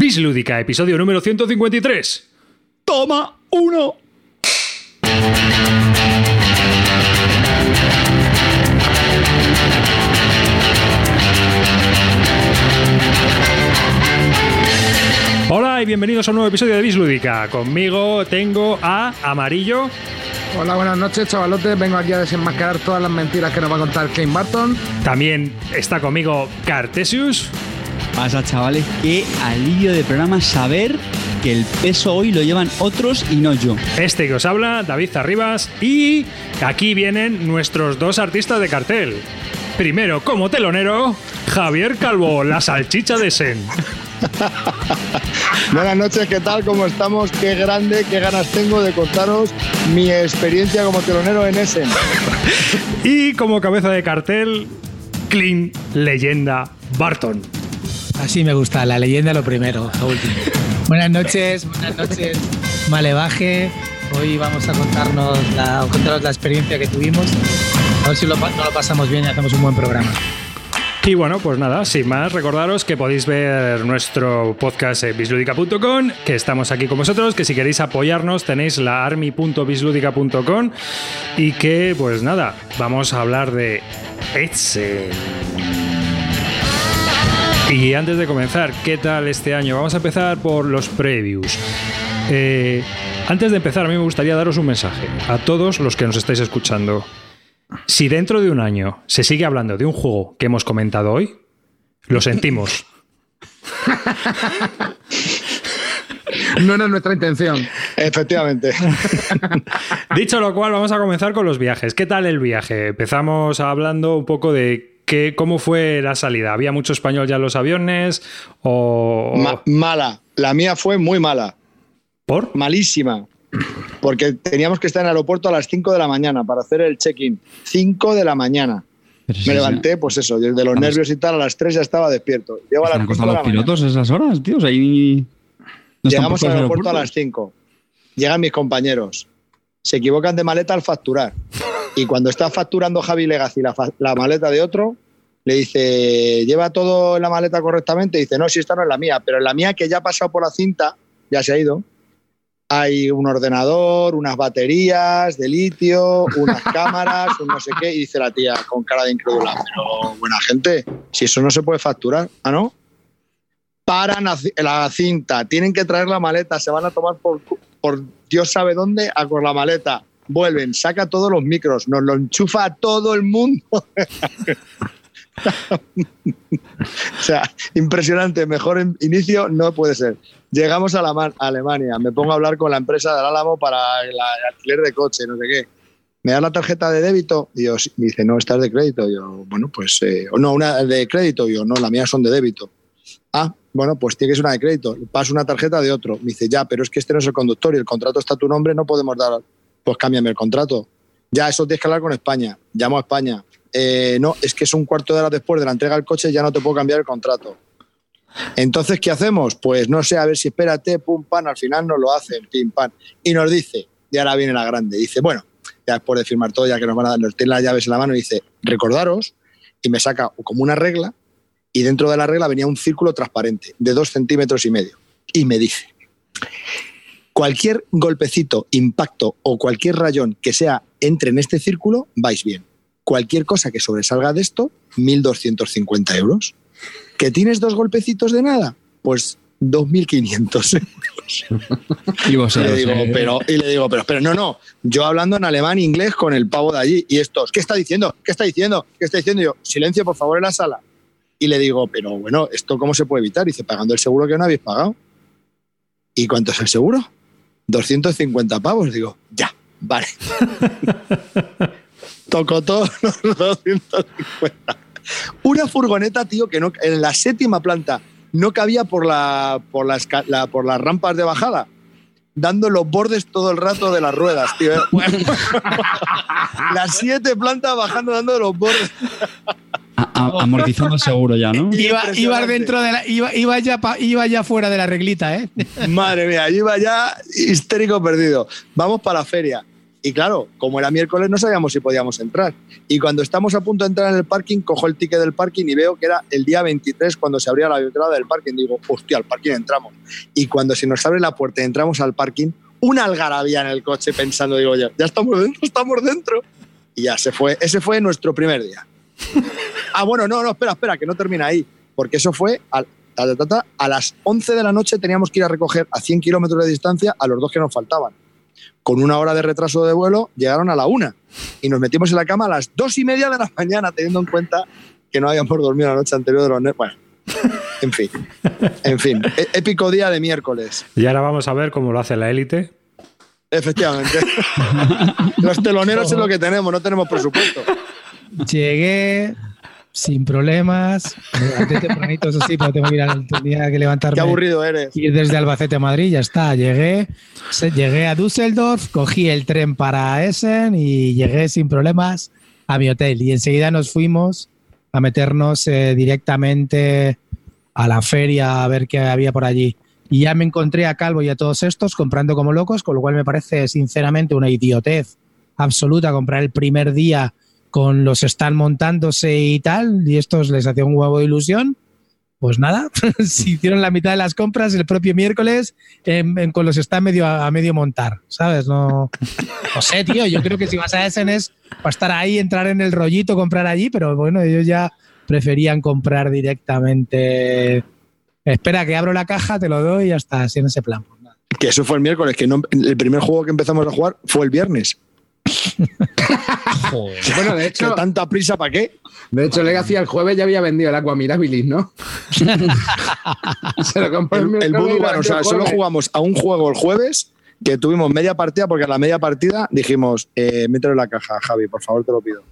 Bislúdica, episodio número 153. Toma uno. Hola y bienvenidos a un nuevo episodio de Bislúdica. Conmigo tengo a Amarillo. Hola, buenas noches, chavalotes. Vengo aquí a desenmascarar todas las mentiras que nos va a contar Kane Barton. También está conmigo Cartesius. Pasa, chavales, qué alivio de programa saber que el peso hoy lo llevan otros y no yo. Este que os habla, David Arribas. Y aquí vienen nuestros dos artistas de cartel. Primero, como telonero, Javier Calvo, la salchicha de Sen. Buenas noches, ¿qué tal? ¿Cómo estamos? Qué grande, qué ganas tengo de contaros mi experiencia como telonero en Essen. Y como cabeza de cartel, Clean Leyenda Barton. Así me gusta, la leyenda lo primero, lo último. Buenas noches, buenas noches, Malevaje. Hoy vamos a contarnos la, contaros la experiencia que tuvimos. A ver si no lo pasamos bien y hacemos un buen programa. Y bueno, pues nada, sin más, recordaros que podéis ver nuestro podcast en bisludica.com, que estamos aquí con vosotros, que si queréis apoyarnos tenéis la army.bisludica.com y que, pues nada, vamos a hablar de Excel. Y antes de comenzar, ¿qué tal este año? Vamos a empezar por los previews. Eh, antes de empezar, a mí me gustaría daros un mensaje a todos los que nos estáis escuchando. Si dentro de un año se sigue hablando de un juego que hemos comentado hoy, lo sentimos. No era nuestra intención. Efectivamente. Dicho lo cual, vamos a comenzar con los viajes. ¿Qué tal el viaje? Empezamos hablando un poco de qué, cómo fue la salida. ¿Había mucho español ya en los aviones? ¿O Ma- mala. La mía fue muy mala. por? Malísima. Porque teníamos que estar en el aeropuerto a las 5 de la mañana para hacer el check-in. 5 de la mañana. Pero Me levanté, pues eso, desde los nervios y tal, a las 3 ya estaba despierto. Llego a ¿Se las han 5 acostado de la los mañana. pilotos esas horas, tío? O sea, ahí no están Llegamos al los aeropuerto a las 5. Llegan mis compañeros. Se equivocan de maleta al facturar. Y cuando está facturando Javi Legacy la, la maleta de otro, le dice, ¿lleva todo en la maleta correctamente? Y dice, no, si esta no es la mía, pero en la mía que ya ha pasado por la cinta, ya se ha ido. Hay un ordenador, unas baterías de litio, unas cámaras, un no sé qué. Y dice la tía con cara de incrédula, pero buena gente, si eso no se puede facturar, ¿ah, no? paran la cinta, tienen que traer la maleta, se van a tomar por, por Dios sabe dónde a con la maleta. Vuelven, saca todos los micros, nos lo enchufa a todo el mundo. o sea, impresionante, mejor in- inicio no puede ser. Llegamos a, la Alemania, me pongo a hablar con la empresa del Álamo para el, alquiler de coche, no sé qué. ¿Me da la tarjeta de débito? Y yo. Me dice, no, esta es de crédito. Y yo, bueno, pues, eh, no, una de crédito. Y yo, no, la mía son de débito. Ah, bueno, pues tiene que ser una de crédito. Paso una tarjeta de otro. Me dice, ya, pero es que este no es el conductor y el contrato está a tu nombre, no podemos dar. Pues cámbiame el contrato. Ya, eso tienes que hablar con España. Llamo a España. "Eh, no, es que es un cuarto de hora después de la entrega del coche, ya no te puedo cambiar el contrato. Entonces, ¿qué hacemos? Pues no sé, a ver si espérate, pum, pan, al final nos lo hacen, pim, pan. Y nos dice, y ahora viene la grande, dice, bueno, ya después de firmar todo, ya que nos van a dar, nos tienen las llaves en la mano, dice, recordaros, y me saca como una regla, y dentro de la regla venía un círculo transparente de dos centímetros y medio. Y me dice, cualquier golpecito, impacto o cualquier rayón que sea entre en este círculo, vais bien. Cualquier cosa que sobresalga de esto, 1.250 euros. ¿Que tienes dos golpecitos de nada? Pues 2.500 Y y le digo, eh, pero, y le digo, pero, pero no, no. Yo hablando en alemán e inglés con el pavo de allí. Y estos, ¿qué está diciendo? ¿Qué está diciendo? ¿Qué está diciendo? Y yo, silencio, por favor, en la sala. Y le digo, pero bueno, ¿esto cómo se puede evitar? Y dice, pagando el seguro que no habéis pagado. ¿Y cuánto es el seguro? 250 pavos. Digo, ya, vale. Tocó todos los 250. Una furgoneta, tío, que no, en la séptima planta no cabía por, la, por, la esca- la- por las rampas de bajada, dando los bordes todo el rato de las ruedas, tío. las siete plantas bajando, dando los bordes. A- amortizando el seguro ya, ¿no? Iba, iba dentro de la, iba, iba ya pa- iba ya fuera de la reglita, ¿eh? Madre mía, iba ya histérico perdido. Vamos para la feria. Y claro, como era miércoles no sabíamos si podíamos entrar. Y cuando estamos a punto de entrar en el parking, cojo el ticket del parking y veo que era el día 23 cuando se abría la entrada del parking. Digo, hostia, al parking entramos. Y cuando se nos abre la puerta y entramos al parking, una algarabía en el coche pensando, digo, ya, ya estamos dentro, estamos dentro. Y ya se fue. Ese fue nuestro primer día. Ah, bueno, no, no, espera, espera, que no termina ahí. Porque eso fue al- ta, ta, ta, ta, a las 11 de la noche teníamos que ir a recoger a 100 kilómetros de distancia a los dos que nos faltaban. Con una hora de retraso de vuelo, llegaron a la una y nos metimos en la cama a las dos y media de la mañana, teniendo en cuenta que no habíamos dormido la noche anterior de los nervios. Bueno, en fin, en fin, é- épico día de miércoles, Y ahora vamos a ver cómo lo hace la élite. efectivamente. Los teloneros es lo que tenemos, no tenemos presupuesto. Llegué sin problemas. Me levanté tempranito, eso sí, pero tengo que ir a tenía que levantarme. Qué aburrido eres. Ir desde Albacete a Madrid, ya está. Llegué, llegué a Düsseldorf, cogí el tren para Essen y llegué sin problemas a mi hotel. Y enseguida nos fuimos a meternos eh, directamente a la feria a ver qué había por allí. Y ya me encontré a Calvo y a todos estos comprando como locos, con lo cual me parece sinceramente una idiotez absoluta comprar el primer día con los están montándose y tal, y estos les hacía un huevo de ilusión. Pues nada, se hicieron la mitad de las compras el propio miércoles en- con los están medio a, medio montar, ¿sabes? No, no sé, tío, yo creo que si vas a Essen es para estar ahí, entrar en el rollito, comprar allí, pero bueno, ellos ya preferían comprar directamente. Espera que abro la caja, te lo doy y ya está, así en ese plan. Pues. Que eso fue el miércoles, que no, el primer juego que empezamos a jugar fue el viernes. Bueno, de hecho, tanta prisa para qué? de hecho, Legacy el jueves ya había vendido el Aqua Mirabilis, ¿no? Se lo compró El, el miércoles Voodoo o sea, el solo jugamos a un juego el jueves que tuvimos media partida, porque a la media partida dijimos, eh, mételo en la caja, Javi, por favor, te lo pido.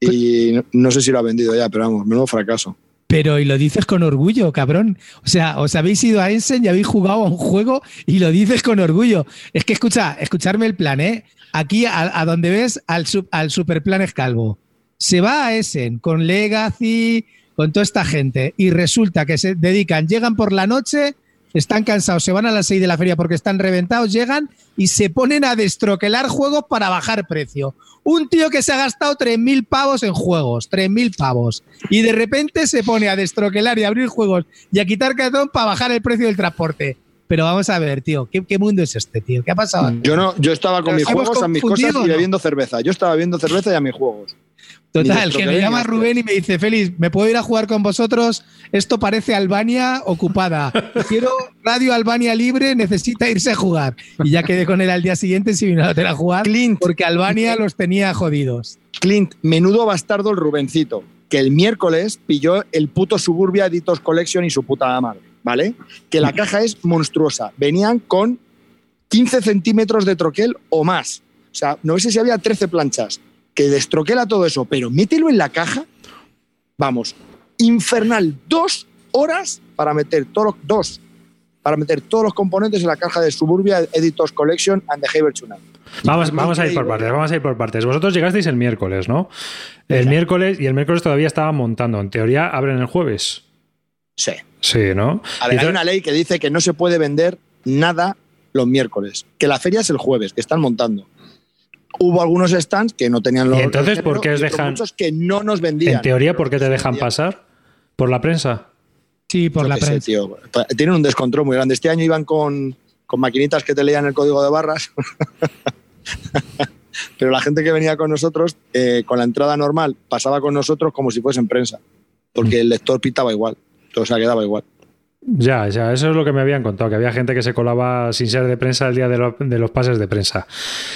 Y no, no sé si lo ha vendido ya, pero vamos, menudo fracaso. Pero y lo dices con orgullo, cabrón. O sea, os habéis ido a Essen y habéis jugado a un juego y lo dices con orgullo. Es que escucha, escucharme el plan, ¿eh? Aquí a, donde ves al, sub- al Superplan Calvo. Se va a Essen con Legacy, con toda esta gente y resulta que se dedican, llegan por la noche, están cansados, se van a las 6 de la feria porque están reventados, llegan y se ponen a destroquelar juegos para bajar precio. Un tío que se ha gastado 3.000 pavos en juegos, 3.000 pavos, y de repente se pone a destroquelar y a abrir juegos y a quitar cartón para bajar el precio del transporte. Pero vamos a ver, tío, ¿qué, qué mundo es este, tío? ¿Qué ha pasado? Yo no, yo estaba con ¿Nos mis juegos, a mis cosas y bebiendo cerveza. Yo estaba bebiendo cerveza y a mis juegos. Total, que me llama. Rubén y me dice, Félix, ¿me puedo ir a jugar con vosotros? Esto parece Albania ocupada. Quiero Radio Albania libre, necesita irse a jugar. Y ya quedé con él al día siguiente si vino a hotel a jugar, Clint. porque Albania los tenía jodidos. Clint, menudo bastardo el Rubencito, que el miércoles pilló el puto Suburbia Editors Collection y su puta madre, ¿vale? Que la caja es monstruosa. Venían con 15 centímetros de troquel o más. O sea, no sé si había 13 planchas. Que destroquela todo eso, pero mételo en la caja. Vamos, infernal. Dos horas para meter todos los, dos, para meter todos los componentes en la caja de Suburbia Editors Collection and the Haber. Vamos, vamos a ir por partes, vamos a ir por partes. Vosotros llegasteis el miércoles, ¿no? El miércoles y el miércoles todavía estaban montando. En teoría abren el jueves. Sí. Sí, ¿no? A ver, hay una ley que dice que no se puede vender nada los miércoles, que la feria es el jueves, que están montando. Hubo algunos stands que no tenían los. ¿Y entonces por qué os dejan- Muchos que no nos vendían. En teoría, ¿por qué te dejan pasar? ¿Por la prensa? Sí, por Yo la sé, prensa. tío. Tienen un descontrol muy grande. Este año iban con, con maquinitas que te leían el código de barras. Pero la gente que venía con nosotros, eh, con la entrada normal, pasaba con nosotros como si fuesen prensa. Porque el lector pitaba igual. O sea, quedaba igual. Ya, ya, eso es lo que me habían contado, que había gente que se colaba sin ser de prensa el día de, lo- de los pases de prensa.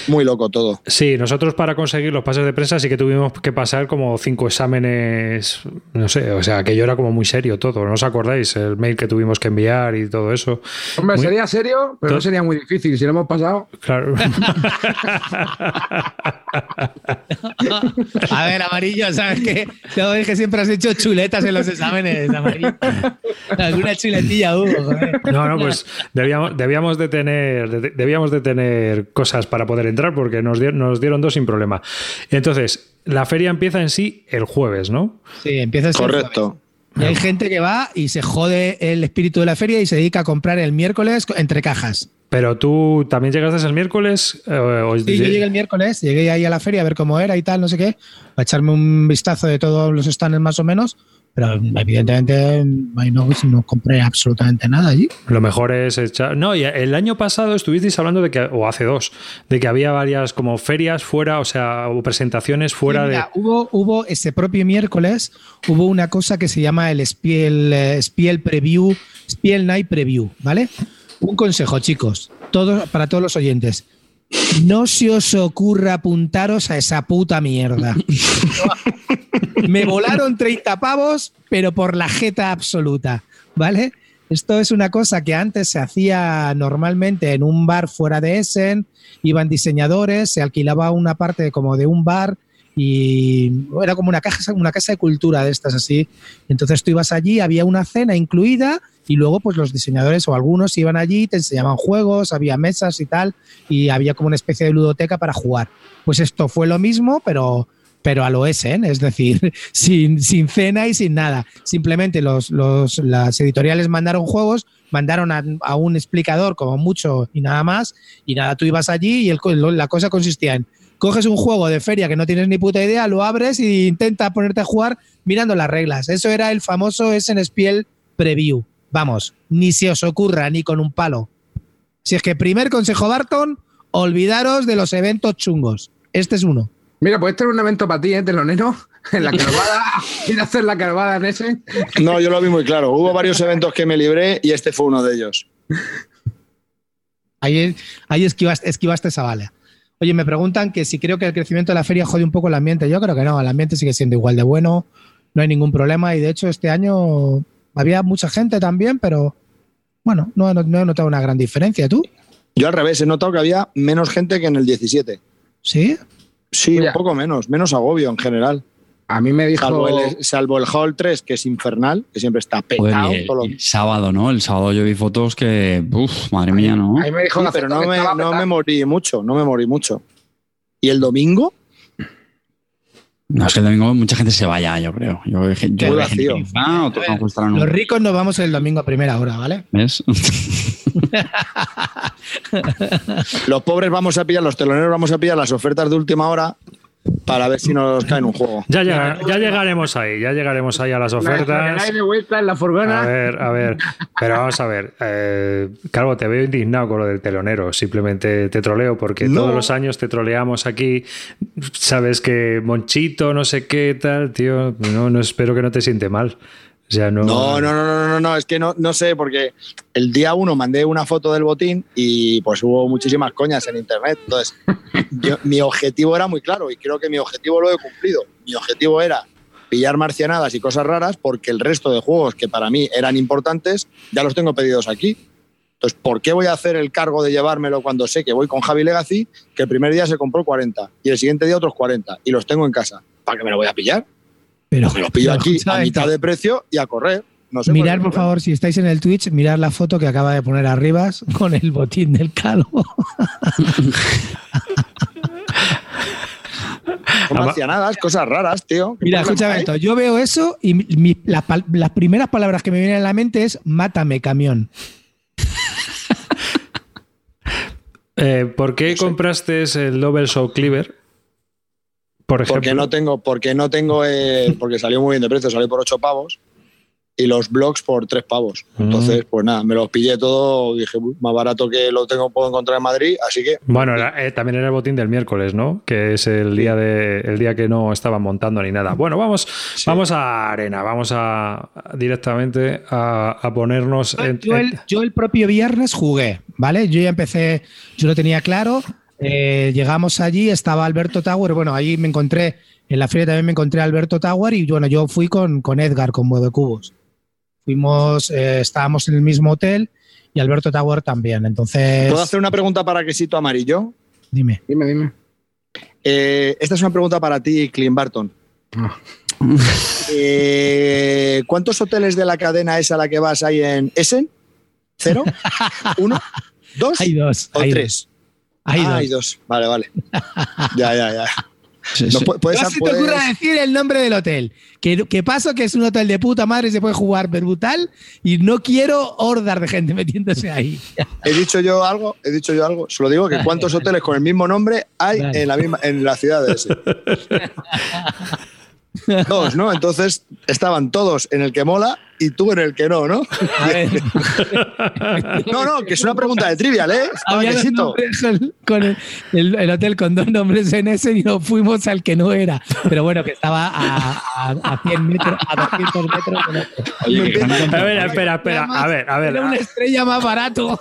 Muy loco todo. Sí, nosotros para conseguir los pases de prensa sí que tuvimos que pasar como cinco exámenes, no sé, o sea, que yo era como muy serio todo, ¿no os acordáis? El mail que tuvimos que enviar y todo eso. Hombre, Muy- sería serio, pero no sería muy difícil. Si lo hemos pasado. Claro. A ver, amarillo, ¿sabes qué? Te dije que siempre has hecho chuletas en los exámenes, amarillo. Alguna No, no, pues debíamos, debíamos, de tener, de- debíamos de tener cosas para poder entrar porque nos, di- nos dieron dos sin problema. Entonces, la feria empieza en sí el jueves, ¿no? Sí, empieza a ser Correcto. Y hay gente que va y se jode el espíritu de la feria y se dedica a comprar el miércoles co- entre cajas. Pero tú también llegaste el miércoles. Eh, o- Sí, yo llegué el miércoles, llegué ahí a la feria a ver cómo era y tal, no sé qué, para echarme un vistazo de todos los stands más o menos, pero evidentemente ahí no, no compré absolutamente nada allí. Lo mejor es echar. No, y el año pasado estuvisteis hablando de que, o hace dos, de que había varias como ferias fuera, o sea, o presentaciones fuera Sí, de. hubo, hubo ese propio miércoles, hubo una cosa que se llama el Spiel, eh, Spiel Preview, Spiel Night Preview, ¿vale? Un consejo, chicos, todos, para todos los oyentes. No se os ocurra apuntaros a esa puta mierda. Me volaron 30 pavos, pero por la jeta absoluta, ¿vale? Esto es una cosa que antes se hacía normalmente en un bar fuera de Essen, iban diseñadores, se alquilaba una parte como de un bar y era como una casa, una casa de cultura de estas así. Entonces tú ibas allí, había una cena incluida y luego pues los diseñadores o algunos iban allí, te enseñaban juegos, había mesas y tal y había como una especie de ludoteca para jugar. Pues esto fue lo mismo, pero pero a lo Essen, es decir, sin, sin cena y sin nada. Simplemente los, los- las editoriales mandaron juegos, mandaron a, un explicador como mucho y nada más, y nada, tú ibas allí y el la cosa consistía en coges un juego de feria que no tienes ni puta idea, lo abres e intenta ponerte a jugar mirando las reglas. Eso era el famoso Essen Spiel Preview. Vamos, ni se os ocurra ni con un palo. Si es que primer consejo Barton, olvidaros de los eventos chungos. Este es uno. Mira, pues este es un evento para ti, ¿eh, telonero? En la carvada. ¿Quieres hacer la carvada en ese? No, yo lo vi muy claro. Hubo varios eventos que me libré y este fue uno de ellos. Ahí, ahí esquivaste, esquivaste esa bala. Oye, me preguntan que si creo que el crecimiento de la feria jode un poco el ambiente. Yo creo que no, el ambiente sigue siendo igual de bueno, no hay ningún problema y de hecho este año había mucha gente también, pero bueno, no, he- no he notado una gran diferencia. ¿Tú? Yo al revés, he notado que había menos gente que en el 17. ¿Sí? Sí, Mira. un poco menos, menos agobio en general. A mí me dijo. Salvo el, salvo el Hall 3, que es infernal, que siempre está petado. y el, todo lo- el sábado, ¿no? El sábado yo vi fotos que. Uf, madre mía, ¿no? A mí me dijo Sí, pero no que me, no me morí mucho, no me morí mucho. ¿Y el domingo? No, es que el domingo mucha gente se vaya, yo creo. Yo, yo, no Los ricos nos vamos el domingo a primera hora, ¿vale? ¿Ves? Los pobres vamos a pillar, los teloneros vamos a pillar las ofertas de última hora para ver si nos cae en un juego. Ya, llega- ya llegaremos ahí, ya llegaremos ahí a las ofertas. de vuelta en la A furgona. ver, a ver. Pero vamos a ver. eh, Calvo, te veo indignado con lo del telonero. Simplemente te troleo porque No. todos los años te troleamos aquí. Sabes que Monchito, no sé qué tal, tío. No, no espero que no te siente mal. O sea, no. No, no, no, no, no, no, es que no, no sé, porque el día uno mandé una foto del botín y pues hubo muchísimas coñas en internet. Entonces, yo- mi objetivo era muy claro y creo que mi objetivo lo he cumplido. Mi objetivo era pillar marcianadas y cosas raras porque el resto de juegos que para mí eran importantes ya los tengo pedidos aquí. Entonces, ¿por qué voy a hacer el cargo de llevármelo cuando sé que voy con Javi Legacy, que el primer día se compró 40 y el siguiente día otros 40 y los tengo en casa? ¿Para qué me lo voy a pillar? Pero, Me los pillo aquí a mitad de precio y a correr. No sé Mirar, por favor, si estáis en el Twitch, mirar la foto que acaba de poner arriba con el botín del calvo. Marcianadas, cosas raras, tío. ¿Qué Mira, escúchame esto. Yo veo eso y mi- las primeras palabras que me vienen a la mente es mátame, camión. Eh, ¿Por qué compraste el Double Show Cleaver? Por ejemplo. Porque no tengo, porque no tengo, eh, porque salió muy bien de precio, salió por 8 pavos y los blogs por 3 pavos. Mm. Entonces, pues nada, me los pillé todo, dije, "Uy, más barato que lo tengo, puedo encontrar en Madrid, así que Bueno, era- eh, también era el botín del miércoles, ¿no? Que es el día de el día que no estaban montando ni nada. Bueno, vamos, vamos a arena, vamos a directamente a, a ponernos en, Yo el, yo el propio viernes jugué, ¿vale? Yo ya empecé, yo lo tenía claro. Eh, llegamos allí, estaba Alberto Tower. Bueno, ahí me encontré, en la feria también me encontré a Alberto Tower y bueno, yo fui con, con Edgar, con Mueve Cubos. Fuimos, eh, estábamos en el mismo hotel y Alberto Tower también. Entonces, ¿puedo hacer una pregunta para quesito amarillo? dime. Dime, dime. Eh, esta es una pregunta para ti, Clint Barton. Ah. Eh, ¿Cuántos hoteles de la cadena esa a la que vas hay en Essen? ¿Cero? ¿Uno? ¿Dos? Hay dos. ¿O hay tres? dos, Hay Ah, dos. hay dos. Vale, vale. ya, ya, ya. No, puedes- no se te ocurra decir el nombre del hotel. Que, que paso que es un hotel de puta madre, se puede jugar brutal y no quiero hordas de gente metiéndose ahí. He dicho yo algo, he dicho yo algo. Solo digo que cuántos hoteles con el mismo nombre hay Vale. en la misma en la ciudad de ese. Dos, ¿no? Entonces estaban todos en el que mola y tú en el que no, ¿no? A ver, No, no, que es una pregunta de trivial, ¿eh? Estaba había con, el, el- el hotel con dos nombres en ese y nos fuimos al que no era. Pero bueno, que estaba a, a, a 100 metros, a 200 metros. del otro. Oye, A ver, espera, espera. A ver, a ver. Era una estrella más barato.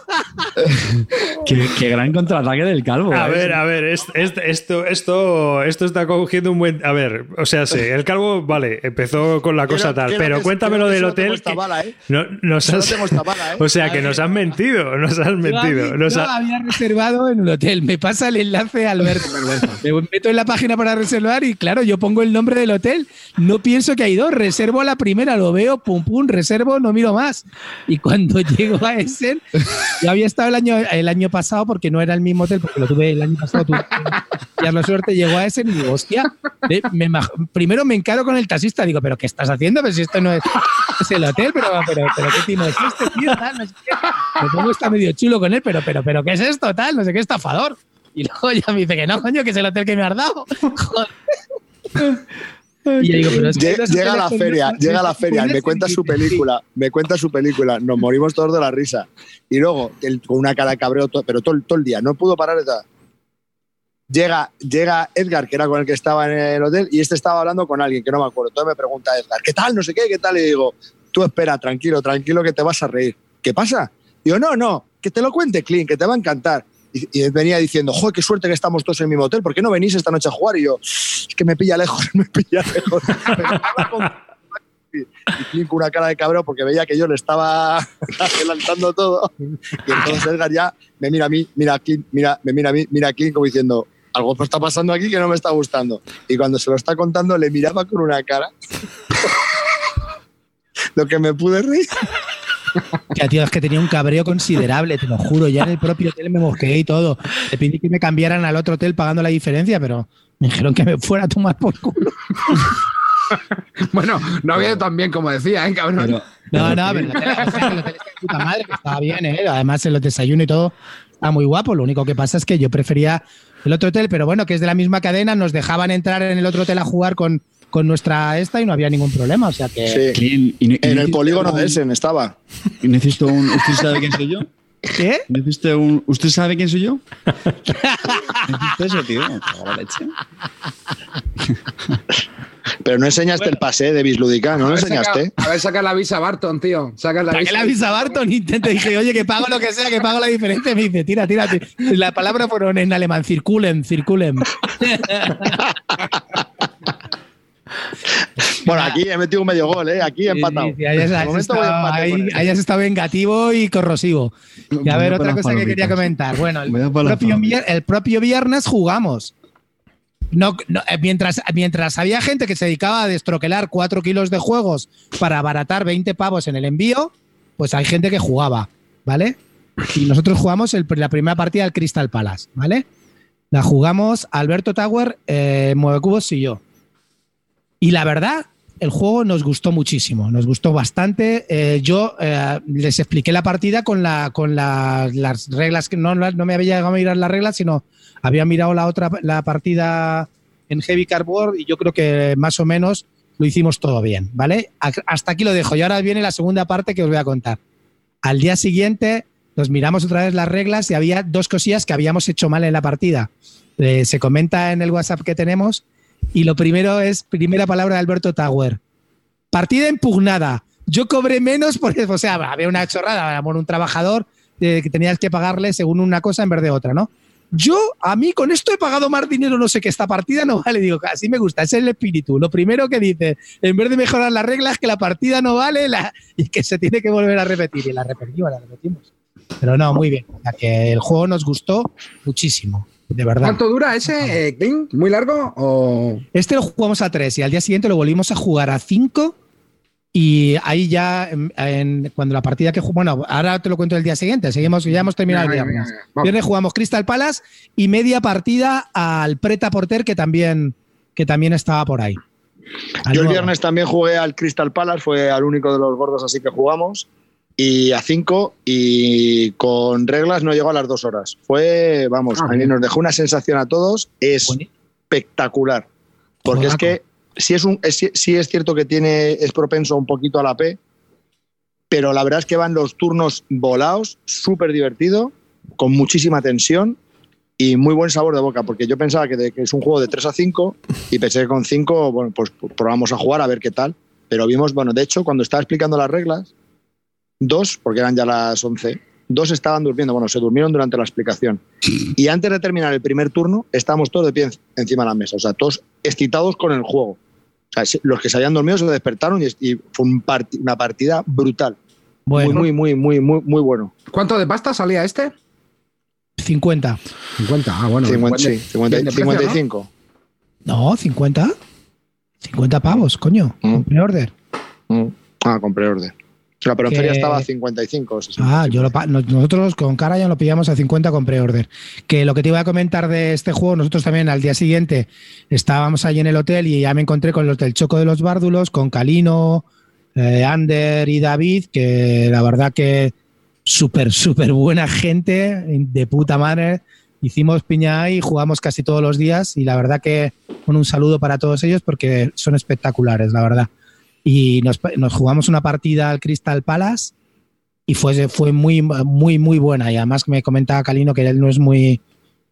qué- qué gran contraataque del calvo. A ¿eh? ver, a ver, es- es- esto, esto, esto está cogiendo un buen. A ver, o sea, sí, el calvo, vale, empezó con la cosa tal, pero que- cuéntamelo del hotel. Esta que bala, ¿eh? no- nos has- tengo esta bala, ¿eh? o sea, que nos han mentido, nos has Yo, mentido. nos yo ha- había reservado en un hotel. Me pasa el enlace Alberto. Me meto en la página para reservar y claro, yo pongo el nombre del hotel. No pienso que hay dos. Reservo a la primera, lo veo, pum, pum, reservo, no miro más. Y cuando llego a ese, yo había estado el año, el año pasado porque no era el mismo hotel, porque lo tuve el año pasado. Tuve y la suerte, llegó a ese y digo, hostia, eh, me primero me encaro con el taxista. Digo, ¿pero qué estás haciendo? Pero si esto no es, es el hotel, pero, pero, pero ¿qué timo es este, tío? Tal, no sé qué. Me pongo está medio chulo con él, pero, pero, pero, ¿qué es esto? Tal, no sé qué, estafador. Y luego ya me dice que no, coño, que es el hotel que me has dado. Joder. Y yo digo, pero es que Llega a la feria, con- llega a la feria, me cuenta su película, me cuenta su película, nos morimos todos de la risa. Y luego, él con una cara de cabreo, to- pero todo, el- todo el día, no pudo parar de tal. Llega, llega Edgar, que era con el que estaba en el hotel, y este estaba hablando con alguien que no me acuerdo. Entonces me pregunta Edgar, ¿qué tal? No sé qué, ¿qué tal? Y digo, tú espera, tranquilo, tranquilo, que te vas a reír. ¿Qué pasa? Digo, no, no, que te lo cuente Clint, que te va a encantar. Y, venía diciendo, joder, qué suerte que estamos todos en el mismo hotel, ¿por qué no venís esta noche a jugar? Y yo, es que me pilla lejos, me pilla lejos. Y Clint con una cara de cabrón porque veía que yo le estaba adelantando todo. Y entonces Edgar ya me mira a mí, mira a Clint, mira, me mira a mí, mira a Clint como diciendo, algo está pasando aquí que no me está gustando. Y cuando se lo está contando, le miraba con una cara. Lo que me pude reír. Ya, tío, es que tenía un cabreo considerable, te lo juro. Ya en el propio hotel me mosqueé y todo. Le pedí que me cambiaran al otro hotel pagando la diferencia, pero me dijeron que me fuera a tomar por culo. Bueno, no había ido tan bien como decía, ¿eh, cabrón? Pero- No, no, pero el hotel, o sea, el hotel está de puta madre, que estaba bien, ¿eh? Además, el desayuno y todo está muy guapo. Lo único que pasa es que yo prefería el otro hotel, pero bueno, que es de la misma cadena, nos dejaban entrar en el otro hotel a jugar con, con nuestra esta y no había ningún problema. O sea que. Sí. En el polígono de Essen estaba. y Necesito un. ¿Usted sabe quién soy yo? ¿Qué? Necesito un. ¿Usted sabe quién soy yo? Eso, tío. Me en la leche. Pero no enseñaste el pase de Bislúdica, ¿no a lo ver, enseñaste? saca, a ver, saca la visa Barton, tío. Saca la ¿Para qué visa. le avisa a Barton? Intento, dije, oye, que pago lo que sea, que pago la diferencia. Me dice, tira, tira. tira. La palabra fueron en alemán, circulen, circulen. Bueno, aquí he metido un medio gol, ¿eh? Aquí he empatado. Sí, sí, hayas, estado, hayas vengativo y corrosivo. Y a ver, otra cosa que quería comentar. Bueno, el propio, el viernes jugamos. No, no, eh, mientras, mientras había gente que se dedicaba a destroquelar 4 kilos de juegos para abaratar 20 pavos en el envío, pues hay gente que jugaba, ¿vale? Y nosotros jugamos el- la primera partida al Crystal Palace, ¿vale? La jugamos Alberto Tower, eh, Muevecubos y yo. Y la verdad, el juego nos gustó muchísimo, nos gustó bastante. Eh, yo eh, les expliqué la partida con, la, con la- las reglas, que no, me había llegado a mirar las reglas, sino había mirado la otra la partida en Heavy Cardboard y yo creo que más o menos lo hicimos todo bien, ¿vale? Hasta aquí lo dejo y ahora viene la segunda parte que os voy a contar. Al día siguiente nos miramos otra vez las reglas y había dos cosillas que habíamos hecho mal en la partida. Eh, se comenta en el WhatsApp que tenemos y lo primero es, primera palabra de Alberto Tower. Partida impugnada. Yo cobré menos por o sea, había una chorrada, un trabajador eh, que tenías que pagarle según una cosa en vez de otra, ¿no? Yo, a mí, con esto he pagado más dinero, no sé qué, esta partida no vale. Digo, así me gusta, ese es el espíritu. Lo primero que dice, en vez de mejorar las reglas, que la partida no vale la- y que se tiene que volver a repetir. Y la repetimos, la repetimos. Pero no, muy bien. O sea, que el juego nos gustó muchísimo, de verdad. ¿Cuánto dura ese, eh? ¿Muy largo o...? Este lo jugamos a 3 y al día siguiente lo volvimos a jugar a 5 y ahí ya, en- en- cuando la partida que jugamos, bueno, ahora te lo cuento el día siguiente, seguimos, ya hemos terminado el venga, viernes. jugamos Crystal Palace y media partida al Preta Porter que también que también estaba por ahí. Al Yo el viernes también jugué al Crystal Palace, fue al único de los gordos así que jugamos, y a 5 y con reglas no llegó a las dos horas. Fue, vamos, Ah, a mí bien. nos dejó una sensación a todos espectacular. Porque es que sí es, un, es- sí es cierto que tiene, es propenso un poquito a la P, pero la verdad es que van los turnos volados, súper divertido, con muchísima tensión y muy buen sabor de boca, porque yo pensaba que, de- que es un juego de 3 a 5 y pensé que con 5, bueno, pues probamos a jugar a ver qué tal, pero vimos, bueno, de hecho, cuando estaba explicando las reglas, dos, porque eran ya las 11, dos estaban durmiendo, bueno, se durmieron durante la explicación. Y antes de terminar el primer turno, estábamos todos de pie en- encima de la mesa, o sea, todos excitados con el juego. O sea, sí, los que se habían dormido se despertaron y, y fue un una partida brutal. Bueno, Muy, muy, muy, muy, muy, muy bueno. ¿Cuánto de pasta salía este? 50. 50. Ah, bueno. 50, buen de- sí, 50 bien de precio, ¿no? 55. No, 50. 50 pavos, coño. Mm. con preorder. Mm. Ah, compré orden. O sea, pero en Que- feria estaba a 55. o 60. Ah, yo lo pa- nosotros con cara ya lo pillamos a 50 con preorder. Que lo que te iba a comentar de este juego, nosotros también al día siguiente estábamos allí en el hotel y ya me encontré con los del Choco de los Bárdulos, con Calino, eh, Ander y David, que la verdad que súper, súper buena gente, de puta madre. Hicimos piña ahí, jugamos casi todos los días y la verdad que bueno, un saludo para todos ellos porque son espectaculares, la verdad. Y nos, jugamos una partida al Crystal Palace y fue, fue muy, muy, muy buena. Y además me comentaba Calino que él no es muy,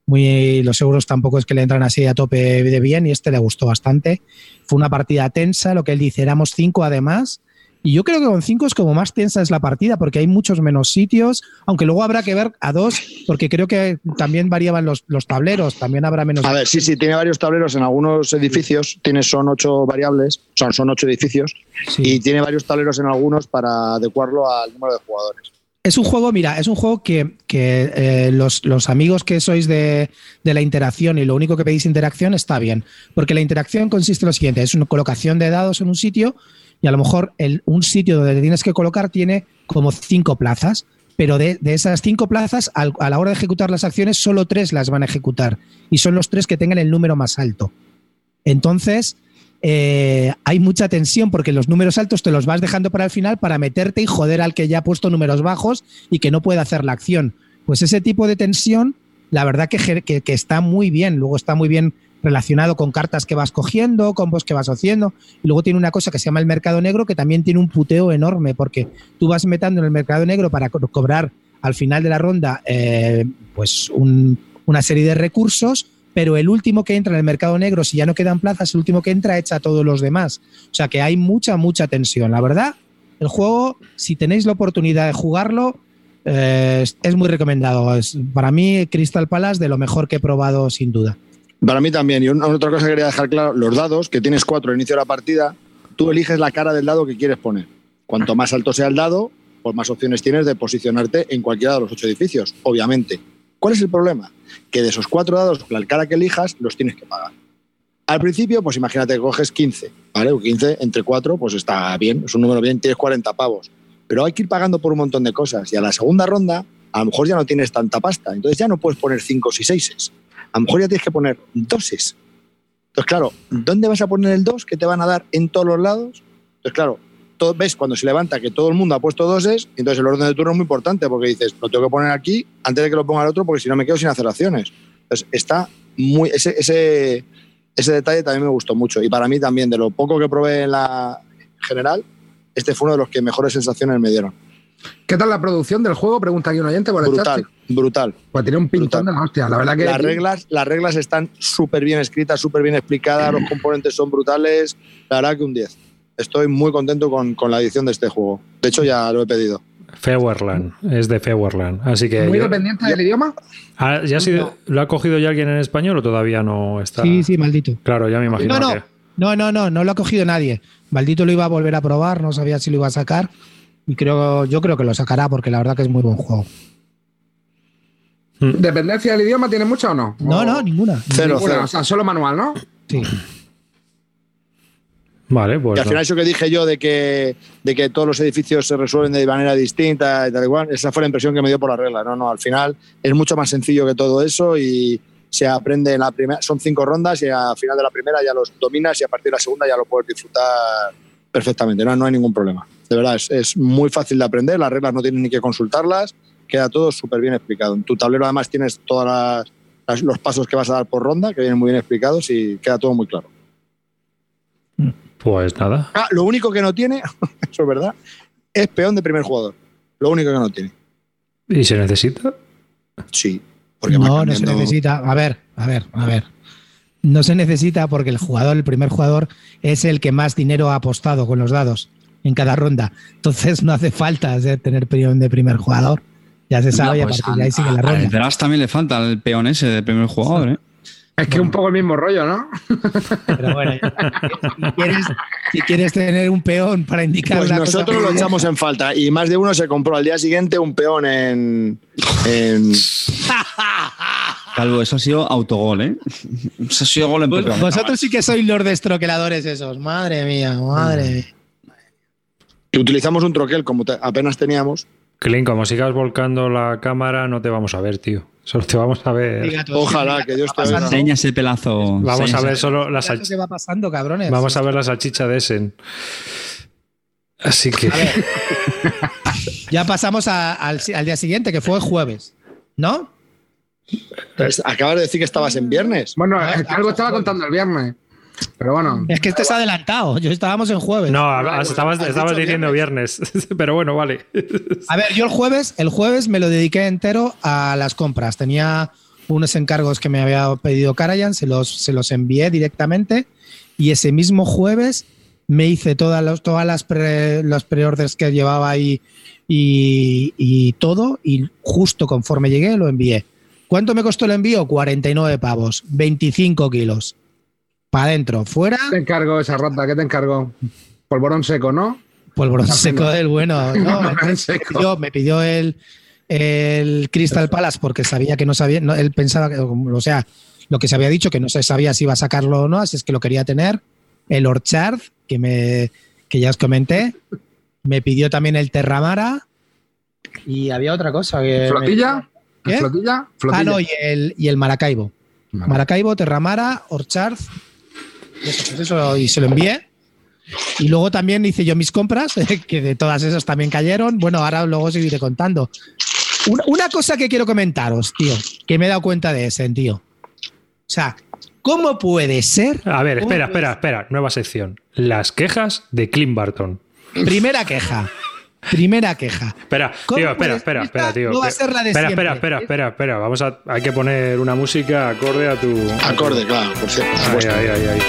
muy, los euros tampoco es que le entran así a tope de bien y este le gustó bastante. Fue una partida tensa, lo que él dice, éramos cinco además. Y yo creo que con cinco es como más tensa es la partida porque hay muchos menos sitios, aunque luego habrá que ver a dos, porque creo que también variaban los, los tableros, también habrá menos. A ver, sí, sí, tiene varios tableros en algunos edificios, tiene, son ocho variables, son, son ocho edificios, Sí. y tiene varios tableros en algunos para adecuarlo al número de jugadores. Es un juego, mira, es un juego que, que, eh, los, los amigos que sois de, de la interacción y lo único que pedís interacción está bien. Porque la interacción consiste en lo siguiente: es una colocación de dados en un sitio y a lo mejor el, un sitio donde te tienes que colocar tiene como cinco plazas. Pero de, de esas cinco plazas, a la hora de ejecutar las acciones, solo tres las van a ejecutar. Y son los tres que tengan el número más alto. Entonces, eh, hay mucha tensión porque los números altos te los vas dejando para el final para meterte y joder al que ya ha puesto números bajos y que no puede hacer la acción. Pues ese tipo de tensión, la verdad que, que- que está muy bien. Luego está muy bien relacionado con cartas que vas cogiendo, combos que vas haciendo. Y luego tiene una cosa que se llama el mercado negro que también tiene un puteo enorme porque tú vas metiendo en el mercado negro para co- cobrar al final de la ronda eh, pues un- una serie de recursos, pero el último que entra en el mercado negro, si ya no quedan plazas, el último que entra echa a todos los demás. O sea que hay mucha, mucha tensión. La verdad, el juego, si tenéis la oportunidad de jugarlo, eh, es muy recomendado. Es, para mí, Crystal Palace, de lo mejor que he probado, sin duda. Para mí también. Y otra cosa que quería dejar claro, los dados, que tienes cuatro al inicio de la partida, tú eliges la cara del dado que quieres poner. Cuanto más alto sea el dado, pues más opciones tienes de posicionarte en cualquiera de los ocho edificios, obviamente. ¿Cuál es el problema? Que de esos cuatro dados, la cara que elijas, los tienes que pagar. Al principio, pues imagínate que coges 15, ¿vale? O 15 entre 4, pues está bien, es un número bien, tienes 40 pavos. Pero hay que ir pagando por un montón de cosas. Y a la segunda ronda, a lo mejor ya no tienes tanta pasta. Entonces ya no puedes poner 5 y 6. A lo mejor ya tienes que poner doses. Entonces, claro, ¿dónde vas a poner el 2 que te van a dar en todos los lados? Entonces, claro, todo, ves cuando se levanta que todo el mundo ha puesto doses, entonces el orden de turno es muy importante porque dices, lo tengo que poner aquí antes de que lo ponga el otro porque si no me quedo sin hacer acciones. Entonces, está muy. Ese, ese, ese detalle también me gustó mucho. Y para mí también, de lo poco que probé en la general, este fue uno de los que mejores sensaciones me dieron. ¿Qué tal la producción del juego? Pregunta aquí un oyente por el Brutal, chat. brutal. Pues tiene un pintón Brutal. de la hostia. La verdad que. Las reglas, las reglas están súper bien escritas, súper bien explicadas, los componentes son brutales. La verdad que un 10. Estoy muy contento con, con la edición de este juego. De hecho, ya lo he pedido. Feuerland, es de Feuerland. Así que. Muy yo- dependiente del idioma. Ah, ¿ya ha sido- ¿Lo ha cogido ya alguien en español o todavía no está? Sí, sí, maldito. Claro, ya me imagino. No, no, que- no, no, no, no lo ha cogido nadie. Maldito lo iba a volver a probar, no sabía si lo iba a sacar. Y creo, yo creo que lo sacará porque la verdad que es muy buen juego. ¿Dependencia del idioma tiene mucha o no? No, O- no, ninguna. Cero, Ninguna, cero. O sea, solo manual, ¿no? Sí. Vale, pues. Y al final eso que dije yo de que, de que todos los edificios se resuelven de manera distinta y tal igual, esa fue la impresión que me dio por la regla. No, no, al final es mucho más sencillo que todo eso y, se aprende en la primera, son cinco rondas y al final de la primera ya los dominas y a partir de la segunda ya lo puedes disfrutar perfectamente, no, no hay ningún problema. De verdad, es, es muy fácil de aprender, las reglas no tienes ni que consultarlas, queda todo súper bien explicado. En tu tablero además tienes todos los pasos que vas a dar por ronda, que vienen muy bien explicados y queda todo muy claro. Pues nada. Ah, lo único que no tiene, eso es verdad, es peón de primer jugador. Lo único que no tiene. ¿Y se necesita? Sí. Porque No, no se necesita. A ver, a ver, a ver. No se necesita porque el jugador, el primer jugador, es el que más dinero ha apostado con los dados en cada ronda. Entonces no hace falta o sea, tener peón de primer jugador. Ya se sabe y a pues partir de ahí sigue la al ronda. también le falta el peón ese de primer jugador, ¿eh? Es que un poco el mismo rollo, ¿no? Pero bueno, si quieres, si quieres tener un peón para indicar Pues cosa nosotros lo echamos en falta y más de uno se compró al día siguiente un peón en, en- Calvo, eso ha sido autogol, ¿eh? Eso ha sido gol en propio. Vosotros sí que sois los destroqueladores esos. Madre mía, madre mía. Que utilizamos un troquel como te- apenas teníamos. Clint, como sigas volcando la cámara, no te vamos a ver, tío. Solo te vamos a ver. Ojalá que Dios te oiga. Enseña ese pelazo. Vamos a ver solo la ¿Qué salchicha. va pasando, cabrones? Vamos a ver la salchicha de Essen. Así que. Ya pasamos a- al, al día siguiente, que fue jueves. ¿No? Acabas de decir que estabas en viernes. Bueno, Ah, algo estaba contando el viernes. Pero bueno. Es que este es adelantado. Yo estábamos en jueves. No, pues, estabas, has estabas diciendo viernes. Pero bueno, vale. A ver, yo el jueves, el jueves me lo dediqué entero a las compras. Tenía unos encargos que me había pedido Karajan, se los, se los envié directamente y ese mismo jueves me hice todas, los, todas las pre, los preorders que llevaba ahí y, y todo y justo conforme llegué lo envié. ¿Cuánto me costó el envío? 49 pavos, 25 kilos. Para adentro, fuera, ¿Qué te encargo esa rata? ¿Qué te encargo? Polvorón seco, ¿no? polvorón seco del bueno. No, seco. pidió- me pidió el, el Crystal Palace porque sabía que no sabía, no, él pensaba que, o sea, lo que se había dicho, que no se sabía si iba a sacarlo o no, así es que lo quería tener. El Orchard, que, me, que ya os comenté. Me pidió también el Terramara. Y había otra cosa. Que me- ¿Flotilla? ¿Qué? ¿Flotilla? ¿Flotilla? Ah, no, y el, y el Maracaibo. Maracaibo, Terramara, Orchard. Y eso, eso, y se lo envié. Y luego también hice yo mis compras, que de todas esas también cayeron. Bueno, ahora luego seguiré contando. Una, una cosa que quiero comentaros, tío, que me he dado cuenta de ese, tío. O sea, ¿cómo puede ser? A ver, ¿Cómo espera, espera, espera. Nueva sección. Las quejas de Clint Barton. Primera queja. Primera queja. Espera, ¿Cómo tío, espera, espera, espera, tío. no va a ser la de espera, siempre? espera, espera, espera, espera. Vamos a, hay que poner una música acorde a tu. Acorde, claro, por cierto. por ay, ay.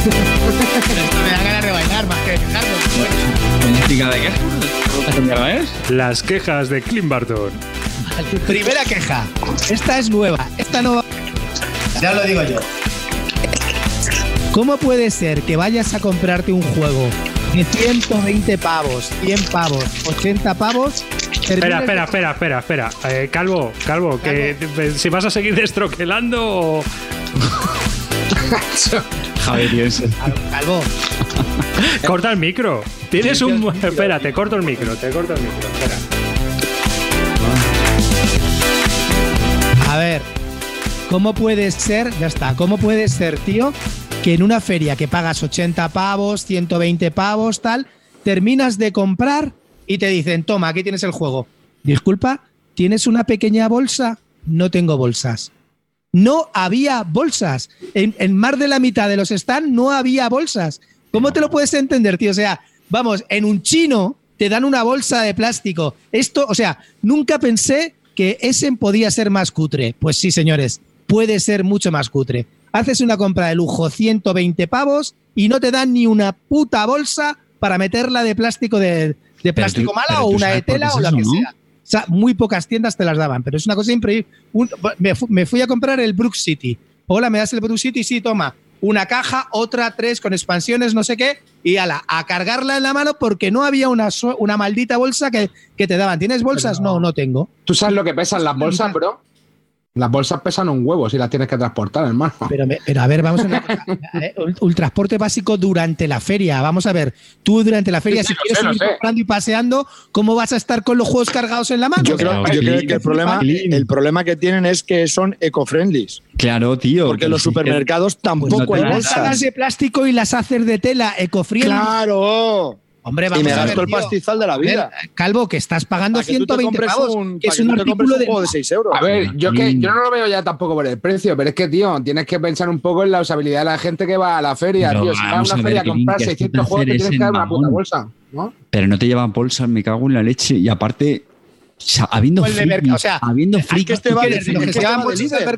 Esto me da ganas de bailar más que de quejarme. ¿Música de qué? ¿Qué mierda es? Las quejas de Clint Barton. Primera queja. Esta es nueva. Esta no va- Ya lo digo yo. ¿Cómo puede ser que vayas a comprarte un juego de 120 pavos, 100 pavos, 80 pavos? Espera, espera, espera, espera, espera. Eh, Calvo, Calvo, que si vas a seguir destroquelando o. Javier. Calvo, Corta el micro. Tienes un. Espera, te corto el micro, te corto el micro. Espera. A ver, ¿cómo puede ser? Ya está. ¿Cómo puede ser, tío, que en una feria que pagas 80 pavos, 120 pavos, tal, terminas de comprar y te dicen, toma, aquí tienes el juego. Disculpa, ¿tienes una pequeña bolsa? No tengo bolsas. No había bolsas. En, en más de la mitad de los stands no había bolsas. ¿Cómo te lo puedes entender, tío? O sea, vamos, en un chino te dan una bolsa de plástico. Esto, o sea, nunca pensé que Essen podía ser más cutre. Pues sí, señores, puede ser mucho más cutre. Haces una compra de lujo, 120 pavos, y no te dan ni una puta bolsa para meterla de plástico de, de plástico tú- mala o una de tela es o la que ¿no? sea. O sea, muy pocas tiendas te las daban, pero es una cosa increíble. Un- me, fu- me fui a comprar el Brook City. Hola, ¿me das el Brook City? Sí, toma. Una caja, otra, tres con expansiones, no sé qué, y ala, a cargarla en la mano porque no había una, so- una maldita bolsa que, que te daban. ¿Tienes bolsas? No, no tengo. ¿Tú sabes lo que pesan las bolsas, bro? Las bolsas pesan un huevo si las tienes que transportar, hermano. Pero, me- pero a ver, vamos a ver. una cosa. Eh, un- Un transporte básico durante la feria. Vamos a ver, tú durante la feria, Sí, si quieres sé, seguir comprando y paseando, ¿cómo vas a estar con los juegos cargados en la mano? Yo creo, Claro, yo creo Clean, que el problema, el problema que tienen es que son eco-friendly. Claro, tío. Porque los supermercados Pues no tampoco te hay bolsas. de plástico y las haces de tela, ecofriendly. ¡Claro! Hombre, Y vamos me a ver, gasto el tío. pastizal de la ver, vida. Calvo, que estás pagando Para que tú te 120 compres pavos, un, que es que un artículo un de... juego de 6 euros. A ver, yo, que, Mm. yo no lo veo ya tampoco por el precio, pero es que, tío, tienes que pensar un poco en la usabilidad de la gente que va a la feria, Pero tío. Si vas a una a ver, feria a comprar que esto 600 te juegos, te tienes es que dar una puta bolsa, ¿no? Pero no te llevan bolsas, me cago en la leche. Y aparte, sa- habiendo Pues frikis, o sea, habiendo frikis, que este ¿tú va, que va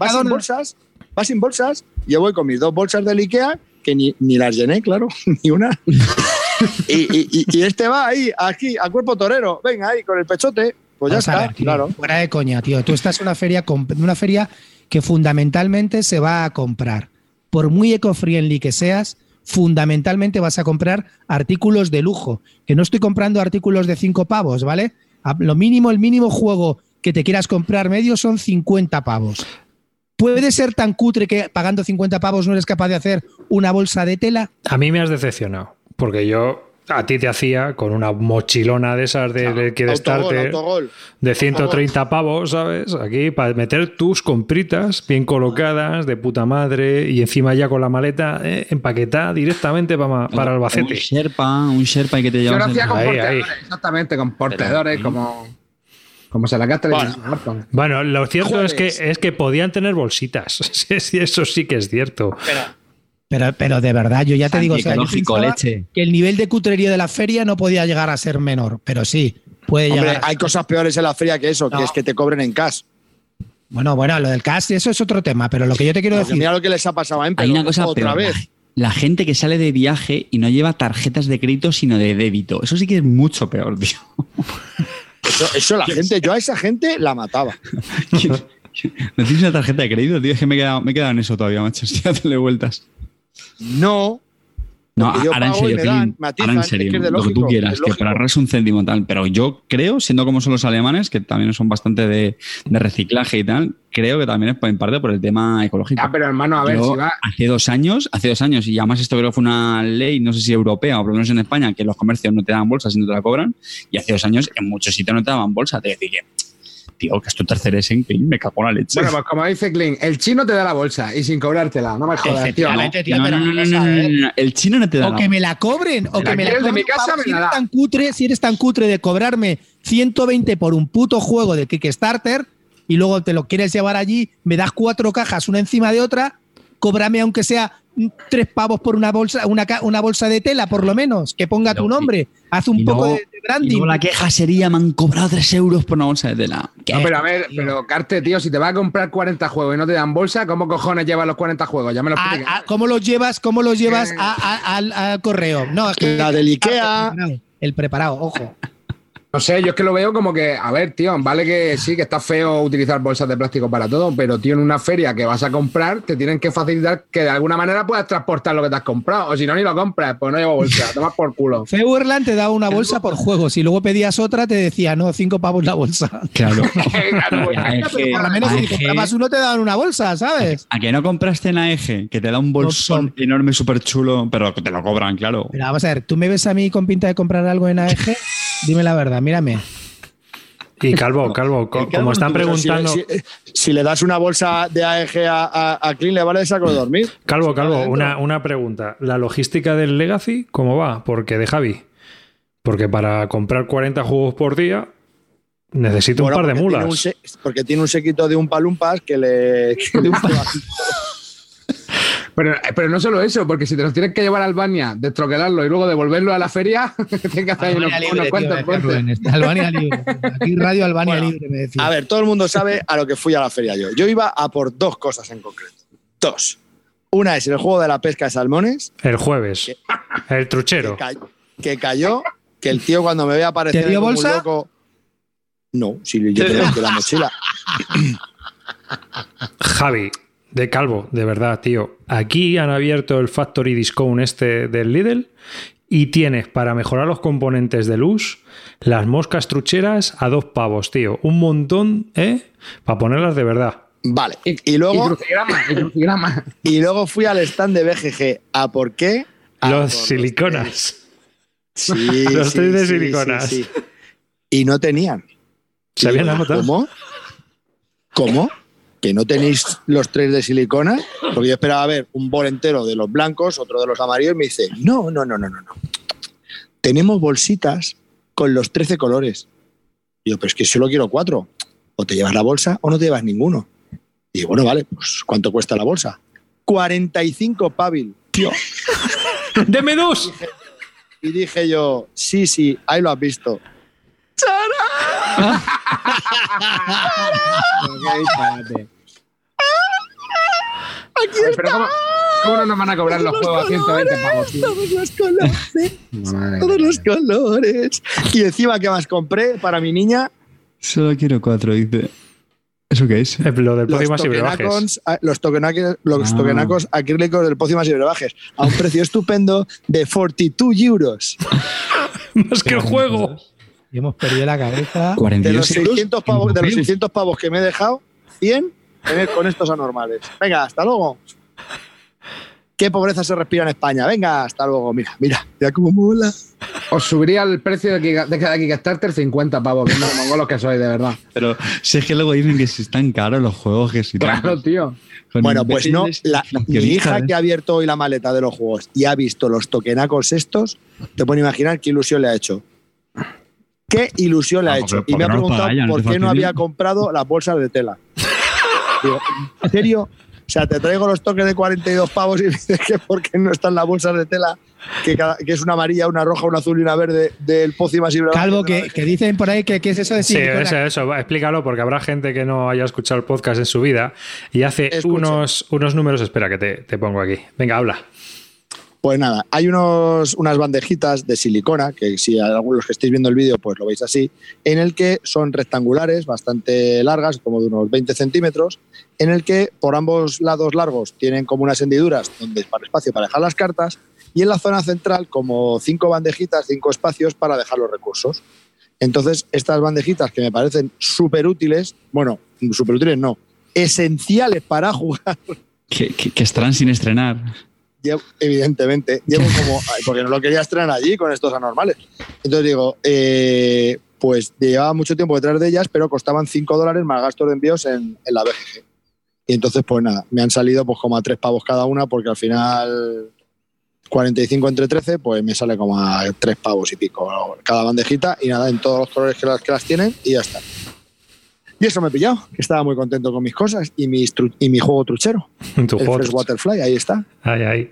sin bolsas, vas sin bolsas. Yo voy con mis dos bolsas del Ikea, que ni, ni las llené, claro, ni una. y, y- y- y este va ahí, aquí, a cuerpo torero. Venga, ahí, con el pechote. Pues ya Vamos está, ver, tío, claro. Fuera de coña, tío. Tú estás en una feria, una feria que fundamentalmente se va a comprar. Por muy eco-friendly que seas, fundamentalmente vas a comprar artículos de lujo. Que no estoy comprando artículos de 5 pavos, ¿vale? A- Lo mínimo, el mínimo juego que te quieras comprar medio son 50 pavos. ¿Puede ser tan cutre que pagando 50 pavos no eres capaz de hacer una bolsa de tela? A mí me has decepcionado, porque yo a ti te hacía con una mochilona de esas de, de que de Autogol, autogol. de 130 pavos, ¿sabes? Aquí para meter tus compritas bien colocadas, de puta madre, y encima ya con la maleta eh, empaquetada directamente para, para Un Albacete. Sherpa, un Sherpa y que te Yo lo llevas. hacía con Ahí, ahí. exactamente, con porteadores, como, como se la gasta el Bueno. Bueno, lo cierto es que, es que podían tener bolsitas. Sí, sí, Eso sí que es cierto. Pero, pero de verdad, yo ya te digo, o sea, yo Antiecológico, pensaba leche. que el nivel de cutrería de la feria no podía llegar a ser menor, pero sí, puede Hombre, llegar. a- hay cosas peores en la feria que eso, No. que es que te cobren en cash. Bueno, bueno, lo del cast, eso es otro tema, pero lo que yo te quiero decir, mira lo que les ha pasado a Empel Hay una cosa otra peor. vez. La, gente que sale de viaje y no lleva tarjetas de crédito, sino de débito. Eso sí que es mucho peor, tío. Eso, eso la gente, yo a esa gente la mataba. ¿No tienes una tarjeta de crédito, tío? Es que me he quedado, me he quedado en eso todavía, macho. Estoy dándole vueltas. No, No, ahora en serio, me dan, ahora en es que serio, es lo que tú quieras, que para ahorrarse un céntimo tal, pero yo creo, siendo como son los alemanes, que también son bastante de, de reciclaje y tal, creo que también es en parte por el tema ecológico. Ya, pero hermano, a ver, Yo, si va. hace dos años, hace dos años, y además esto creo que fue una ley, no sé si europea o por lo menos en España, que los comercios no te dan bolsa, sino te la cobran, y hace dos años en muchos sitios no te daban bolsa. Te decía que, tío, que es tu tercer en que me cago en la leche. Bueno, pues como dice Klein, el chino te da la bolsa y sin cobrártela. No me jodas, tío. el chino no te da o la que me la cobren, o que me la cobren. mi casa, pavo, me si eres tan cutre, si eres tan cutre de cobrarme 120 por un puto juego de Kickstarter y luego te lo quieres llevar allí, me das cuatro cajas una encima de otra, cóbrame aunque sea tres pavos por una bolsa, una, una bolsa de tela, por lo menos, que ponga tu nombre, haz un y poco de, branding. la queja sería, me han cobrado 3 euros por una bolsa de tela. ¿Qué? No, pero a ver, pero Carte, tío, si te vas a comprar 40 juegos y no te dan bolsa, ¿cómo cojones llevas los 40 juegos? Ya me lo A- explicas. a- ¿Cómo los llevas, cómo los llevas a- a- al, al correo? No, es que La del Ikea. El preparado, el preparado, ojo. No sé, yo es que lo veo como que, a ver, tío, vale que sí, que está feo utilizar bolsas de plástico para todo, pero tío, en una feria que vas a comprar, te tienen que facilitar que de alguna manera puedas transportar lo que te has comprado, o si no, ni lo compras, pues no llevo bolsa, tomas por culo. Feuerland te daba una bolsa por juego. Si luego pedías otra, te decía, no, cinco pavos la bolsa. Claro. Claro, pues, que- Por lo menos si comprabas uno, te daban una bolsa, ¿sabes? ¿A que no compraste en AEG? Que te da un bolsón enorme, súper chulo, pero que te lo cobran, claro. Pero vamos a ver, ¿tú me ves a mí con pinta de comprar algo en AEG? Dime la verdad, mírame. Y Calvo, Calvo, co- como están si- preguntando. Si, si le das una bolsa de AEG a, a, a Clean, le vale de saco de dormir. Calvo, Calvo, una, una pregunta. ¿La logística del Legacy cómo va? Porque de Javi. Porque para comprar 40 juegos por día necesito Bueno, un par de tiene mulas. un se- porque tiene un sequito de un palumpas que le. que le- Pero, pero no solo eso, porque si te los tienes que llevar a Albania, destroquelarlo y luego devolverlo a la feria, tienes que hacer unos, Albania unos libre, tío, cuantos. Rubén, está Albania libre. Aquí Radio Albania Bueno, libre, me decía. a ver, todo el mundo sabe a lo que fui a la feria yo. Yo iba a por dos cosas en concreto. Dos. Una es el juego de la pesca de salmones, El jueves. El que, truchero. ca- que cayó, que el tío cuando me ve aparecer ¿Te dio como un bolsa? loco. No, si yo te lo de la mochila. Javi, de Calvo, de verdad, tío. Aquí han abierto el Factory Discount este del Lidl y tienes para mejorar los componentes de luz las moscas trucheras a dos pavos, tío. Un montón, ¿eh? Para ponerlas de verdad. Vale. Y, Y luego, Y crucigrama, y crucigrama. y luego fui al stand de BGG. ¿A por qué? A por Los siliconas. Sí, Los sí, tres de sí, siliconas. sí, sí. Y no tenían. ¿Se habían agotado? ¿Cómo? ¿Cómo? ¿Que no tenéis los tres de silicona? Porque yo esperaba ver un bol entero de los blancos, otro de los amarillos, y me dice, no, no, no, no, no, no. Tenemos bolsitas con los 13 colores. Y yo, pero es que solo quiero cuatro. O te llevas la bolsa o no te llevas ninguno. Y bueno, vale, pues ¿cuánto cuesta la bolsa? 45 pavil. ¡Deme dos! Y dije yo, sí, sí, ahí lo has visto. Qué disparate. Oye, pero ¿cómo, cómo no nos van a cobrar los juegos a 120 pavos? tío? Todos los colores, Madre todos los colores. Y encima, ¿qué más compré para mi niña? Solo quiero cuatro, dice. ¿Eso qué es? Eh, Lo del Los próximas y brebajes. ah, los, tokenacos, los Ah. tokenacos acrílicos del Pócimas y Brebajes a un precio estupendo de 42 euros. Más que el juego. Y hemos perdido la cabeza. De 42 los, euros 600 pavos, de los europeos. 600 pavos que me he dejado, 100 tener con estos anormales. Venga, hasta luego. Qué pobreza se respira en España. Venga, hasta luego. Mira, mira, mira cómo mola. Os subiría el precio de, Giga- de cada Kickstarter 50 pavos, viendo lo mongolos que sois, de verdad. Pero si es que luego dicen que si están caros los juegos, que si Claro, tío. Con Bueno, pues no. La, mi hija ¿eh? que ha abierto hoy la maleta de los juegos y ha visto los tokenacos estos, te pueden imaginar qué ilusión le ha hecho. ¿Qué ilusión le ha Ah, hecho? Y me ha preguntado por qué no había comprado las bolsas de tela. Digo, ¿en serio? O sea, te traigo los toques de 42 pavos y me dices que por qué no están las bolsas de tela, que, cada- que es una amarilla, una roja, una azul y una verde del Pócimas y Calvo, que, que dicen por ahí que qué es eso de Sí, silicona. eso, eso, va, explícalo porque habrá gente que no haya escuchado el podcast en su vida y hace Escucha. unos, unos números. Espera, que te, te pongo aquí. Venga, habla. Pues nada, hay unos, unas bandejitas de silicona, que si algunos que estéis viendo el vídeo, pues lo veis así, en el que son rectangulares, bastante largas, como de unos 20 centímetros, en el que por ambos lados largos tienen como unas hendiduras donde es para espacio para dejar las cartas, y en la zona central como cinco bandejitas, cinco espacios para dejar los recursos. Entonces, estas bandejitas que me parecen súper útiles, bueno, súper útiles no, esenciales para jugar Que, que- que estarán sin estrenar. Llevo- evidentemente, llevo como, porque no lo quería estrenar allí con estos anormales. Entonces digo, eh, pues llevaba mucho tiempo detrás de ellas, pero costaban 5 dólares más gastos de envíos en, en la BGG. Y entonces, pues nada, me han salido pues como a 3 pavos cada una, porque al final 45 entre 13, pues me sale como a 3 pavos y pico cada bandejita y nada, en todos los colores que las, que las tienen y ya está. Y eso me he pillado, que estaba muy contento con mis cosas y, mis tru- y mi juego truchero, Tu el. Fresh Waterfly, ahí está. Ay.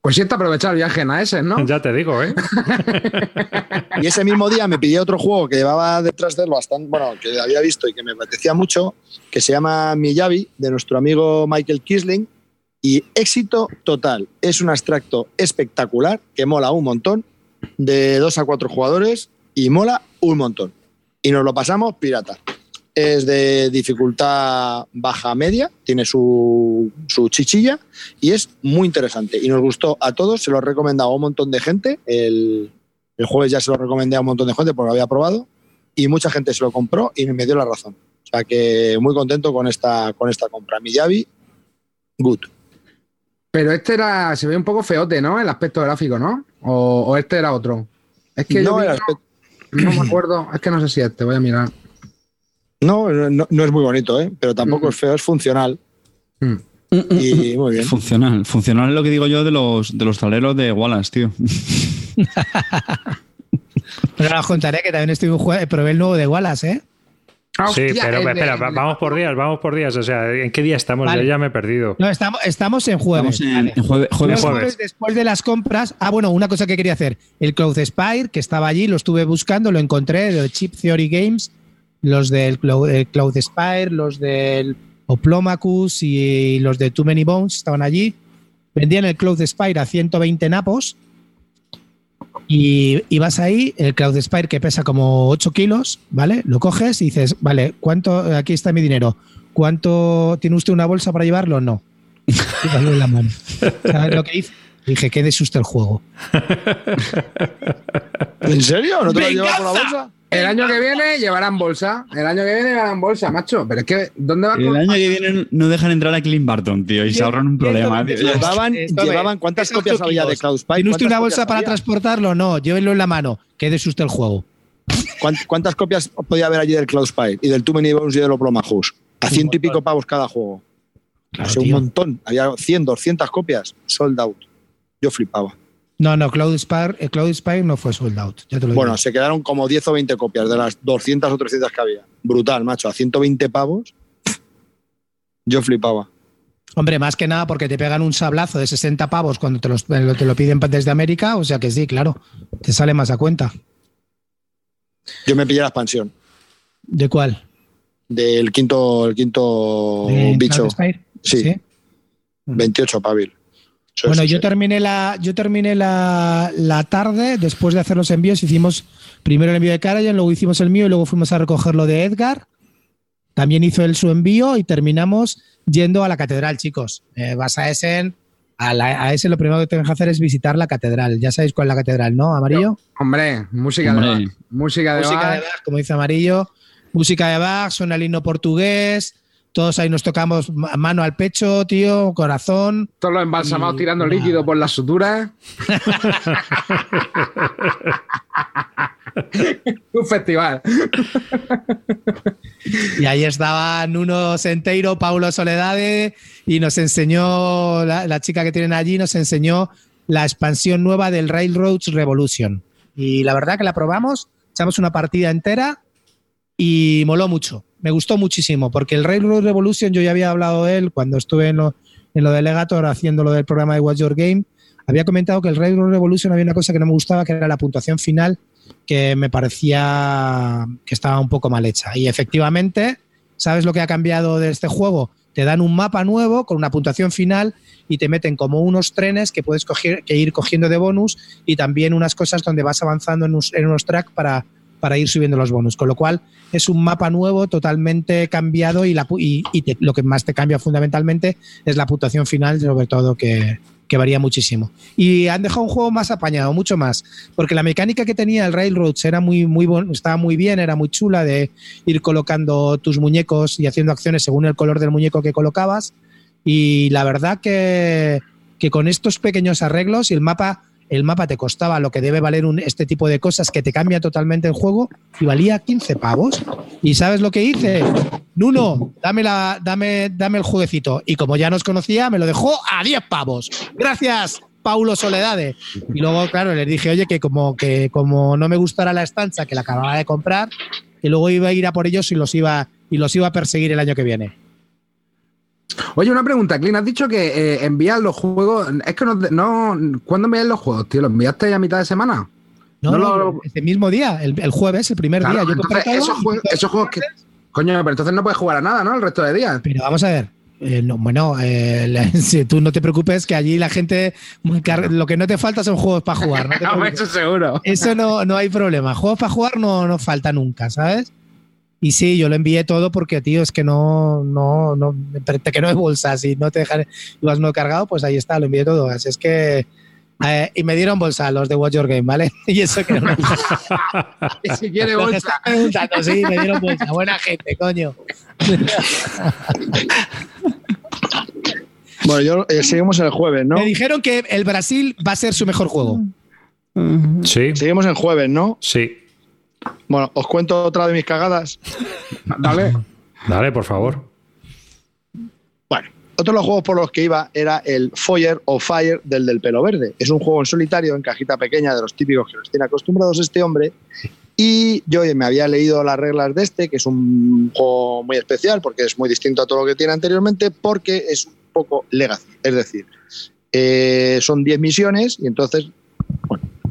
Pues sí, está aprovechado el viaje en AES, ¿no? Ya te digo, ¿eh? Y ese mismo día me pillé otro juego que llevaba detrás de él bastante, bueno, que había visto y que me apetecía mucho, que se llama Miyavi, de nuestro amigo Michael Kisling. Y éxito total. Es un abstracto espectacular que mola un montón, de dos a cuatro jugadores, y mola un montón. Y nos lo pasamos pirata. Es de dificultad baja media, tiene su, su chichilla y es muy interesante. Y nos gustó a todos, se lo he recomendado a un montón de gente. El, el jueves ya se lo recomendé a un montón de gente porque lo había probado y mucha gente se lo compró y me dio la razón. O sea que muy contento con esta, con esta compra. Miyavi, good. Pero este era, se ve un poco feote, ¿no? El aspecto gráfico, ¿no? O, o este era otro. Es que yo No, vi- el aspecto- no me acuerdo, es que no sé si este, voy a mirar. No, no, no es muy bonito, ¿eh? pero tampoco Mm. es feo, es funcional. Mm. Y muy bien. Funcional. Funcional es lo que digo yo de los, de los tableros de Wallace, tío. Pero ahora os contaré que también estoy jugando, probé el nuevo de Wallace, ¿eh? Sí, hostia, pero el espera, va- vamos por días, vamos por días. O sea, ¿en qué día estamos? Vale. Yo ya me he perdido. No, estamos, estamos en jueves. Estamos en, vale. en jueves, jueves. Luego, jueves. Después de las compras, ah, bueno, una cosa que quería hacer. El Cloud Spire, que estaba allí, lo estuve buscando, lo encontré de Chip Theory Games, los del Cloud, Cloud Spire, los del Oplomacus y los de Too Many Bones estaban allí. Vendían el Cloud Spire a 120 napos y, y vas ahí, el Cloud Spire que pesa como 8 kilos, ¿vale? Lo coges y dices, vale, ¿cuánto? Aquí está mi dinero. ¿Cuánto tiene usted una bolsa para llevarlo? No. Y dale la mano. ¿Sabes lo que hice? Dije, quédese usted el juego. ¿En serio? ¿No te lo has llevado por la bolsa? El año que viene llevarán bolsa. El año que viene llevarán bolsa, macho. Pero es que, ¿dónde va El año que viene no dejan entrar a Clint Barton, tío, y se ahorran un problema. tío. Llevaban, llevaban ¿cuántas copias había de. Cloud Spy? ¿Tiene usted ¿Cuántas una bolsa para transportarlo? No, llévenlo en la mano. Quédese usted el juego. ¿Cuánt- ¿Cuántas copias podía haber allí del Cloud Spy y del Too Many Bones y del Oplomahus? A ciento y pico pavos cada juego. Claro, O sea, un montón. Había 100, 200 copias. Sold out. Yo flipaba. No, no, Cloud Spire, eh, Cloud Spire no fue sold out. Ya te lo Bueno, se quedaron como 10 o 20 copias de las 200 o 300 que había. Brutal, macho. A 120 pavos. Yo flipaba. Hombre, más que nada porque te pegan un sablazo de 60 pavos cuando te, los- te lo- te lo piden desde América. O sea que sí, claro. Te sale más a cuenta. Yo me pillé la expansión ¿De cuál? del quinto, el quinto ¿De bicho. Cloud Spire? Sí. 28 pavil. Bueno, yo terminé la, yo terminé la, la tarde, después de hacer los envíos, hicimos primero el envío de Karajan, luego hicimos el mío y luego fuimos a recogerlo de Edgar. También hizo él su envío y terminamos yendo a la catedral, chicos. Eh, vas a Essen, a, la- a ese lo primero que tienes que hacer es visitar la catedral. Ya sabéis cuál es la catedral, ¿no? Amarillo. Hombre, música Hombre. de Bach. Música de Música Bach. de Bach, como dice Amarillo. Música de Bach, suena el himno portugués. Todos ahí nos tocamos ma- mano al pecho, tío, corazón. Todos los embalsamados Y- tirando líquido por las suturas. Un festival. Y ahí estaba Nuno Senteiro, Paulo Soledade, y nos enseñó, la, la chica que tienen allí, nos enseñó la expansión nueva del Railroads Revolution. Y la verdad que la probamos, echamos una partida entera y moló mucho. Me gustó muchísimo, porque el Railroad Revolution, yo ya había hablado de él cuando estuve en lo, en lo de Legator haciendo lo del programa de Watch Your Game. Había comentado que el Railroad Revolution había una cosa que no me gustaba, que era la puntuación final, que me parecía que estaba un poco mal hecha. Y efectivamente, ¿sabes lo que ha cambiado de este juego? Te dan un mapa nuevo con una puntuación final y te meten como unos trenes que puedes coger, que ir cogiendo de bonus y también unas cosas donde vas avanzando en unos, en unos tracks para, para ir subiendo los bonus. Con lo cual es un mapa nuevo totalmente cambiado y, lo que más te cambia fundamentalmente es la puntuación final, sobre todo que, que varía muchísimo. Y han dejado un juego más apañado, mucho más, porque la mecánica que tenía el Railroads era muy, muy bon- estaba muy bien, era muy chula de ir colocando tus muñecos y haciendo acciones según el color del muñeco que colocabas. Y la verdad que con estos pequeños arreglos y el mapa, el mapa te costaba lo que debe valer un, este tipo de cosas que te cambia totalmente el juego y valía 15 pavos. ¿Y sabes lo que hice? Nuno, dame, la, dame, dame el jueguecito. Y como ya nos conocía, me lo dejó a 10 pavos. Gracias, Paulo Soledade. Y luego, claro, les dije, oye, que como, que como no me gustara la estancia que la acababa de comprar, que luego iba a ir a por ellos y los iba, y los iba a perseguir el año que viene. Oye, una pregunta, Clint. Has dicho que eh, envías los juegos. Es que no, no. ¿Cuándo envías los juegos, tío? ¿Los enviaste a mitad de semana? No, No no, lo- ese mismo día, el, el jueves, el primer Claro, día. Yo entonces, esos, juegos, esos juegos que. Coño, pero entonces no puedes jugar a nada, ¿no? El resto de días. Pero vamos a ver. eh, no, bueno, eh, la- si tú no te preocupes que allí la gente lo que no te falta son juegos para jugar. No te eso seguro. Eso no, no hay problema. Juegos para jugar no, no falta nunca, ¿sabes? Y sí, yo lo envié todo porque, tío, es que no, no, no, que no hay bolsas y no te dejan, ibas no cargado, pues ahí está, lo envié todo. Así es que, eh, y me dieron bolsa los de Watch Your Game, ¿vale? Y eso que no. Y si quiere Lo que bolsa. estás preguntando, sí, me dieron bolsa. Buena gente, coño. Bueno, yo eh, seguimos el jueves, ¿no? Me dijeron que el Brasil va a ser su mejor juego. Sí, Seguimos en jueves, ¿no? sí. Bueno, os cuento otra de mis cagadas. Dale. Dale, por favor. Bueno, otro de los juegos por los que iba era el Foyer o Fire del del pelo verde. Es un juego en solitario, en cajita pequeña, de los típicos que nos tiene acostumbrados este hombre. Y yo me había leído las reglas de este, que es un juego muy especial, porque es muy distinto a todo lo que tiene anteriormente, porque es un poco legacy. Es decir, eh, son 10 misiones y entonces,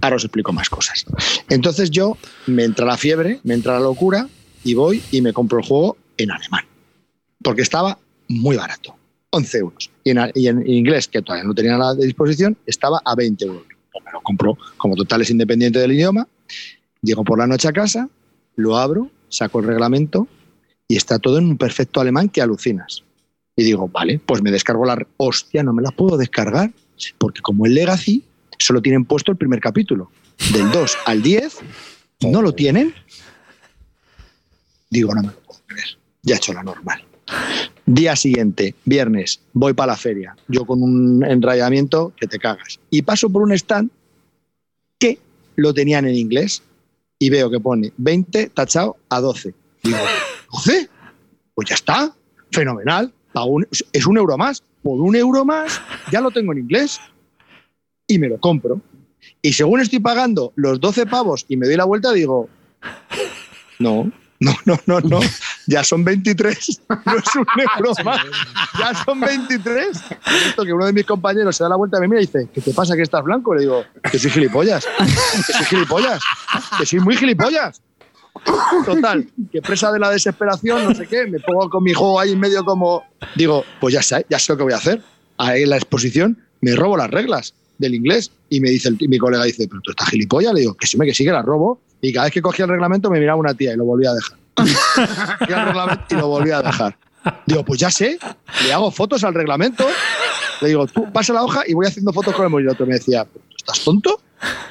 ahora os explico más cosas. Entonces yo me entra la fiebre, me entra la locura y voy y me compro el juego en alemán, porque estaba muy barato, 11 euros. Y en, y en inglés, que todavía no tenía nada de disposición, estaba a 20 euros. Pues me lo compro como total es independiente del idioma. Llego por la noche a casa, lo abro, saco el reglamento y está todo en un perfecto alemán que alucinas. Y digo, vale, pues me descargo la... Hostia, no me la puedo descargar porque como el Legacy solo tienen puesto el primer capítulo. Del 2 al 10 no lo tienen. Digo, no me lo puedo creer. Ya he hecho la normal. Día siguiente, viernes, voy para la feria. Yo con un enrayamiento que te cagas. Y paso por un stand que lo tenían en inglés y veo que pone 20 tachado a 12. Digo, ¿12? Pues ya está. Fenomenal. Es un euro más. Por un euro más ya lo tengo en inglés. Y me lo compro. Y según estoy pagando los 12 pavos y me doy la vuelta, digo, no, no, no, no, no. Ya son 23. No es un euro más. Ya son 23. Y esto que uno de mis compañeros se da la vuelta me mira y dice, ¿qué te pasa que estás blanco? Le digo, que soy gilipollas. Que soy gilipollas. Que soy muy gilipollas. Total, que presa de la desesperación, no sé qué, me pongo con mi juego ahí en medio como, digo, pues ya sé, ya sé lo que voy a hacer. Ahí en la exposición me robo las reglas del inglés y me dice el, mi colega dice, pero tú estás gilipollas, le digo, que sí, me que sí que las robo y cada vez que cogía el reglamento me miraba una tía y lo volvía a dejar. El reglamento y lo volvía a dejar. Digo, pues ya sé, le hago fotos al reglamento, le digo, tú pasa la hoja y voy haciendo fotos con el otro me decía, ¿tú estás tonto?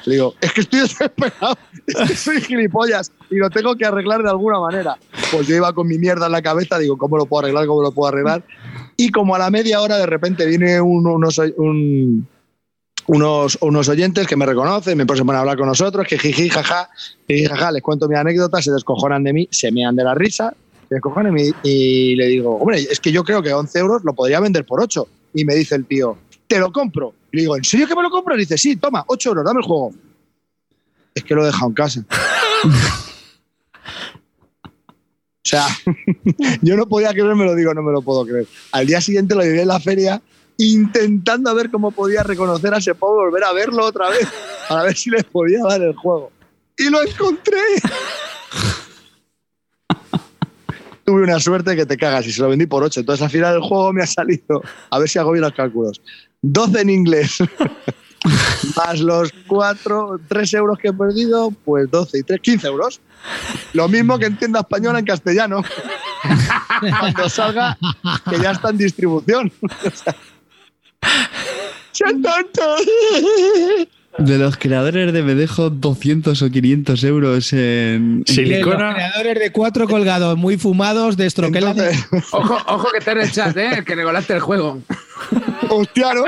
Le digo, es que estoy desesperado, es que soy gilipollas y lo tengo que arreglar de alguna manera. Pues yo iba con mi mierda en la cabeza, digo, ¿cómo lo puedo arreglar? ¿Cómo lo puedo arreglar? Y como a la media hora de repente viene un- unos, un- unos, unos oyentes que me reconocen, me ponen a hablar con nosotros, que jiji, jaja, jiji, jaja, les cuento mi anécdota, se descojonan de mí, se mean de la risa, se descojonan de mí y le digo, hombre, es que yo creo que 11 euros lo podría vender por 8. Y me dice el tío, te lo compro. Y le digo, ¿en serio que me lo compro? Y dice, sí, toma, 8 euros, dame el juego. Es que lo he dejado en casa. O sea, yo no podía creerme, lo digo, no me lo puedo creer. Al día siguiente lo llevé en la feria intentando a ver cómo podía reconocer a ese pobre, volver a verlo otra vez, para ver si les podía dar el juego. Y lo encontré. Tuve una suerte que te cagas y se lo vendí por 8. Entonces al final el juego me ha salido, a ver si hago bien los cálculos, 12 en inglés. Más los 4, 3 euros que he perdido, pues 12 y 3, 15 euros. Lo mismo que en tienda española en castellano. Cuando salga, que ya está en distribución. ¡Sean tontos! De los creadores de me dejo 200 o 500 euros en... Sí. De los Silicona. creadores de cuatro colgados muy fumados de estroquela. Entonces, Ojo, ojo que está en el chat, ¿eh? El que regalaste el juego. hostia, ¿no?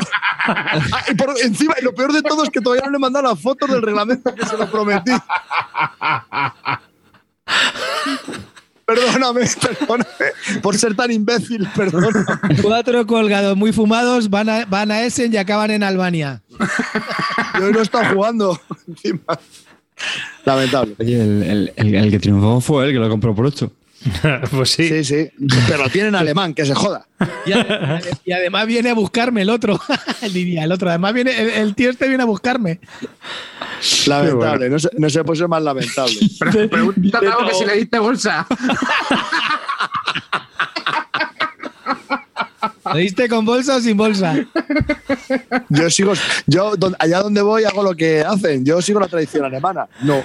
Y por encima, y lo peor de todo es que todavía no le he mandado las fotos del reglamento que se lo prometí. Perdóname, perdóname por ser tan imbécil, perdóname. Cuatro colgados muy fumados van a, van a Essen y acaban en Albania. Yo no he estado jugando encima. Lamentable. Oye, el, el- el- el que triunfó fue él, que lo compró por 8. pues sí. Sí, sí. Pero lo tiene en alemán, que se joda. Y, ade- y además viene a buscarme el otro. Diría el otro. Además viene, el, el tío este viene a buscarme. Lamentable. No, se, no se puede ser más lamentable. Pregúntate algo que si le diste bolsa. ¿Lo diste con bolsa o sin bolsa? Yo sigo, yo don- allá donde voy hago lo que hacen. Yo sigo la tradición alemana. No.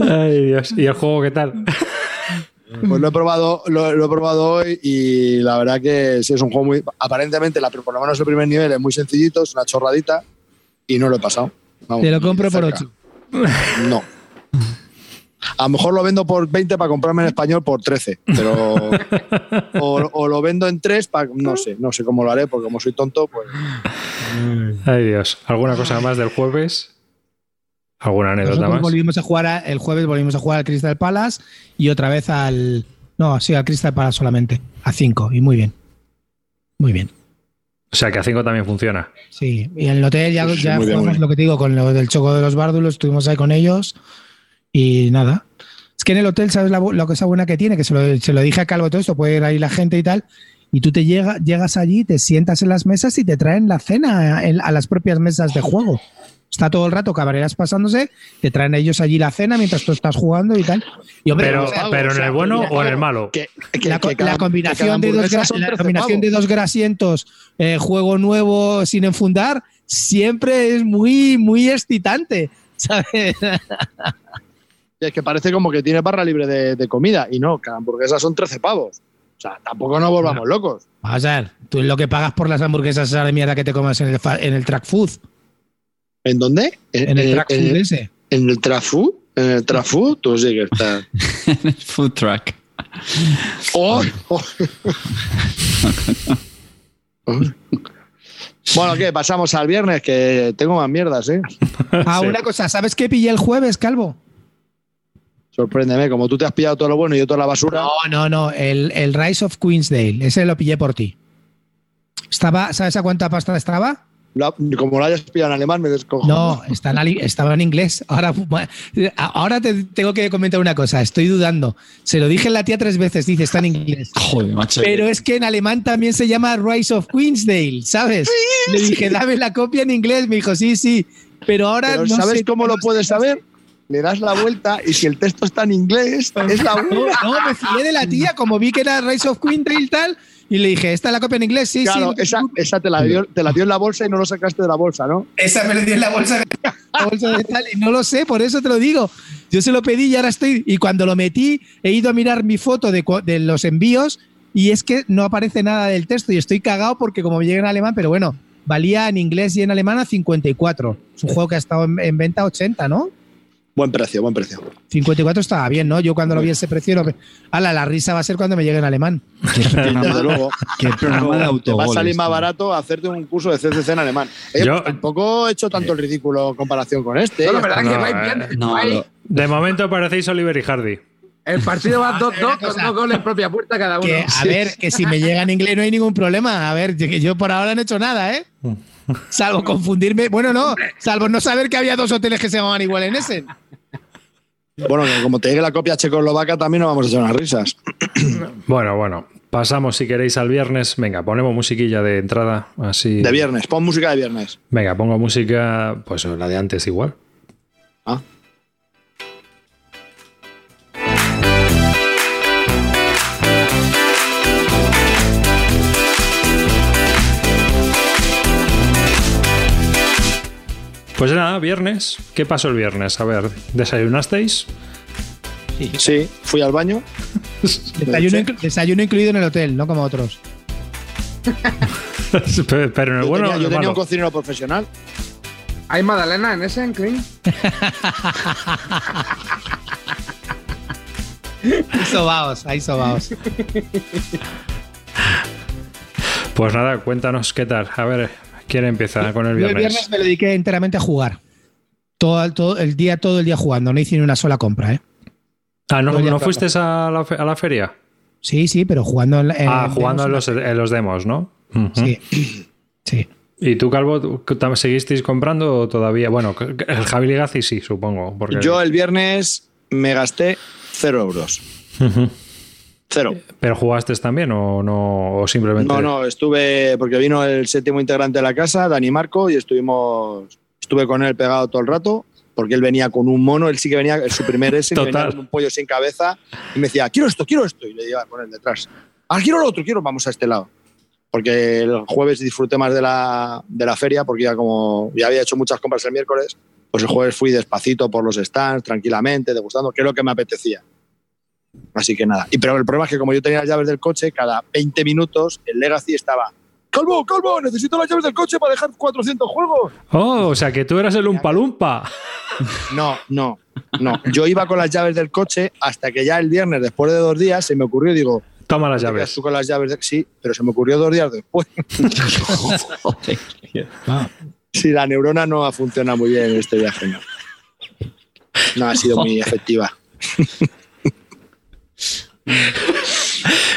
Ay, Dios. ¿Y el juego qué tal? Pues lo he probado, lo, lo he probado hoy y la verdad que sí es un juego muy. Aparentemente, la, por lo menos el primer nivel es muy sencillito, es una chorradita y no lo he pasado. Vamos, Te lo compro por cerca. 8. No. A lo mejor lo vendo por 20 para comprarme en español por 13, pero o, o lo vendo en 3 para no sé, no sé cómo lo haré porque como soy tonto, pues Ay, Dios. ¿Alguna cosa más del jueves? ¿Alguna anécdota Nosotros más? volvimos a jugar a- el jueves volvimos a jugar al Crystal Palace y otra vez al no, sí, al Crystal Palace solamente, a 5 y muy bien. Muy bien. O sea, que a 5 también funciona. Sí, y en el hotel ya, Sí, ya jugamos bien. lo que te digo con lo del choco de los bárdulos, estuvimos ahí con ellos y nada. Es que en el hotel, ¿sabes la, la cosa buena que tiene? Que se lo, se lo dije a Calvo todo esto, puede ir ahí la gente y tal. Y tú te llega, llegas allí, te sientas en las mesas y te traen la cena en- a las propias mesas de juego. Está todo el rato cabareras pasándose, te traen ellos allí la cena mientras tú estás jugando y tal. Y hombre, Pero, o sea, pero en el bueno o en el malo. que, que- la, co- que cada- la combinación, de dos, la 13 combinación de dos grasientos, eh, juego nuevo sin enfundar, siempre es muy, muy excitante. ¿sabes? Es que parece como que tiene barra libre de, de comida y no, cada hamburguesa son 13 pavos. O sea, tampoco nos volvamos locos. Vamos a ver, tú lo que pagas por las hamburguesas esas de mierda que te comas en el, en el track food. ¿En dónde? En el track food ese. ¿En el trafu? ¿En el trafu? Tú sí que estás. Food truck. ¡Oh! ¡Oh! bueno, ¿qué? Pasamos al viernes, que tengo más mierdas, ¿eh? Ah, Sí. una cosa, ¿sabes qué pillé el jueves, Calvo? Sorpréndeme, como tú te has pillado todo lo bueno y yo toda la basura. No, no, no, el, el Rise of Queensdale, ese lo pillé por ti. Estaba, ¿sabes a cuánta pasta estaba? Lo- como lo hayas pillado en alemán, me descojo. No, está en ali- estaba en inglés. Ahora, ahora te tengo que comentar una cosa, estoy dudando. Se lo dije a la tía tres veces, dice, está en inglés. Joder, macho. Pero es que en alemán también se llama Rise of Queensdale, ¿sabes? Le dije, dame la copia en inglés. Me dijo, sí, sí. Pero ahora Pero no ¿sabes sé cómo lo puedes saber? Le das la vuelta y si el texto está en inglés, es la No, vuelta. no, me fié de la tía, como vi que era Rise of Queendale tal, y le dije, ¿esta es la copia en inglés? Sí, Claro, sí. esa, esa te, la dio, te la dio en la bolsa y no lo sacaste de la bolsa, ¿no? Esa me lo dio en la bolsa, la bolsa de tal, y no lo sé, por eso te lo digo. Yo se lo pedí y ahora estoy. Y cuando lo metí, he ido a mirar mi foto de, de los envíos y es que no aparece nada del texto y estoy cagado porque como me llega en alemán, pero bueno, valía en inglés y en alemán a 54. Es un juego que ha estado en, en venta a 80, ¿no? Buen precio, buen precio. 54 estaba bien, ¿no? Yo cuando lo vi ese precio, lo... ala, la risa va a ser cuando me llegue en alemán. Qué Desde programa, luego. qué programa de Te va a salir más tío. barato hacerte un curso de CCC en alemán. Eh, Yo- pues tampoco he hecho tanto el ridículo en comparación con este. No, la ¿eh? verdad No, que vais eh, bien. No, vais- lo- De momento parecéis Oliver y Hardy. El partido va 2-2 una con dos goles en propia puerta cada uno. Que, a ver, que si me llega en inglés no hay ningún problema. A ver, que yo por ahora no he hecho nada, ¿eh? Salvo confundirme. Bueno, no, salvo no saber que había dos hoteles que se llamaban igual en ese. Bueno, como te llegue la copia checoslovaca también nos vamos a echar unas risas. Bueno, bueno, pasamos si queréis al viernes. Venga, ponemos musiquilla de entrada, así. De viernes, pon música de viernes. Venga, pongo música, pues la de antes igual. Ah. Pues nada, viernes. ¿Qué pasó el viernes? A ver, ¿desayunasteis? Sí, fui al baño. Desayuno, inclu- desayuno incluido en el hotel, no como otros. Pero en el Yo bueno tenía, yo tenía malo? un cocinero profesional. ¿Hay Madalena en ese, en Clean? Ahí sobaos, ahí sobaos. Pues nada, cuéntanos qué tal. A ver, ¿quién empieza con el Yo el viernes? viernes me lo dediqué enteramente a jugar. Todo, todo el día, todo el día jugando. No hice ni una sola compra, ¿eh? Ah, ¿no, ¿no fuiste a la, fe- a la feria? Sí, sí, pero jugando en, en- ah, jugando en los, en los demos, ¿no? Sí. Sí. ¿Y tú, Calvo, seguisteis comprando o todavía? Bueno, el Javi Legacy sí, supongo. Porque... Yo el viernes me gasté cero euros. Ujú. Cero. ¿Pero jugaste también o no? O simplemente... No, no, estuve porque vino el séptimo integrante de la casa, Dani Marco, y estuvimos, estuve con él pegado todo el rato, porque él venía con un mono, él sí que venía, su primer S, que venía con un pollo sin cabeza, y me decía, quiero esto, quiero esto, y le iba con él detrás. Ah, quiero lo otro, quiero, vamos a este lado. Porque el jueves disfruté más de la, de la feria, porque ya como ya había hecho muchas compras el miércoles, pues el jueves fui despacito por los stands, tranquilamente, degustando, que es lo que me apetecía. Así que nada. Y pero el problema es que como yo tenía las llaves del coche, cada 20 minutos el Legacy estaba. Calvo, calvo, necesito las llaves del coche para dejar 400 juegos. Oh, o sea que tú eras el Umpa Lumpa. No, no, no. Yo iba con las llaves del coche hasta que ya el viernes, después de dos días, se me ocurrió y digo, Toma las "¿Te quedas llaves. tú con las llaves del-?" Sí, pero se me ocurrió dos días después. Sí, la neurona no ha funcionado muy bien en este viaje, no. No ha sido muy efectiva.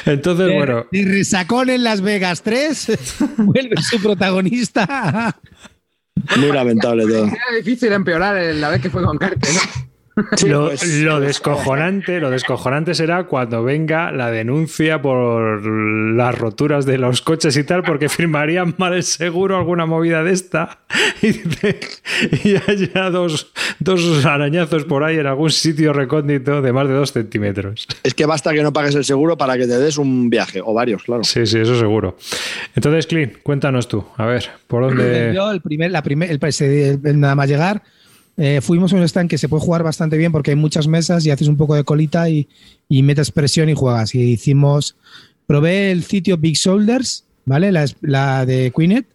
Entonces, De- bueno, de resacón en Las Vegas 3, vuelve su protagonista. Muy lamentable todo. Era difícil empeorar en la vez que fue con Carte, ¿no? Lo, pues, lo pues, descojonante, lo descojonante será cuando venga la denuncia por las roturas de los coches y tal, porque firmarían mal el seguro, alguna movida de esta, y, dice- y haya dos, dos arañazos por ahí en algún sitio recóndito de más de dos centímetros. Es que basta que no pagues el seguro para que te des un viaje, o varios, claro. Sí, sí, eso seguro. Entonces, Clint, cuéntanos tú, a ver, ¿por dónde...? Yo, el primer, la primer, el, ese- el- nada más llegar, eh, fuimos a un stand que se puede jugar bastante bien porque hay muchas mesas y haces un poco de colita y, y metes presión y juegas. Y hicimos Probé el sitio Big Shoulders, ¿vale? La, la de Queenet.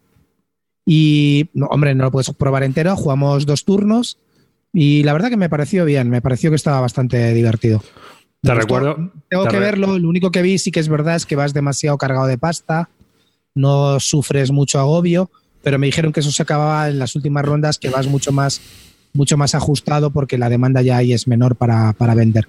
Y, no, hombre, no lo puedes probar entero. Jugamos dos turnos. Y la verdad que me pareció bien. Me pareció que estaba bastante divertido. Te gustó. recuerdo. Tengo te que verlo. Lo único que vi sí que es verdad es que vas demasiado cargado de pasta. No sufres mucho agobio. Pero me dijeron que eso se acababa en las últimas rondas, que vas mucho más, mucho más ajustado porque la demanda ya ahí es menor para, para vender.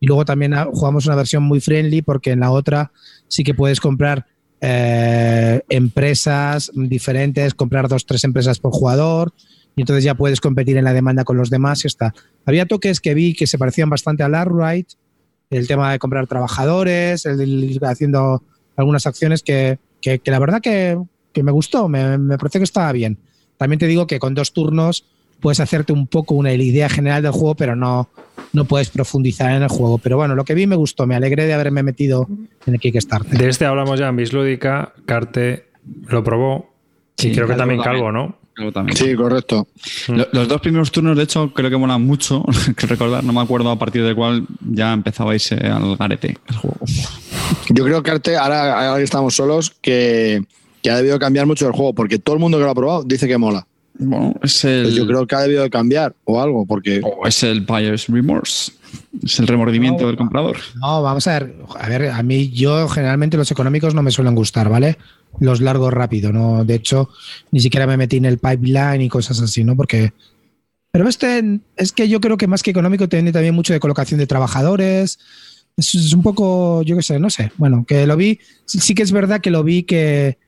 Y luego también ah, jugamos una versión muy friendly porque en la otra sí que puedes comprar eh, empresas diferentes, comprar dos, tres empresas por jugador. Y entonces ya puedes competir en la demanda con los demás y está. Había toques que vi que se parecían bastante al Arkwright, el tema de comprar trabajadores, el ir haciendo algunas acciones que, que- la verdad que, que me gustó, me, me pareció que estaba bien. También te digo que con dos turnos puedes hacerte un poco una idea general del juego, pero no, no puedes profundizar en el juego. Pero bueno, lo que vi me gustó, me alegré de haberme metido en el Kickstarter. De este hablamos ya en Bislúdica. Carte lo probó. Sí, y creo que también. Calvo, ¿no? También. Sí, correcto. Lo- Los dos primeros turnos, de hecho, creo que molan mucho. que recordar, no me acuerdo a partir de cuál ya empezaba a irse al garete el juego. Yo creo que Arte, ahora, ahora que estamos solos, que, que ha debido cambiar mucho el juego, porque todo el mundo que lo ha probado dice que mola. Bueno, es el, Pues yo creo que ha debido de cambiar o algo, porque o es el buyer's remorse. Es el remordimiento No, del comprador. No, vamos a ver. A ver, a mí yo generalmente los económicos no me suelen gustar, ¿vale? Los largos rápido, ¿no? De hecho, ni siquiera me metí en el pipeline y cosas así, ¿no? Porque. Pero este es que yo creo que más que económico tiene también mucho de colocación de trabajadores. Es, es un poco, yo qué sé, no sé. Bueno, que lo vi. Sí, sí que es verdad que lo vi que,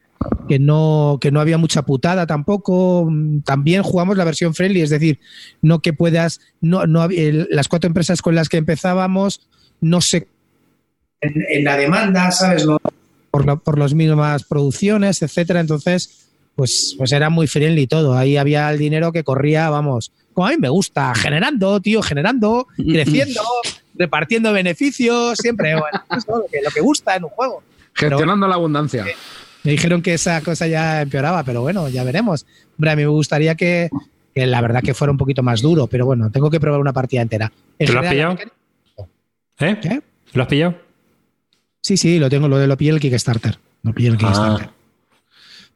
que no, que no había mucha putada tampoco. También jugamos la versión friendly, es decir, no que puedas, no, no las cuatro empresas con las que empezábamos no se en, en la demanda, ¿sabes? No- por, lo- por las mismas producciones, etcétera. Entonces, pues, pues era muy friendly todo. Ahí había el dinero que corría, vamos, como a mí me gusta, generando, tío, generando, creciendo, repartiendo beneficios, siempre, bueno, lo que, lo que gusta en un juego. Gestionando la abundancia. Me dijeron que esa cosa ya empeoraba, pero bueno, ya veremos. Hombre, a mí me gustaría que, que la verdad que fuera un poquito más duro, pero bueno, tengo que probar una partida entera. En ¿Tú lo has pillado? ¿Eh? ¿Qué? ¿Lo has pillado? Sí, sí, lo tengo, lo de lo pillé el Kickstarter. Lo pillé el Kickstarter.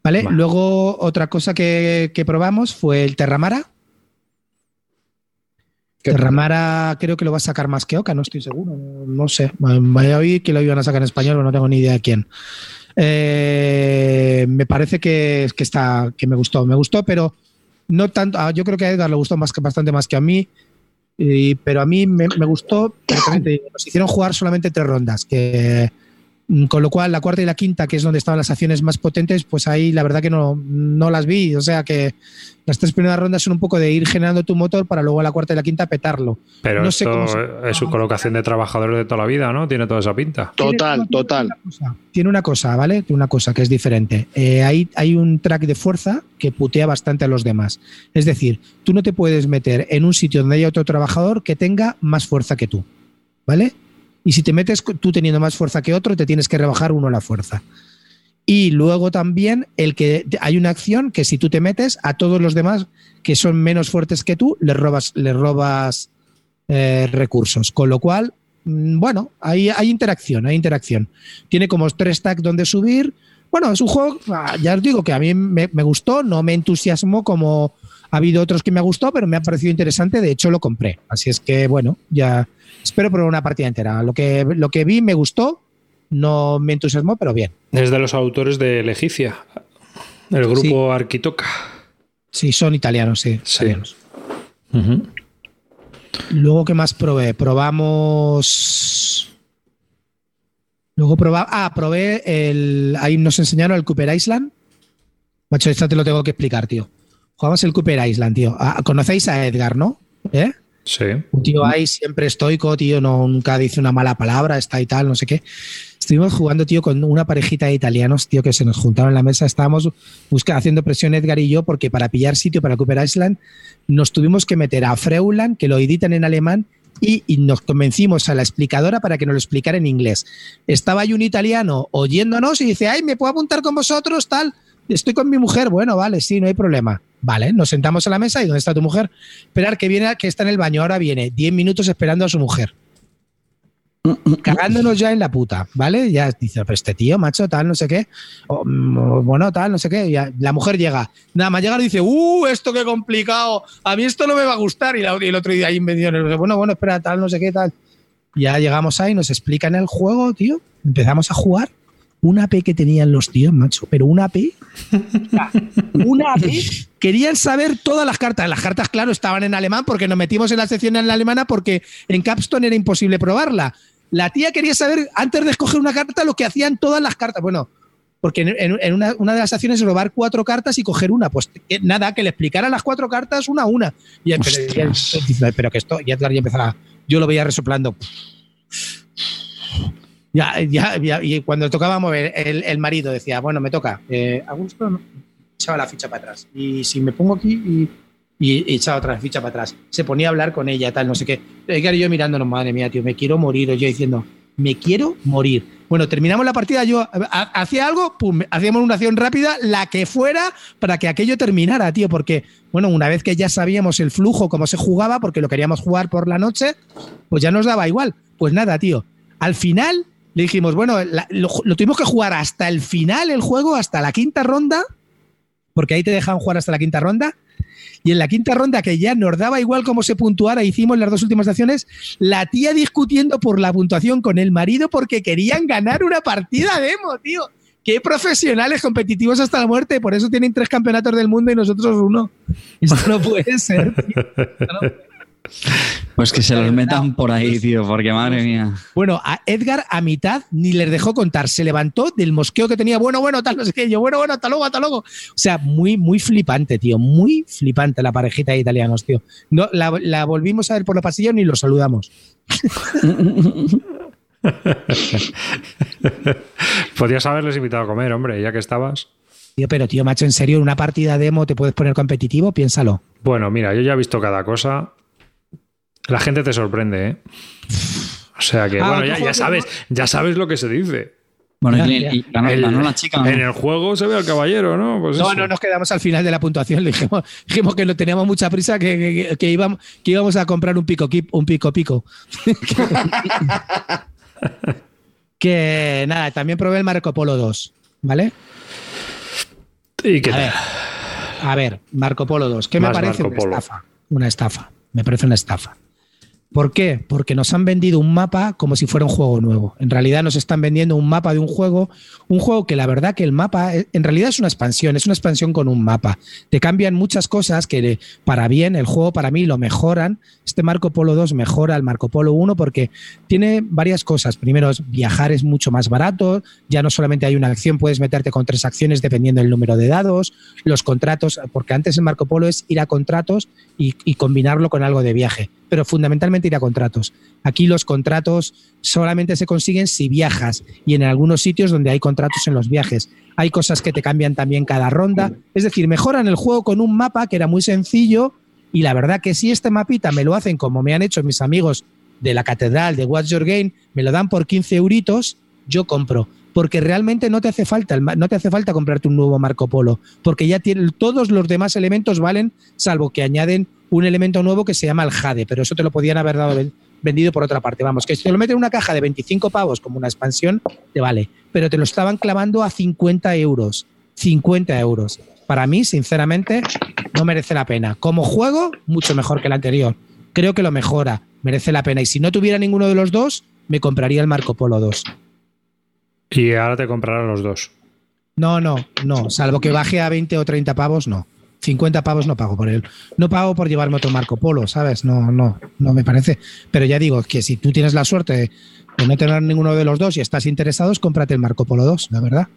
¿Vale? Luego, otra cosa que, que probamos fue el Terramara. ¿Qué Terramara creo que lo va a sacar más que Oca, no estoy seguro. No, no sé. Vaya a oír que lo iban a sacar en español, pero no tengo ni idea de quién. Eh, me parece que, está, que me gustó. Me gustó, pero no tanto. ah, Yo creo que a Edgar le gustó más que, bastante más que a mí. Y- pero a mí me, me gustó, nos hicieron jugar solamente tres rondas, que con lo cual la cuarta y la quinta, que es donde estaban las acciones más potentes, pues ahí la verdad que no, no las vi. O sea que las tres primeras rondas son un poco de ir generando tu motor para luego la cuarta y la quinta petarlo. Pero No sé esto cómo se- es su colocación de trabajadores de toda la vida, ¿no? Tiene toda esa pinta. total, Tiene- total. Tiene una cosa, tiene una cosa, ¿vale? Tiene una cosa que es diferente. Eh, hay, hay un track de fuerza que putea bastante a los demás. Es decir, tú no te puedes meter en un sitio donde haya otro trabajador que tenga más fuerza que tú, ¿vale? Y si te metes tú teniendo más fuerza que otro, te tienes que rebajar uno la fuerza. Y luego también el que hay una acción que si tú te metes a todos los demás que son menos fuertes que tú, les robas, les robas eh, recursos. Con lo cual, mm, bueno, hay, hay interacción, hay interacción. Tiene como tres tags donde subir. Bueno, es un juego, ah, ya os digo que a mí me, me gustó, no me entusiasmó como ha habido otros que me ha gustado, pero me ha parecido interesante, de hecho lo compré. Así es que, bueno, ya espero probar una partida entera. Lo que, lo que vi me gustó, no me entusiasmó, pero bien. Es de los autores de Legicia, el grupo Arquitoca. Sí, son italianos, sí. Sí. italianos. Luego, ¿qué más probé? Probamos. Luego probaba. Ah, probé el. Ahí nos enseñaron el Cooper Island. Macho, esto te lo tengo que explicar, tío. Jugamos el Cooper Island, tío. Ah, Conocéis a Edgar, ¿no? ¿Eh? Sí. Un tío ahí siempre estoico, tío, no, nunca dice una mala palabra, está y tal, no sé qué. Estuvimos jugando, tío, con una parejita de italianos, tío, que se nos juntaron en la mesa. Estábamos busca, haciendo presión Edgar y yo, porque para pillar sitio para Cooper Island nos tuvimos que meter a Freuland, que lo editan en alemán, y, y nos convencimos a la explicadora para que nos lo explicara en inglés. Estaba ahí un italiano oyéndonos y dice, ay, ¿me puedo apuntar con vosotros? Tal, estoy con mi mujer. Bueno, vale, sí, no hay problema. Vale, nos sentamos a la mesa y ¿dónde está tu mujer? Esperar que viene, que está en el baño, ahora viene 10 minutos esperando a su mujer. cagándonos ya en la puta, ¿vale? Ya dice, pero este tío, macho, tal, no sé qué. Mm, bueno, tal, no sé qué. La mujer llega. Nada más llegar y dice, ¡uh, esto qué complicado! A mí esto no me va a gustar. Y, y el otro día ahí invención, bueno, bueno, espera, tal, no sé qué, tal. Ya llegamos ahí, nos explican el juego, tío. Empezamos a jugar. Una AP que tenían los tíos, macho, pero una AP. Una AP. Querían saber todas las cartas. Las cartas, claro, estaban en alemán porque nos metimos en la sección en la alemana porque en Capstone era imposible probarla. La tía quería saber, antes de escoger una carta, lo que hacían todas las cartas. Bueno, porque en, una, una de las acciones es robar cuatro cartas y coger una. Pues que- nada, que le explicara las cuatro cartas una a una. Y él, pero, que esto, y ya empezaba, yo lo veía resoplando. Ya, ya, ya, y cuando tocaba mover, el, el marido decía, bueno, me toca. Eh, ¿A gusto? Echaba la ficha para atrás. Y si me pongo aquí y, y- y echaba otra ficha para atrás. Se ponía a hablar con ella, tal, no sé qué. Edgar y yo mirándonos, madre mía, tío, me quiero morir. O yo diciendo, me quiero morir. Bueno, terminamos la partida, yo ha- hacía algo, pum, hacíamos una acción rápida, la que fuera, para que aquello terminara, tío, porque, bueno, una vez que ya sabíamos el flujo, cómo se jugaba, porque lo queríamos jugar por la noche, pues ya nos daba igual. Pues nada, tío. Al final le dijimos, bueno, la- lo, tuvimos que jugar hasta el final el juego, hasta la quinta ronda, porque ahí te dejan jugar hasta la quinta ronda. Y en la quinta ronda, que ya nos daba igual cómo se puntuara, hicimos las dos últimas acciones, la tía discutiendo por la puntuación con el marido porque querían ganar una partida demo, tío. Qué profesionales competitivos hasta la muerte, por eso tienen tres campeonatos del mundo y nosotros uno. Esto no puede ser, tío. Esto no puede Pues que se los metan por ahí, tío, porque madre mía. Bueno, a Edgar a mitad ni les dejó contar. Se levantó del mosqueo que tenía. Bueno, bueno, tal, no sé qué. Yo, bueno, bueno, hasta luego, hasta luego. O sea, muy, muy flipante, tío. Muy flipante la parejita de italianos, tío. No, la, la volvimos a ver por los pasillos ni los saludamos. Podrías haberles invitado a comer, hombre, ya que estabas. Tío, pero, tío, macho, en serio, en una partida demo te puedes poner competitivo, piénsalo. Bueno, mira, yo ya he visto cada cosa. La gente te sorprende, ¿eh? O sea que, Ah, bueno, ya, sabes, ya sabes lo que se dice. Bueno, y, ya. y ganó, El- ganó la chica. ¿no? En el juego se ve al caballero, ¿no? Pues No, eso. no nos quedamos al final de la puntuación. Le dijimos, dijimos que no teníamos mucha prisa, que, que- que íbamos, que íbamos a comprar un pico kip- un pico pico. que nada, también probé el Marco Polo 2, ¿vale? ¿Y qué A ver, a ver, Marco Polo 2. ¿Qué me parece Marco una Polo. estafa? Una estafa. Me parece una estafa. ¿Por qué? Porque nos han vendido un mapa como si fuera un juego nuevo. En realidad nos están vendiendo un mapa de un juego, un juego que la verdad que el mapa eh, en realidad es una expansión, es una expansión con un mapa. Te cambian muchas cosas que para bien el juego para mí lo mejoran. Este Marco Polo 2 mejora al Marco Polo 1 porque tiene varias cosas. Primero, viajar es mucho más barato, ya no solamente hay una acción, puedes meterte con tres acciones dependiendo del número de dados, los contratos, porque antes el Marco Polo es ir a contratos y combinarlo con algo de viaje, pero fundamentalmente ir a contratos. Aquí los contratos solamente se consiguen si viajas y en algunos sitios donde hay contratos en los viajes. Hay cosas que te cambian también cada ronda, es decir, mejoran el juego con un mapa que era muy sencillo y la verdad que si este mapita me lo hacen como me han hecho mis amigos de la catedral de What's Your Game, me lo dan por 15 euritos, yo compro. Porque realmente no te hace falta, no te hace falta comprarte un nuevo Marco Polo, porque ya tiene, todos los demás elementos valen, salvo que añaden un elemento nuevo que se llama el Jade, pero eso te lo podían haber dado ven- vendido por otra parte. Vamos, que si te lo meten en una caja de 25 pavos como una expansión, te vale. Pero te lo estaban clavando a 50 euros. 50 euros. Para mí, sinceramente, no merece la pena. Como juego, mucho mejor que el anterior. Creo que lo mejora, merece la pena. Y si no tuviera ninguno de los dos, me compraría el Marco Polo 2. Y ahora te comprarán los dos. No, no, no. Salvo que baje a 20 o 30 pavos, no. 50 pavos no pago por él. No pago por llevarme otro Marco Polo, ¿sabes? No, no, no me parece. Pero ya digo que si tú tienes la suerte de, no tener ninguno de los dos y estás interesado, cómprate el Marco Polo 2, la verdad.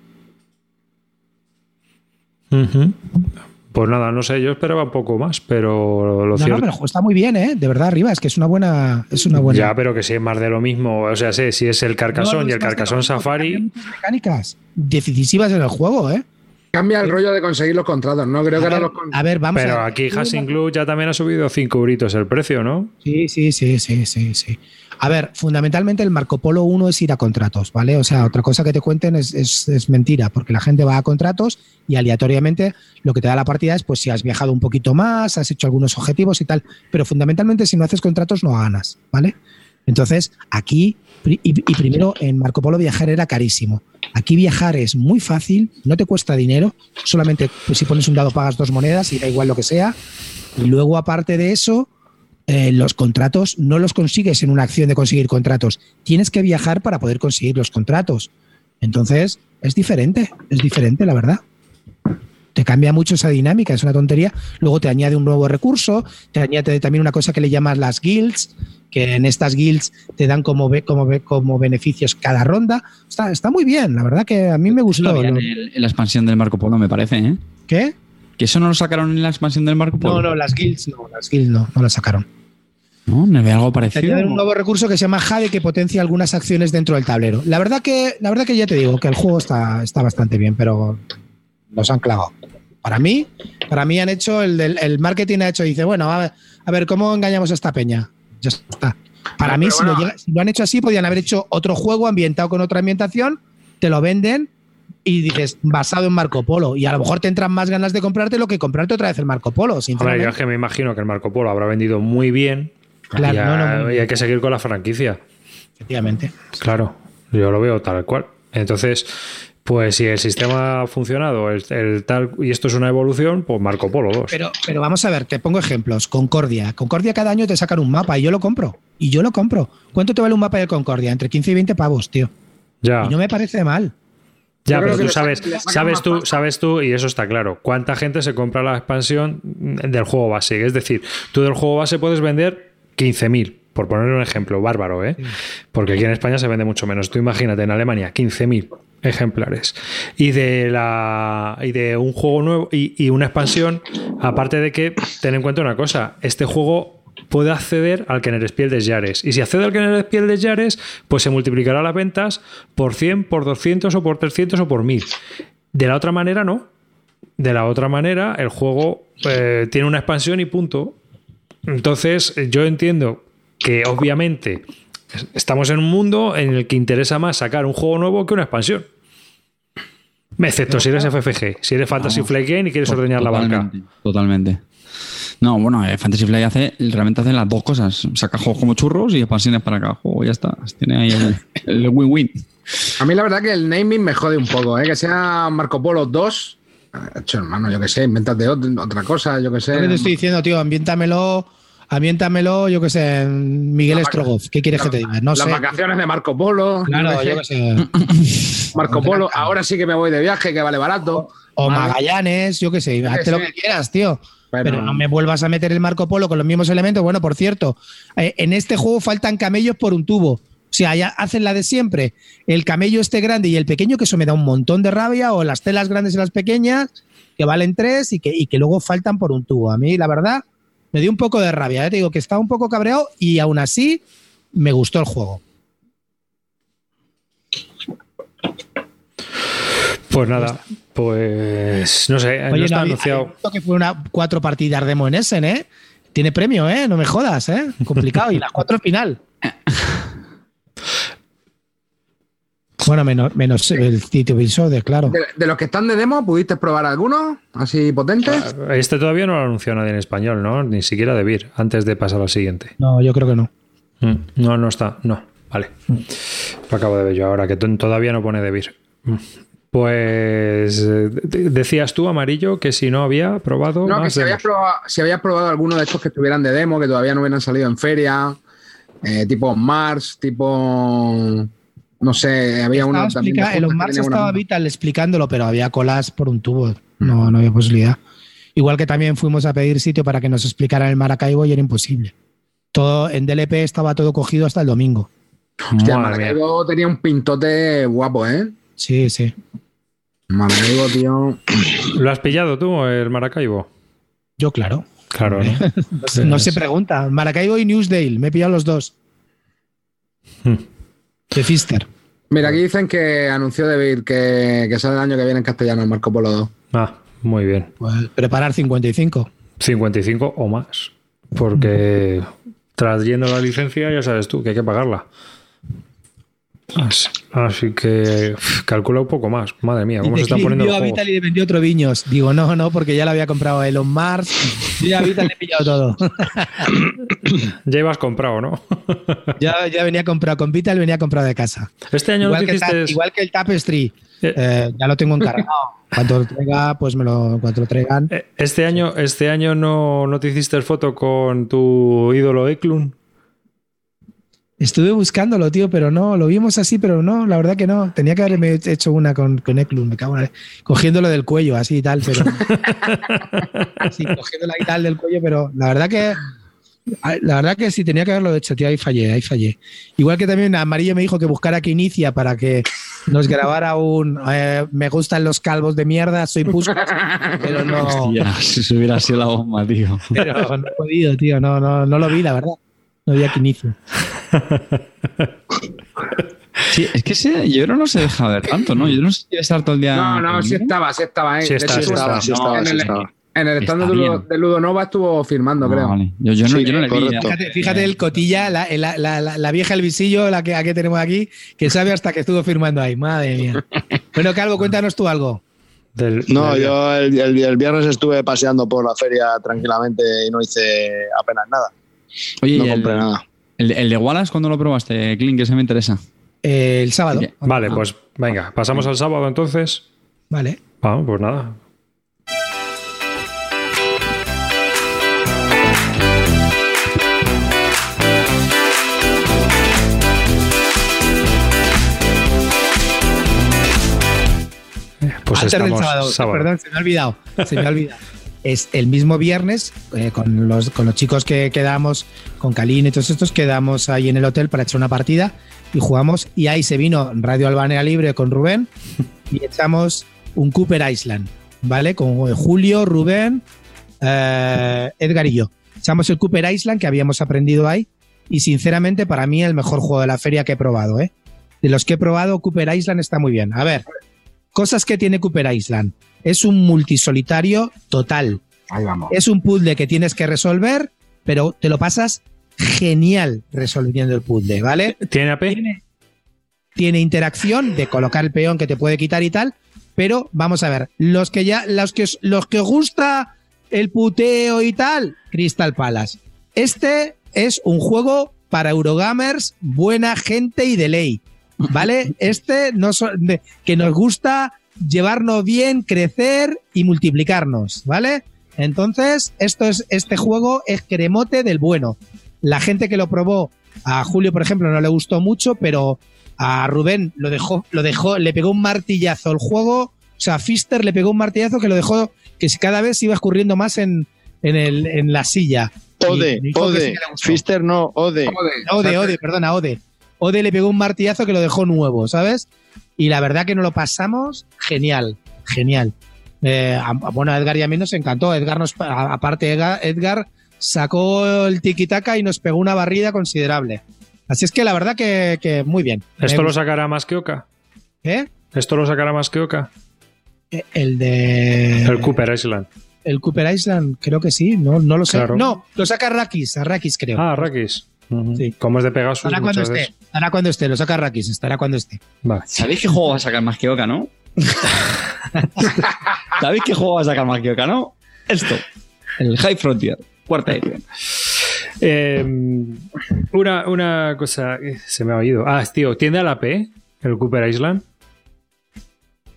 Pues nada, no sé, yo esperaba un poco más, pero lo No, cierto. no, pero está muy bien, ¿eh? De verdad, arriba, es que es una buena. Es una buena. Ya, pero que si es más de lo mismo. O sea, sé, si es el No, no y el mismo, Safari. mecánicas decisivas en el juego, ¿eh? Cambia el rollo de conseguir los contratos, ¿no? Creo que A ahora ver, los con- a ver, vamos Pero a ver. aquí Hassing Club ya también ha subido 5 euritos el precio, ¿no? Sí, sí, sí, sí, sí, sí. A ver, fundamentalmente el Marco Polo 1 es ir a contratos, ¿vale? O sea, otra cosa que te cuenten es, es- es mentira, porque la gente va a contratos y aleatoriamente lo que te da la partida es pues si has viajado un poquito más, has hecho algunos objetivos y tal, pero fundamentalmente si no haces contratos no ganas, ¿vale? Entonces, aquí, y primero en Marco Polo viajar era carísimo. Aquí viajar es muy fácil, no te cuesta dinero, solamente pues, si pones un dado pagas dos monedas y da igual lo que sea. Y luego, aparte de eso, eh, los contratos no los consigues en una acción de conseguir contratos. Tienes que viajar para poder conseguir los contratos. Entonces, es diferente, es diferente, la verdad. Te cambia mucho esa dinámica, es una tontería. Luego te añade un nuevo recurso, te añade también una cosa que le llamas las guilds, que en estas guilds te dan como, como, como beneficios cada ronda. Está, está muy bien, la verdad que a mí me gustó. lo había en, el- en la expansión del Marco Polo, me parece, ¿eh? ¿Qué? Que eso no lo sacaron en la expansión del Marco Polo. No, no, las guilds no, las guilds no, no las sacaron. No, me ve algo Te parecido. añaden un nuevo recurso que se llama Jade que potencia algunas acciones dentro del tablero. La verdad que, la verdad que ya te digo que el juego está, está bastante bien, pero los han clavado. Para mí, para mí han hecho el, del- el marketing ha hecho, dice, bueno, a ver, a ver, ¿cómo engañamos a esta peña? Ya está. Para mí, si, bueno. lo, llega- si lo han hecho así, podían haber hecho otro juego ambientado con otra ambientación, te lo venden y dices, basado en Marco Polo. Y a lo mejor te entran más ganas de comprártelo que comprarte otra vez el Marco Polo, Hombre, sinceramente. yo es que me imagino que el Marco Polo habrá vendido muy bien. Claro, y, no, y hay que seguir con la franquicia. Efectivamente. Claro, yo lo veo tal cual. Entonces, pues si el sistema ha funcionado, el, el tal, y esto es una evolución, pues Marco Polo 2. Pero, pero vamos a ver, te pongo ejemplos. Concordia. Concordia cada año te sacan un mapa y yo lo compro. Y yo lo compro. ¿Cuánto te vale un mapa de Concordia? Entre 15 y 20 pavos, tío. ya, Y no me parece mal. ya pero tú sabes, sabes tú, sabes tú, y eso está claro, cuánta gente se compra la expansión del juego base. Es decir, tú del juego base puedes vender 15.000, por poner un ejemplo, bárbaro, ¿eh? Porque aquí en España se vende mucho menos. Tú imagínate, en Alemania, 15.000 ejemplares. Y de la y de un juego nuevo y, y una expansión, aparte de que, ten en cuenta una cosa, este juego puede acceder al Kennerspiel de Yares. Y si accede al Kennerspiel de Yares, pues se multiplicará las ventas por 100, por 200 o por 300 o por 1000. De la otra manera, no. De la otra manera, el juego eh, tiene una expansión y punto. Entonces, yo entiendo que obviamente estamos en un mundo en el que interesa más sacar un juego nuevo que una expansión. Excepto si eres FFG, si eres Fantasy Vamos. Flight Game y quieres ordeñar la barca. Totalmente. No, bueno, eh, Fantasy Flight hace, realmente hace las dos cosas. Saca juegos como churros y expansiones para cada juego. Ya está. Tiene ahí el- win-win. A mí la verdad que el naming me jode un poco, ¿eh? que sea Marco Polo 2. Hecho, hermano, yo que sé, invéntate ot- otra cosa, yo que sé. Te estoy diciendo, tío, ambiéntamelo, ambiéntamelo, yo qué sé, Miguel La. ¿Qué quieres que te diga? No Las sé. vacaciones de Marco Polo. Claro, yo yo qué sé. Marco Polo, ahora sí que me voy de viaje, que vale barato. O. Magallanes, yo qué sé, hazte lo que quieras, tío. Pero- Pero, no me vuelvas a meter el Marco Polo con los mismos elementos. Bueno, por cierto, eh, en este juego faltan camellos por un tubo. O sea, ya hacen la de siempre. El camello este grande y el pequeño, que eso me da un montón de rabia, o las telas grandes y las pequeñas, que valen tres y que, y que luego faltan por un tubo. A mí, la verdad, me dio un poco de rabia. ¿eh? Te digo que estaba un poco cabreado y aún así me gustó el juego. Pues nada, pues no sé, no Oye, está no, había- anunciado. que fue una cuatro partidas demo en Essen, ¿eh? Tiene premio, ¿eh? No me jodas, ¿eh? Complicado. y las cuatro final. Bueno, menos, menos el Tito de claro. De, de los que están de demo, ¿pudiste probar algunos así potentes? Este todavía no lo anunció nadie en español, ¿no? Ni siquiera de Vir, antes de pasar al siguiente. No, yo creo que no. Mm, No, no está, no, vale. Lo acabo de ver yo ahora, que todavía no pone de Vir. Mm. Pues eh, de- decías tú, Amarillo, que si no había probado No, que si habías, probado, si habías probado alguno de estos que estuvieran de demo, que todavía no hubieran salido en feria, eh, tipo Mars, tipo. No sé, había uno Estaba también. tenía una- estaba Vital explicándolo, pero había colas por un tubo. No, no había posibilidad. Igual que también fuimos a pedir sitio para que nos explicaran el Maracaibo y era imposible. Todo, en DLP estaba todo cogido hasta el domingo. Hostia, Madre mía. Maracaibo tenía un pintote guapo, ¿eh? Sí, sí. Maracaibo, tío. ¿Lo has pillado tú, el Maracaibo? Yo, claro. Claro, ¿no? No se, no se pregunta. Maracaibo y Newsdale. Me he pillado los dos. Hmm. De Fister. Mira, aquí dicen que anunció David que, que sale el año que viene en castellano el Marco Polo 2. Ah, muy bien. Pues preparar 55. 55 o más. Porque trayendo la licencia, ya sabes tú que hay que pagarla. Así, así que calcula un poco más. Madre mía, cómo se están poniendo los a juegos. Vital y le vendió otro viños. Digo, no, no, porque ya lo había comprado Elon Mars. Yo ya a Vital le he pillado todo. Ya ibas comprado, ¿no? ya, ya venía comprado con Vital, venía comprado de casa. Este año Igual que, ta- igual que el Tapestry. Eh. eh, ya lo tengo encargado. Cuando lo traiga, pues me lo, cuando lo traigan. Eh, Este año, este año no, no te hiciste foto con tu ídolo Eklund. Estuve buscándolo, tío, pero no, lo vimos así, pero no, la verdad que no. Tenía que haberme hecho una con, con Eklund, me cago en la- cogiéndolo del cuello, así y tal, pero. sí, cogiéndola y tal del cuello, pero la verdad que. La verdad que sí, tenía que haberlo hecho, tío, ahí fallé, ahí fallé. Igual que también Amarillo me dijo que buscara que inicia para que nos grabara un eh, me gustan los calvos de mierda, soy Puskas, pero no, Hostia, si se hubiera sido la bomba, tío. pero no he podido, tío, no, no, no lo vi, la verdad. No vi a que inicio. Sí, es que ese, yo no se deja ver tanto, ¿no? Yo no sé si estar todo el día. No, no, sí estaba, sí estaba. ¿eh? Sí estaba, sí estaba, en, sí el, estaba. en el stand de, Ludo, de Ludonova estuvo firmando, creo. vale. Yo, yo no, Sí, yo no le vi. Fíjate, fíjate el cotilla, la, la- la- la- vieja el visillo, la que, la que tenemos aquí, que sabe hasta que estuvo firmando ahí. Madre mía. Bueno, Calvo, cuéntanos tú algo. Del- No, del- yo el, el- el viernes estuve paseando por la feria tranquilamente y no hice apenas nada. Oye, no ¿y el, compré nada. El, el de Wallace, ¿cuándo lo probaste, Clint? Que se me interesa. Eh, el sábado. Vale, pues venga, pasamos al sábado entonces. Vale. Vamos, pues nada. Eh, Pues Antes del sábado. Perdón, se me ha olvidado. Se me ha olvidado. Es el mismo viernes, eh, con, los, con los chicos que quedamos, con Kalin y todos estos, quedamos ahí en el hotel para echar una partida y jugamos. Y ahí se vino Radio Albania Libre con Rubén y echamos un Cooper Island, ¿vale? Con eh, Julio, Rubén, eh, Edgar y yo. Echamos el Cooper Island que habíamos aprendido ahí y sinceramente para mí el mejor juego de la feria que he probado, ¿eh? De los que he probado, Cooper Island está muy bien. A ver, cosas que tiene Cooper Island. Es un multisolitario total. Ahí vamos. Es un puzzle que tienes que resolver, pero te lo pasas genial resolviendo el puzzle, ¿vale? ¿Tiene AP? Tiene, tiene interacción de colocar el peón que te puede quitar y tal, pero vamos a ver, los que ya, los que, os- los que os gusta el puteo y tal, Crystal Palace. Este es un juego para Eurogamers, buena gente y de ley, ¿vale? Este no so- de- que nos gusta llevarnos bien, crecer y multiplicarnos, ¿vale? Entonces, esto es, este juego es cremote del bueno. La gente que lo probó, a Julio, por ejemplo, no le gustó mucho, pero a Rubén lo dejó, lo dejó, le pegó un martillazo al juego. O sea, Fister le pegó un martillazo que lo dejó, que cada vez iba escurriendo más en, en, el, en la silla. Ode, Ode. Fister no, Ode. Ode, Ode, perdona, Ode. Ode le pegó un martillazo que lo dejó nuevo, ¿sabes? Y la verdad que no lo pasamos genial, genial. Eh, a- bueno, a Edgar y a mí nos encantó. Edgar nos, a- aparte, Edgar, Edgar sacó el tiki-taka y nos pegó una barrida considerable. Así es que la verdad que, que muy bien. ¿Esto Me lo sacará más que Oca? ¿Eh? ¿Esto lo sacará más que Oca? El de. El Cooper Island. El Cooper Island, creo que sí. No, no lo sé. Claro. No, lo saca Rakis, a Rakis creo. Ah, Rakis. Ujú. Sí. Como es de Pegasus, estará cuando esté. veces. Estará cuando esté. Lo saca Rakis, estará cuando esté. Vale. ¿Sabéis qué juego va a sacar más que Oca, no? ¿Sabéis qué juego va a sacar más que Oca, no? Esto. El High Frontier. Cuarta edición. Eh, una, una cosa se me ha oído. Ah, tío, ¿tiende a la P el Cooper Island?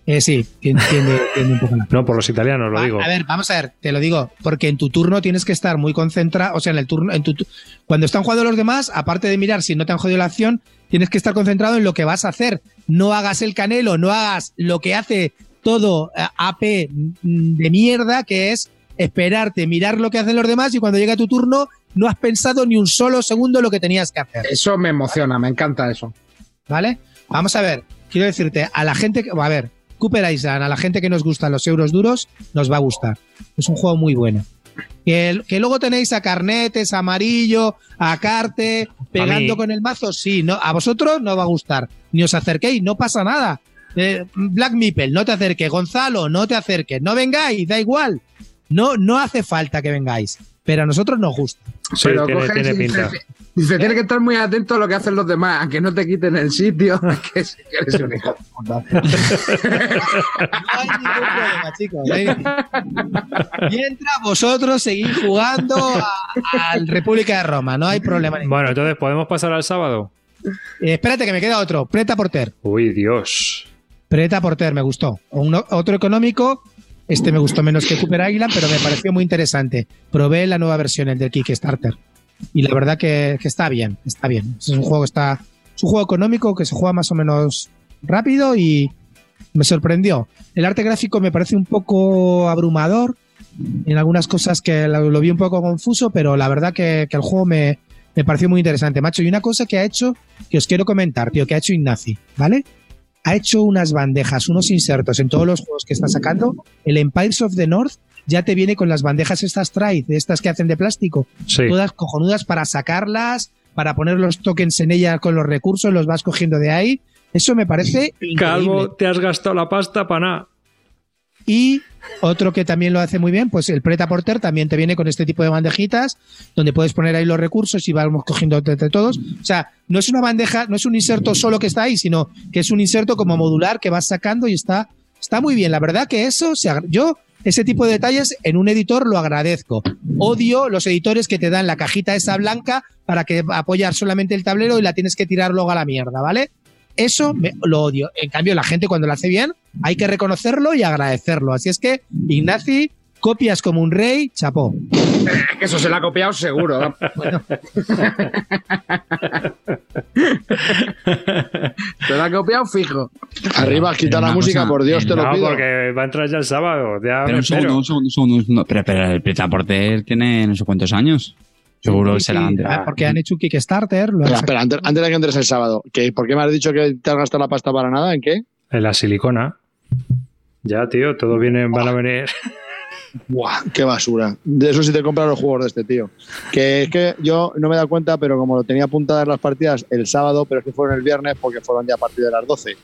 Eh, sí, tiene un poco la. No, por los italianos lo Va- digo. A ver, vamos a ver, te lo digo, porque en tu turno tienes que estar muy concentrado, o sea, en el turno, en tu, tu- cuando están jugando los demás, aparte de mirar si no te han jodido la acción, tienes que estar concentrado en lo que vas a hacer. No hagas el canelo, no hagas lo que hace todo eh, AP mm, de mierda, que es esperarte, mirar lo que hacen los demás y cuando llega tu turno no has pensado ni un solo segundo lo que tenías que hacer. Eso me emociona, me encanta eso. ¿Vale? Vamos a ver, quiero decirte, a la gente que. A ver, Cooper Island, a la gente que nos gustan los euros duros, nos va a gustar. Es un juego muy bueno. Que, el- que luego tenéis a Carnetes, a Amarillo, a Carte, pegando con el mazo, sí. No, a vosotros no va a gustar. Ni os acerquéis, no pasa nada. Eh, Black Meeple, no te acerques. Gonzalo, no te acerques. No vengáis, da igual. No, no hace falta que vengáis. Pero a nosotros nos gusta. Sí, pero tiene, pinta. Dices, Dice, tienes que estar muy atento a lo que hacen los demás, a que no te quiten el sitio. que sí que eres un hijo de puta. No hay ningún problema, chicos. ¿eh? Mientras vosotros seguís jugando al República de Roma, no hay problema ninguno. Bueno, entonces, ¿podemos pasar al sábado? Eh, espérate, que me queda otro. Preta Porter. Uy, Dios. Preta Porter, me gustó. Uno- otro económico. Este me gustó menos que Cooper Island, pero me pareció muy interesante. Probé la nueva versión, el del Kickstarter. Y la verdad que, que está bien, está bien. Es un juego que está. Es un juego económico que se juega más o menos rápido y me sorprendió. El arte gráfico me parece un poco abrumador. En algunas cosas que lo, vi un poco confuso, pero la verdad que, que el juego me, me pareció muy interesante, macho. Y una cosa que ha hecho, que os quiero comentar, tío, que ha hecho Ignaci, ¿vale? ha hecho unas bandejas, unos insertos en todos los juegos que está sacando. El Empires of the North ya te viene con las bandejas estas Trade, de estas que hacen de plástico, Sí. todas cojonudas para sacarlas, para poner los tokens en ellas con los recursos, los vas cogiendo de ahí. Eso me parece increíble. Calvo, te has gastado la pasta para nada. Y otro que también lo hace muy bien, pues el Preta Porter también te viene con este tipo de bandejitas donde puedes poner ahí los recursos y vamos cogiendo entre todos. O sea, no es una bandeja, no es un inserto solo que está ahí, sino que es un inserto como modular que vas sacando y está, está muy bien. La verdad que eso, yo ese tipo de detalles en un editor lo agradezco. Odio los editores que te dan la cajita esa blanca para que apoyar solamente el tablero y la tienes que tirar luego a la mierda, ¿vale? Eso me- lo odio. En cambio, la gente cuando lo hace bien, hay que reconocerlo y agradecerlo. Así es que, Ignaci, copias como un rey, chapó. Eso se lo ha copiado seguro. ¿no? se lo ha copiado fijo. Arriba, quita la música, cosa, por Dios, te lo no, pido. porque va a entrar ya el sábado. Ya Pero un segundo, un segundo, un segundo, un segundo. Pero, pero el Porter tiene no sé cuántos años. Seguro Sí, será antes. Porque han hecho un Kickstarter. Lo Espera, espera, antes, antes de que entres el sábado, ¿qué, ¿por qué me has dicho que te has gastado la pasta para nada? ¿En qué? En la silicona. Ya, tío, todo viene, van a venir. Buah, qué basura. De eso sí te compran los juegos de este tío. Que es que yo no me he dado cuenta, pero como lo tenía apuntadas las partidas el sábado, pero es que fueron el viernes porque fueron ya a partir de las 12.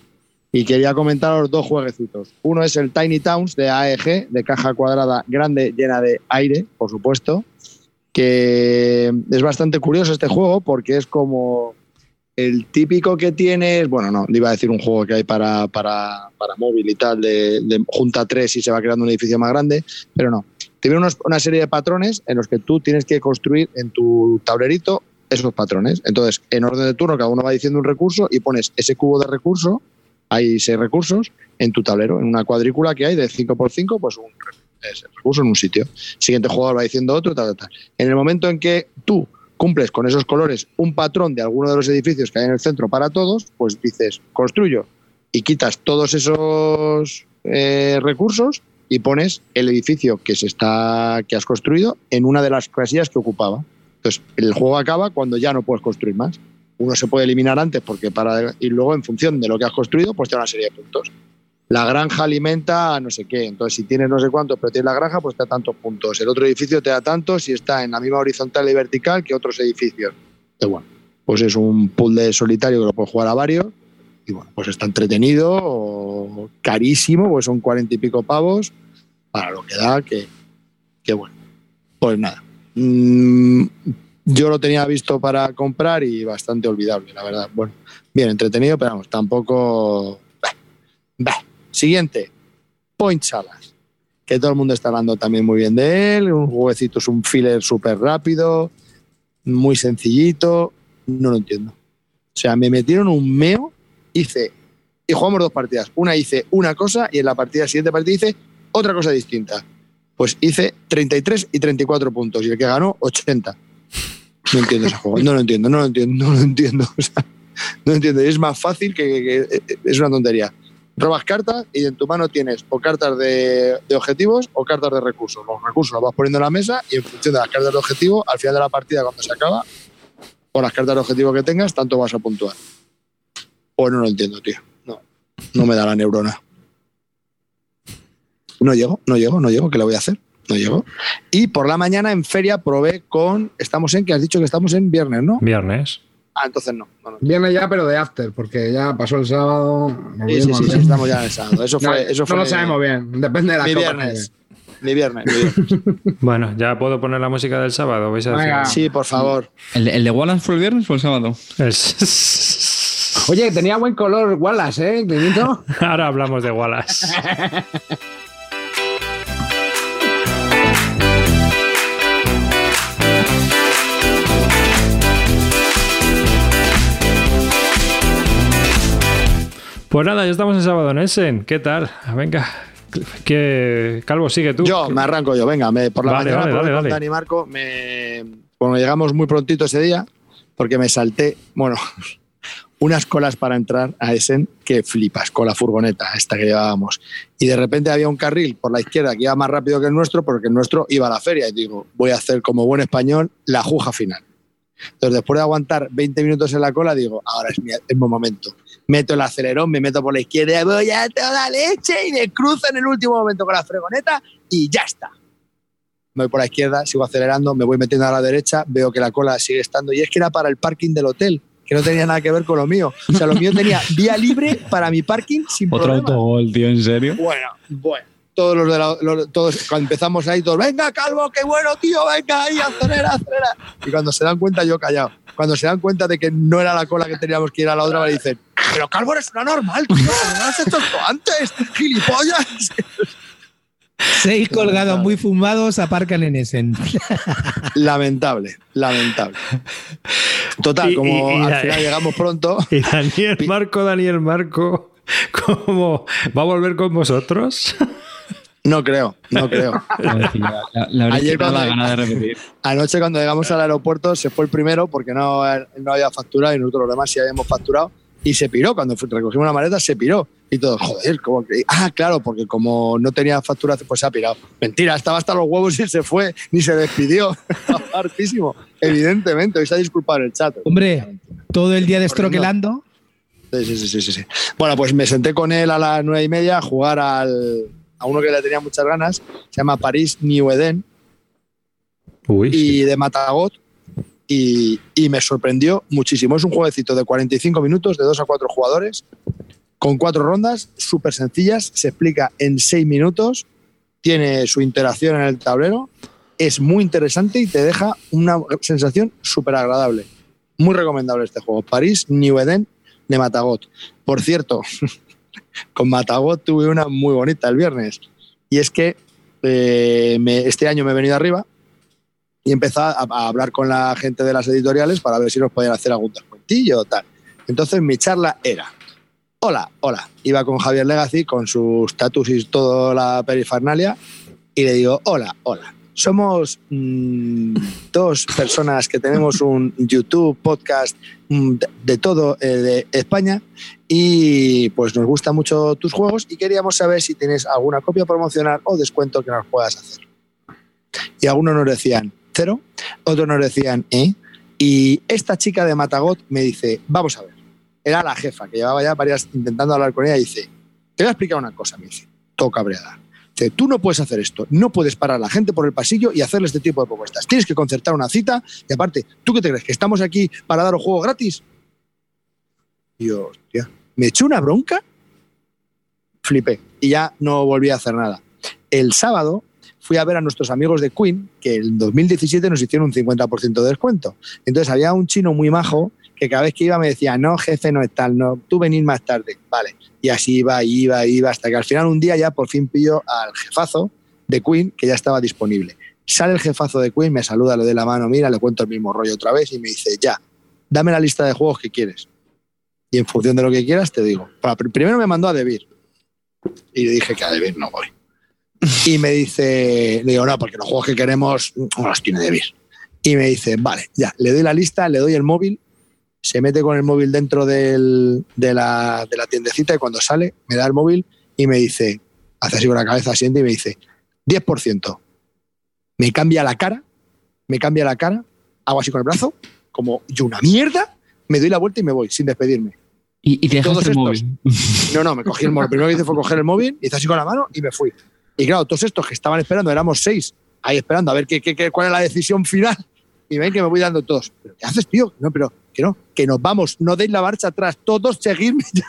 Y quería comentaros dos jueguecitos. Uno es el Tiny Towns de AEG, de caja cuadrada grande, llena de aire, por supuesto. Que es bastante curioso este juego porque es como el típico que tienes, bueno, no, iba a decir un juego que hay para, para, para móvil y tal, de, de junta tres y se va creando un edificio más grande, pero no. Tiene una serie de patrones en los que tú tienes que construir en tu tablerito esos patrones. Entonces, en orden de turno, cada uno va diciendo un recurso y pones ese cubo de recurso, hay seis recursos, en tu tablero, en una cuadrícula que hay de 5x5, pues un recurso en un sitio. Siguiente jugador va diciendo otro, tal, tal. En el momento en que tú cumples con esos colores un patrón de alguno de los edificios que hay en el centro para todos, pues dices, construyo y quitas todos esos eh, recursos y pones el edificio que se está que has construido en una de las casillas que ocupaba. Entonces, el juego acaba cuando ya no puedes construir más. Uno se puede eliminar antes porque para y luego en función de lo que has construido, pues te da una serie de puntos. La granja alimenta a no sé qué. Entonces, si tienes no sé cuántos, pero tienes la granja, pues te da tantos puntos. El otro edificio te da tantos si está en la misma horizontal y vertical que otros edificios. Pero bueno, pues es un pool de solitario que lo puedes jugar a varios. Y bueno, pues está entretenido, carísimo, pues son cuarenta y pico pavos para lo que da, que, que bueno. Pues nada. Mm, yo lo tenía visto para comprar y bastante olvidable, la verdad. Bueno, bien entretenido, pero vamos, tampoco. Bah, bah. Siguiente, Point Salas, que todo el mundo está hablando también muy bien de él. Un jueguecito es un filler súper rápido, muy sencillito. No lo entiendo. O sea, me metieron un meo, hice. Y jugamos dos partidas. Una hice una cosa y en la partida siguiente partida hice otra cosa distinta. Pues hice 33 y 34 puntos y el que ganó 80. No entiendo ese juego. No lo entiendo, no lo entiendo, no lo entiendo. No entiendo. Es más fácil que, que- que- es una tontería. Robas cartas y en tu mano tienes o cartas de, objetivos o cartas de recursos. Los recursos los vas poniendo en la mesa y en función de las cartas de objetivo, al final de la partida, cuando se acaba, o las cartas de objetivo que tengas, tanto vas a puntuar. Pues no lo entiendo, tío. No, no me da la neurona. No llego, no llego, no llego. ¿Qué le voy a hacer? No llego. Y por la mañana en feria probé con. Estamos en, que has dicho que estamos en viernes, ¿no? Viernes. Ah, entonces no. no, no. Viene ya, pero de after, porque ya pasó el sábado. Sí, sí, volvimos sí, sí, bien. estamos ya en el sábado. Eso No, fue. Eso no fue lo sabemos bien, depende de la mi copa. viernes. mi viernes. mi viernes. Bueno, ya puedo poner la música del sábado. ¿Vais a decir? Venga. Sí, por favor. ¿El, de- el de Wallace fue el viernes o el sábado? Es- Oye, tenía buen color Wallace, ¿eh, Clinito? Ahora hablamos de Wallace. Pues nada, ya estamos en sábado en Essen. ¿Qué tal? Venga, ¿qué Calvo sigue tú? Yo, me arranco yo, venga, me, por la Vale, mañana vale, dale. Dani Marco, me, bueno, llegamos muy prontito ese día, porque me salté, bueno, unas colas para entrar a Essen que flipas, con la furgoneta esta que llevábamos. Y de repente había un carril por la izquierda que iba más rápido que el nuestro, porque el nuestro iba a la feria. Y digo, voy a hacer como buen español la juja final. Entonces, después de aguantar 20 minutos en la cola, digo, ahora es mi, es mi momento. Meto el acelerón, me meto por la izquierda, voy a toda leche y me cruzo en el último momento con la fregoneta y ya está. Me voy por la izquierda, sigo acelerando, me voy metiendo a la derecha, veo que la cola sigue estando. Y es que era para el parking del hotel, que no tenía nada que ver con lo mío. O sea, lo mío tenía vía libre para mi parking sin Otro problema. autogol, tío, ¿en serio? Bueno, bueno. Todos los de la, los- todos, cuando empezamos ahí, todos, venga, Calvo, qué bueno, tío, venga ahí, acelera, acelera. Y cuando se dan cuenta, yo callado. Cuando se dan cuenta de que no era la cola que teníamos que ir a la otra, me dicen, pero Calvo eres una normal, tío, ¿cómo no has hecho esto antes? ¡Gilipollas! Seis colgados muy fumados aparcan en Essen. Lamentable, lamentable. Total, Y- como y- y al la- final llegamos pronto, Y Daniel Marco, Daniel Marco, ¿cómo va a volver con vosotros? No creo, no creo. La, la, la habréis Ayer cuando- gana de repetir. Anoche cuando llegamos al aeropuerto se fue el primero porque no, no había facturado y nosotros los demás sí habíamos facturado y se piró. Cuando recogimos la maleta se piró. Y todo, joder, ¿cómo que? Ah, claro, porque como no tenía facturación, pues se ha pirado. Mentira, estaba hasta los huevos y se fue, ni se despidió. Hartísimo. Evidentemente, hoy se ha disculpado en el chat. Hombre, todo el día destroquelando. Sí, sí, sí, sí, sí. Bueno, pues me senté con él a las nueve y media a jugar al, a uno que le tenía muchas ganas. Se llama París New Eden Uy, y de Matagot y, y me sorprendió muchísimo. Es un jueguecito de 45 minutos, de 2 a 4 jugadores, con cuatro rondas, súper sencillas, se explica en 6 minutos, tiene su interacción en el tablero, es muy interesante y te deja una sensación súper agradable. Muy recomendable este juego. París New Eden de Matagot. Por cierto, con Matagot tuve una muy bonita el viernes. Y es que eh, este año me he venido arriba y empecé a, a hablar con la gente de las editoriales para ver si nos podían hacer algún descuentillo o tal. Entonces mi charla era, hola, hola, iba con Javier Legacy con sus status y toda la perifernalia y le digo, hola, hola. Somos mm, dos personas que tenemos un YouTube, podcast, mm, de, de todo eh, de España y pues nos gustan mucho tus juegos y queríamos saber si tienes alguna copia promocional o descuento que nos puedas hacer. Y algunos nos decían cero, otros nos decían eh. Y esta chica de Matagot me dice, vamos a ver, era la jefa que llevaba ya varias intentando hablar con ella y dice, te voy a explicar una cosa, me dice, toca cabreada. Dice, tú no puedes hacer esto, no puedes parar a la gente por el pasillo y hacerle este tipo de propuestas. Tienes que concertar una cita y aparte, ¿tú qué te crees? ¿Que estamos aquí para daros juego gratis? Y yo, me echó una bronca, flipé y ya no volví a hacer nada. El sábado fui a ver a nuestros amigos de Queen, que en 2017 nos hicieron un 50% de descuento. Entonces había un chino muy majo que cada vez que iba me decía, no, jefe, no es tal, no, tú venís más tarde. Vale. Y así iba, iba, iba, hasta que al final un día ya por fin pillo al jefazo de Queen, que ya estaba disponible. Sale el jefazo de Queen, me saluda, le doy la mano, mira, le cuento el mismo rollo otra vez y me dice, ya, dame la lista de juegos que quieres. Y en función de lo que quieras, te digo. Primero me mandó a Debir. Y le dije que a Debir no voy. Y me dice, le digo, no, porque los juegos que queremos no los tiene Debir. Y me dice, vale, ya, le doy la lista, le doy el móvil, se mete con el móvil dentro del- de, la, de la tiendecita y cuando sale me da el móvil y me dice, hace así con la cabeza, asiente y me dice, 10%. Me cambia la cara, me cambia la cara, hago así con el brazo, como yo una mierda, me doy la vuelta y me voy sin despedirme. Y, y te Todos dejaste el estos. móvil. No, no, me cogí el móvil. Lo primero que hice fue coger el móvil, hice así con la mano y me fui. Y claro, todos estos que estaban esperando, éramos seis, ahí esperando a ver qué, qué- qué- cuál es la decisión final. Y ven que me voy dando todos. ¿Pero qué haces, tío? No, pero que no, que nos vamos, no deis la marcha atrás, todos seguidme ya.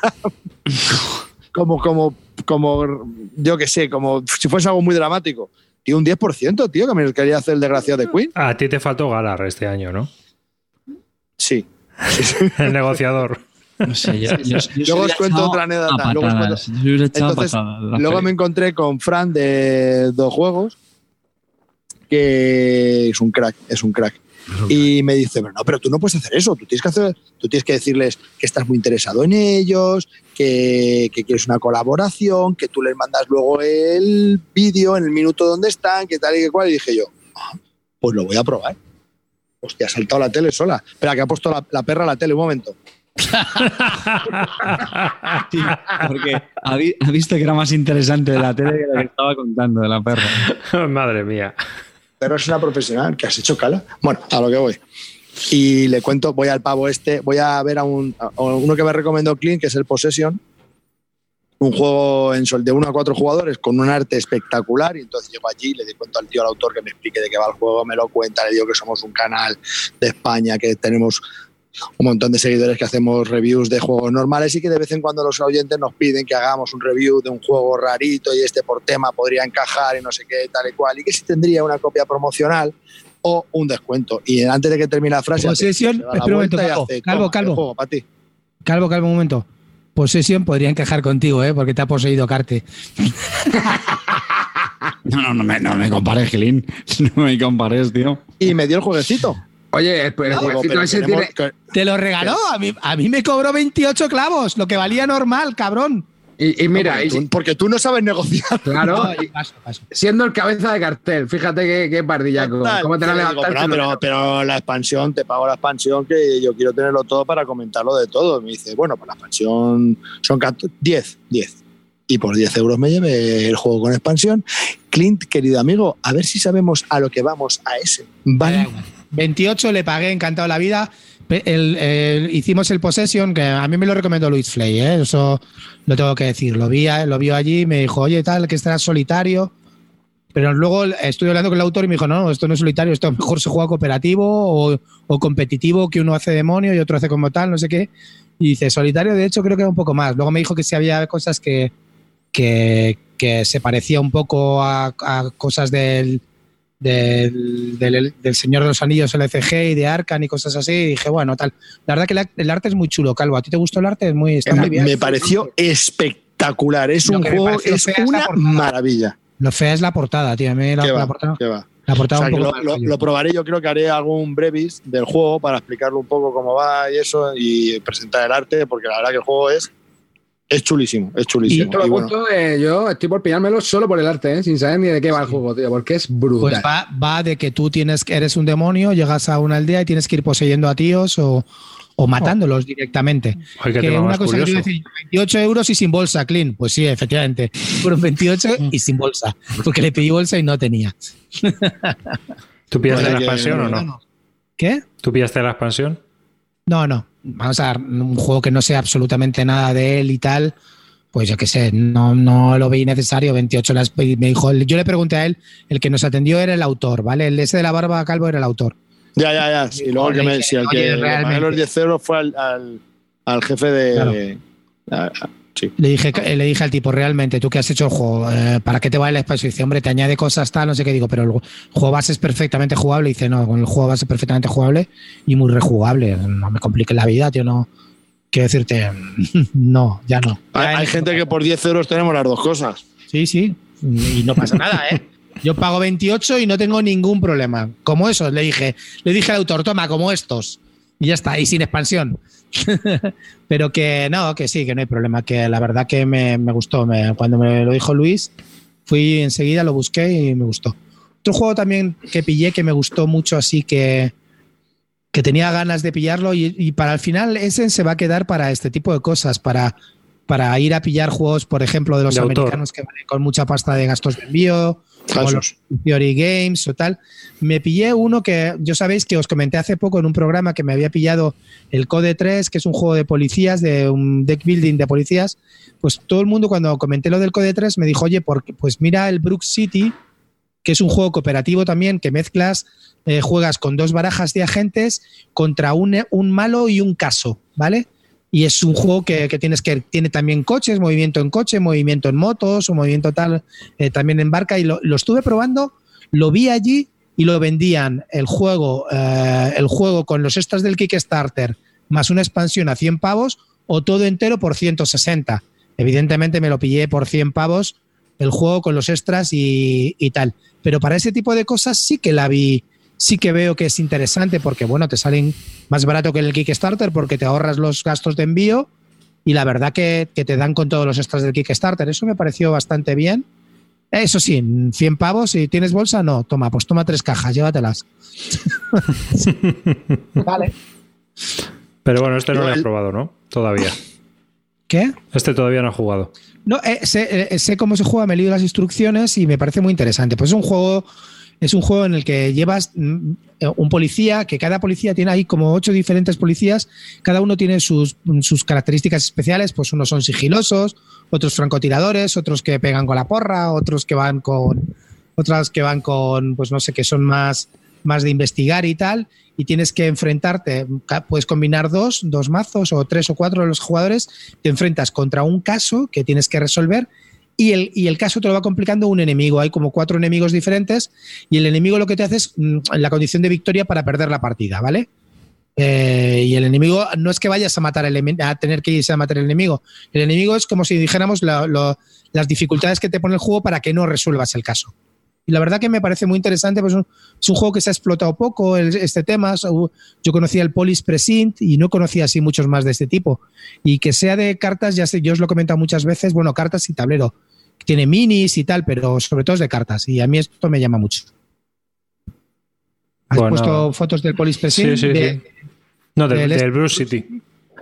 como, como, como, yo qué sé, como si fuese algo muy dramático. Tío, un 10%, tío, que me quería hacer el desgraciado de Queen. A ti te faltó Galar este año, ¿no? Sí. El negociador. No sé, yo, yo- yo se Luego os cuento otra anécdota, luego patadas. Entonces, patadas me encontré con Fran de dos juegos, que es un crack, es un crack. Y me dice, pero no, pero tú no puedes hacer eso, tú tienes que hacer, tú tienes que decirles que estás muy interesado en ellos, que, que quieres una colaboración, que tú les mandas luego el vídeo en el minuto donde están, que tal y que cual. Y dije yo, "Ah, pues lo voy a probar. Hostia, ha saltado la tele sola. Espera, que ha puesto la, la perra a la tele, un momento. Sí, porque ha, vi- ha visto que era más interesante de la tele que lo que estaba contando de la perra. Madre mía. Pero es una profesional que has hecho cala. Bueno, a lo que voy. Y le cuento, voy al pavo este, voy a ver a, un, a uno que me recomendó Clint, que es el Possession, un juego en sol de 1 a 4 jugadores con un arte espectacular. Y entonces llego allí, le cuento al tío, al autor, que me explique de qué va el juego, me lo cuenta, le digo que somos un canal de España, que tenemos un montón de seguidores que hacemos reviews de juegos normales y que de vez en cuando los oyentes nos piden que hagamos un review de un juego rarito y este por tema podría encajar y no sé qué, tal y cual, y que si tendría una copia promocional o un descuento. Y antes de que termine la frase, la espera un momento, y Calvo, Calvo, "Toma, el Calvo". Calvo, calvo, un momento. Possession podría encajar contigo, ¿eh? Porque te ha poseído Carte. No, no, no me, no me compares, Gilín. No me compares, tío. Y me dio el jueguecito. Oye, el, jueguecito pero ese tenemos tiene- que- Te lo regaló. A mí, a mí me cobró 28 clavos, lo que valía normal, cabrón. Y, y mira, porque, y- tú, porque tú no sabes negociar. claro, No, y paso, paso. siendo el cabeza de cartel, fíjate qué, qué pardillaco. Pero, pero, pero la expansión, te pago la expansión, que yo quiero tenerlo todo para comentarlo de todo. Me dice, bueno, pues la expansión son 14 10, 10. Y por 10 euros me llevé el juego con expansión. Clint, querido amigo, a ver si sabemos a lo que vamos a ese. ¿Vale? 28 le pagué, encantado la vida. Hicimos el Possession, que a mí me lo recomendó Luis Flay, ¿eh? eso lo tengo que decir. Lo vi, lo vio allí, me dijo, oye, tal, que estará solitario. Pero luego estuve hablando con el autor y me dijo, no, esto no es solitario, esto mejor se juega cooperativo o, competitivo, que uno hace demonio y otro hace como tal, no sé qué. Y dice, solitario, de hecho, creo que era un poco más. Luego me dijo que sí había cosas que, que, se parecía un poco a cosas del, del, del, del Señor de los Anillos LCG y de Arcan y cosas así. Y dije, bueno, tal. La verdad que la- el arte es muy chulo, Calvo. ¿A ti te gustó el arte? Es muy, está muy bien. Me pareció espectacular. Es Lo un juego, es la una maravilla. Lo fea es la portada, tío. A mí la, ¿Qué la va? portada, ¿Qué va? la O portada sea, un que poco lo, lo probaré, yo creo que haré algún brevis del juego para explicarlo un poco cómo va y eso, y presentar el arte, porque la verdad que el juego es, es chulísimo, es Y chulísimo. esto lo Y bueno, apunto de- yo estoy por pillármelo solo por el arte, ¿eh? sin saber ni de qué va el juego, tío, porque es brutal. Pues va, va de que tú tienes que eres un demonio, llegas a una aldea y tienes que ir poseyendo a tíos o, o matándolos directamente. Ay, qué Que una cosa que curioso. decir, 28 euros y sin bolsa, Clean. Pues sí, efectivamente. Fueron 28 y sin bolsa. Porque le pedí bolsa y no tenía. ¿Tú pillaste Pues la expansión o no? ¿Qué? ¿Tú pillaste la expansión? No, no. Vamos a ver, un juego que no sé absolutamente nada de él y tal. Pues yo qué sé, no, no lo veí necesario. 28 las y me dijo, yo le pregunté a él, el que nos atendió era el autor, ¿vale? El ese de la barba calvo era el autor. ya, ya, ya. Y luego el que me, si el que realmente. los 10 euros fue al, al, al jefe de. Claro. a- a- sí. Le dije, le dije al tipo, realmente, tú que has hecho el juego, eh, ¿para qué te vale la expansión? Dice, hombre, te añade cosas tal, no sé qué digo, pero el juego base es perfectamente jugable. Dice, no, con el juego base es perfectamente jugable y muy rejugable. No me compliques la vida, tío, no. Quiero decirte, no, ya no. Hay, Ya hay en- gente que por 10 euros tenemos las dos cosas. Sí, sí. Y no pasa nada, ¿eh? Yo pago 28 y no tengo ningún problema. Como eso, le dije, le dije al autor, toma, como estos. Y ya está, y sin expansión. Pero que no, que sí, que no hay problema. Que la verdad que me, me gustó. Me- cuando me lo dijo Luis, fui enseguida, lo busqué y me gustó. Otro juego también que pillé que me gustó mucho, así que, que tenía ganas de pillarlo y, y para el final ese se va a quedar para este tipo de cosas, para, para ir a pillar juegos, por ejemplo, de los De autor. americanos que valen con mucha pasta de gastos de envío, o los Theory Games o tal. Me pillé uno que yo sabéis que os comenté hace poco en un programa que me había pillado el Code 3, que es un juego de policías, de un deck building de policías. Pues todo el mundo cuando comenté lo del Code 3 me dijo, oye, porque, pues mira el Brook City, que es un juego cooperativo también, que mezclas, eh, juegas con dos barajas de agentes contra un, un malo y un caso, ¿vale? Y es un juego que, tienes que tiene también coches, movimiento en coche, movimiento en motos o movimiento tal, eh, también en barca y lo, lo estuve probando, lo vi allí y lo vendían el juego, eh, el juego con los extras del Kickstarter más una expansión a 100 pavos o todo entero por 160. Evidentemente me lo pillé por 100 pavos el juego con los extras y, y tal. Pero para ese tipo de cosas sí que la vi, sí que veo que es interesante porque, bueno, te salen más barato que el Kickstarter porque te ahorras los gastos de envío y la verdad que, que te dan con todos los extras del Kickstarter. Eso me pareció bastante bien. Eso sí, 100 pavos, si tienes bolsa, no, toma, pues toma tres cajas, llévatelas. vale. Pero bueno, este no lo has probado, ¿no? Todavía. ¿Qué? Este todavía no ha jugado. No, eh, sé, eh, sé cómo se juega, me he leído las instrucciones y me parece muy interesante. Pues es un juego, es un juego en el que llevas mm, un policía, que cada policía tiene ahí como ocho diferentes policías, cada uno tiene sus, sus características especiales, pues unos son sigilosos, otros francotiradores, otros que pegan con la porra, otros que van con, otras que van con, pues no sé, que son más, más de investigar y tal, y tienes que enfrentarte, puedes combinar dos, dos mazos o tres o cuatro de los jugadores, te enfrentas contra un caso que tienes que resolver y el, y el caso te lo va complicando un enemigo. Hay como cuatro enemigos diferentes y el enemigo lo que te hace es mm, la condición de victoria para perder la partida, ¿vale? Eh, y el enemigo no es que vayas a matar el a tener que irse a matar el enemigo. El enemigo es como si dijéramos las dificultades que te pone el juego para que no resuelvas el caso. Y la verdad que me parece muy interesante, pues es un juego que se ha explotado poco el- este tema. Yo conocía el Polis Presint y no conocía así muchos más de este tipo. Y que sea de cartas, ya sé, yo os lo he comentado muchas veces, bueno, cartas y tablero. Tiene minis y tal, pero sobre todo es de cartas. Y a mí esto me llama mucho. Has Bueno. puesto fotos del Polis Presint. Sí, sí, de- sí. No, del, del del Bruce City.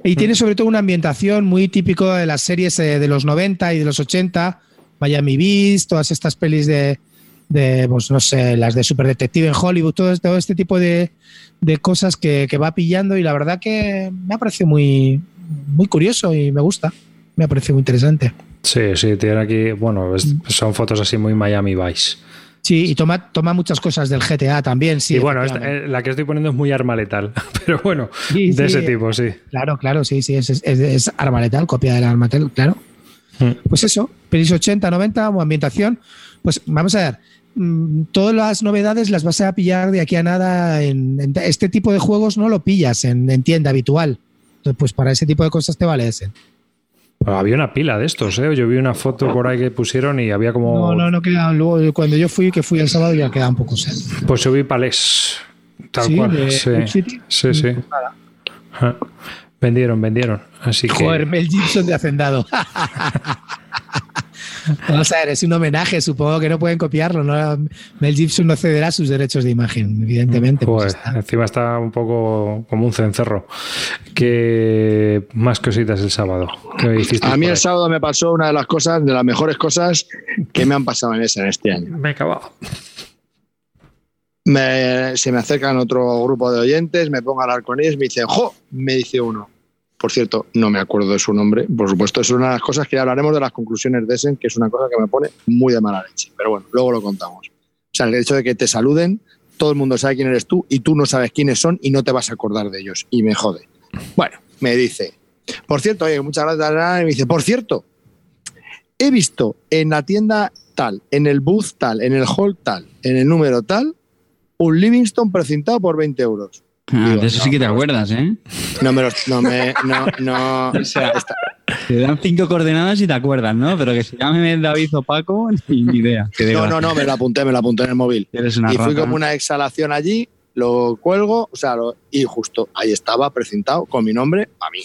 y tiene sobre todo una ambientación muy típico de las series eh, de los 90 y de los 80, Miami Beast, todas estas pelis de, de pues no sé, las de Super Detective en Hollywood, todo, este- todo este tipo de, de cosas que, que va pillando y la verdad que me ha parecido muy, muy curioso y me gusta, me ha parecido muy interesante. Sí, sí, tiene aquí, bueno, es- son fotos así muy Miami Vice. Sí, y toma, toma muchas cosas del GTA también, sí. y bueno, esta- eh, la que estoy poniendo es muy arma letal, pero bueno, Sí, de sí. ese tipo, sí. Claro, claro, sí, sí, es, es, es arma letal, copia del arma letal, claro. Mm. Pues eso, pelis 80, 90 o ambientación. Pues vamos a ver, mm, todas las novedades las vas a pillar de aquí a nada. En, en este tipo de juegos no lo pillas en, en tienda habitual. Entonces, pues para ese tipo de cosas te vale ese. Pero había una pila de estos, ¿eh? Yo vi una foto por ahí que pusieron y había como. No, no, no quedan. Luego, cuando yo fui, que fui el sábado, ya quedan pocos. ¿eh? Pues yo vi palés. Tal Sí, cual. de sí. City. sí, sí. Pues. Vendieron, vendieron. Así que. Joder, Mel Gibson de Hacendado. Vamos a ver, es un homenaje, supongo que no pueden copiarlo. ¿no? Mel Gibson no cederá sus derechos de imagen, evidentemente. pues está. encima está un poco como un cencerro. Que más cositas el sábado. ¿Qué A mí el ahí? sábado me pasó una de las cosas, de las mejores cosas que me han pasado en, ese, en este año. Venga, va. Me- se me acercan otro grupo de oyentes, me pongo a hablar con ellos, me dicen, ¡jo! Me dice uno. Por cierto, no me acuerdo de su nombre. Por supuesto, es una de las cosas que hablaremos de las conclusiones de Essen, que es una cosa que me pone muy de mala leche. Pero bueno, luego lo contamos. O sea, el hecho de que te saluden, todo el mundo sabe quién eres tú y tú no sabes quiénes son y no te vas a acordar de ellos. Y me jode. Bueno, me dice, por cierto, oye, muchas gracias. Y me dice, por cierto, he visto en la tienda tal, en el booth tal, en el hall tal, en el número tal, un Livingston precintado por 20 euros. Ah, Digo, de eso sí que te acuerdas, ¿eh? No me los, no me, no, no. O sea, te dan cinco coordenadas y te acuerdas, ¿no? Pero que se llame David o Paco, ni, idea. No, no, no, me lo apunté, me lo apunté en el móvil. Eres una y fui como una exhalación allí, lo cuelgo, o sea, lo- y justo ahí estaba precintado con mi nombre a mí.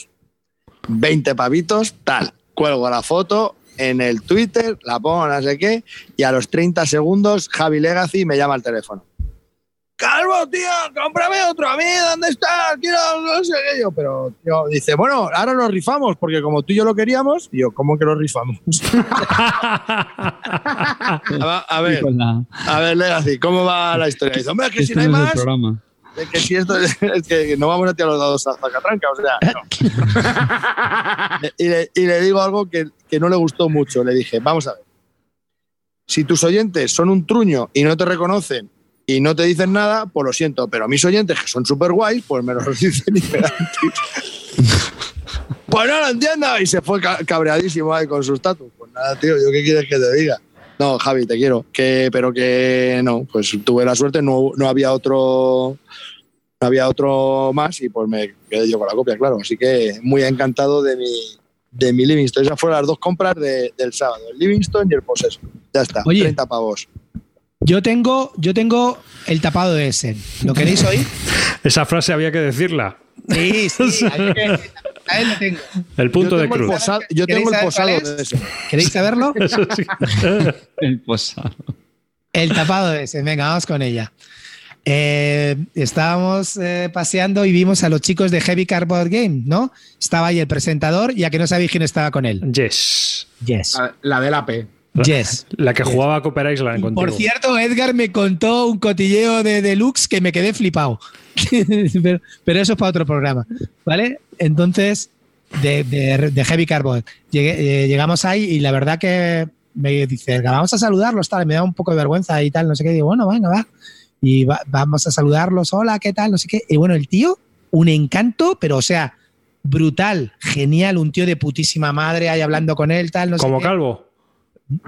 20 pavitos, tal. Cuelgo la foto en el Twitter, la pongo no sé qué, y a los 30 segundos Javi Legacy me llama al teléfono. Calvo, tío, cómprame otro a mí, ¿dónde estás? Quiero, no sé qué. Yo, pero, tío, dice, bueno, ahora lo rifamos, porque como tú y yo lo queríamos, y yo, ¿cómo que lo rifamos? a, a ver, la- a ver, Legacy, ¿cómo va la historia? Dice, hombre, es que si Este no hay no el más, es que si esto es, es que no vamos a tirar los dados a Zacatranca, o sea, no. y, le, y le digo algo que, que no le gustó mucho. Le dije, vamos a ver, si tus oyentes son un truño y no te reconocen y no te dicen nada, pues lo siento, pero mis oyentes que son súper guays, pues me lo dicen y me dan tips. Pues no lo entiendo. Y se fue ca- cabreadísimo ahí con sus tatus. Pues nada, tío, ¿yo qué quieres que te diga? No, Javi, te quiero. Que, pero que no, pues tuve la suerte, no, no había otro. No había otro más y pues me quedé yo con la copia, claro. Así que muy encantado de mi, de mi Livingston. Esas fueron las dos compras de- del sábado, el Livingston y el Poseso. Ya está, Oye. 30 pavos. Yo tengo, yo tengo el tapado de Essen. ¿Lo queréis oír? Esa frase había que decirla. Sí, sí. así que, a él lo tengo. El punto de cruz. posado, yo ¿Queréis tengo el posado de ese. ¿Queréis saberlo? Eso sí. El posado. El tapado de ese. Venga, vamos con ella. Eh, estábamos eh, paseando y vimos a los chicos de Heavy Cardboard Game, ¿no? Estaba ahí el presentador y a que no sabéis quién estaba con él. Yes. Yes. La, la de la P. Yes. La que jugaba a Cooper Island contigo. Por cierto, Edgar me contó un cotilleo de Deluxe que me quedé flipado. pero, pero eso es para otro programa, ¿vale? Entonces, de, de- de Heavy Carbon. Llegué- eh, llegamos ahí y la verdad que me dice, Edgar, vamos a saludarlos, tal. Me da un poco de vergüenza y tal, no sé qué. Digo, bueno, venga, va. Y va- vamos a saludarlos, hola, ¿qué tal? No sé qué. Y bueno, el tío, un encanto, pero o sea, brutal, genial, un tío de putísima madre ahí hablando con él, tal, no sé Como qué. calvo.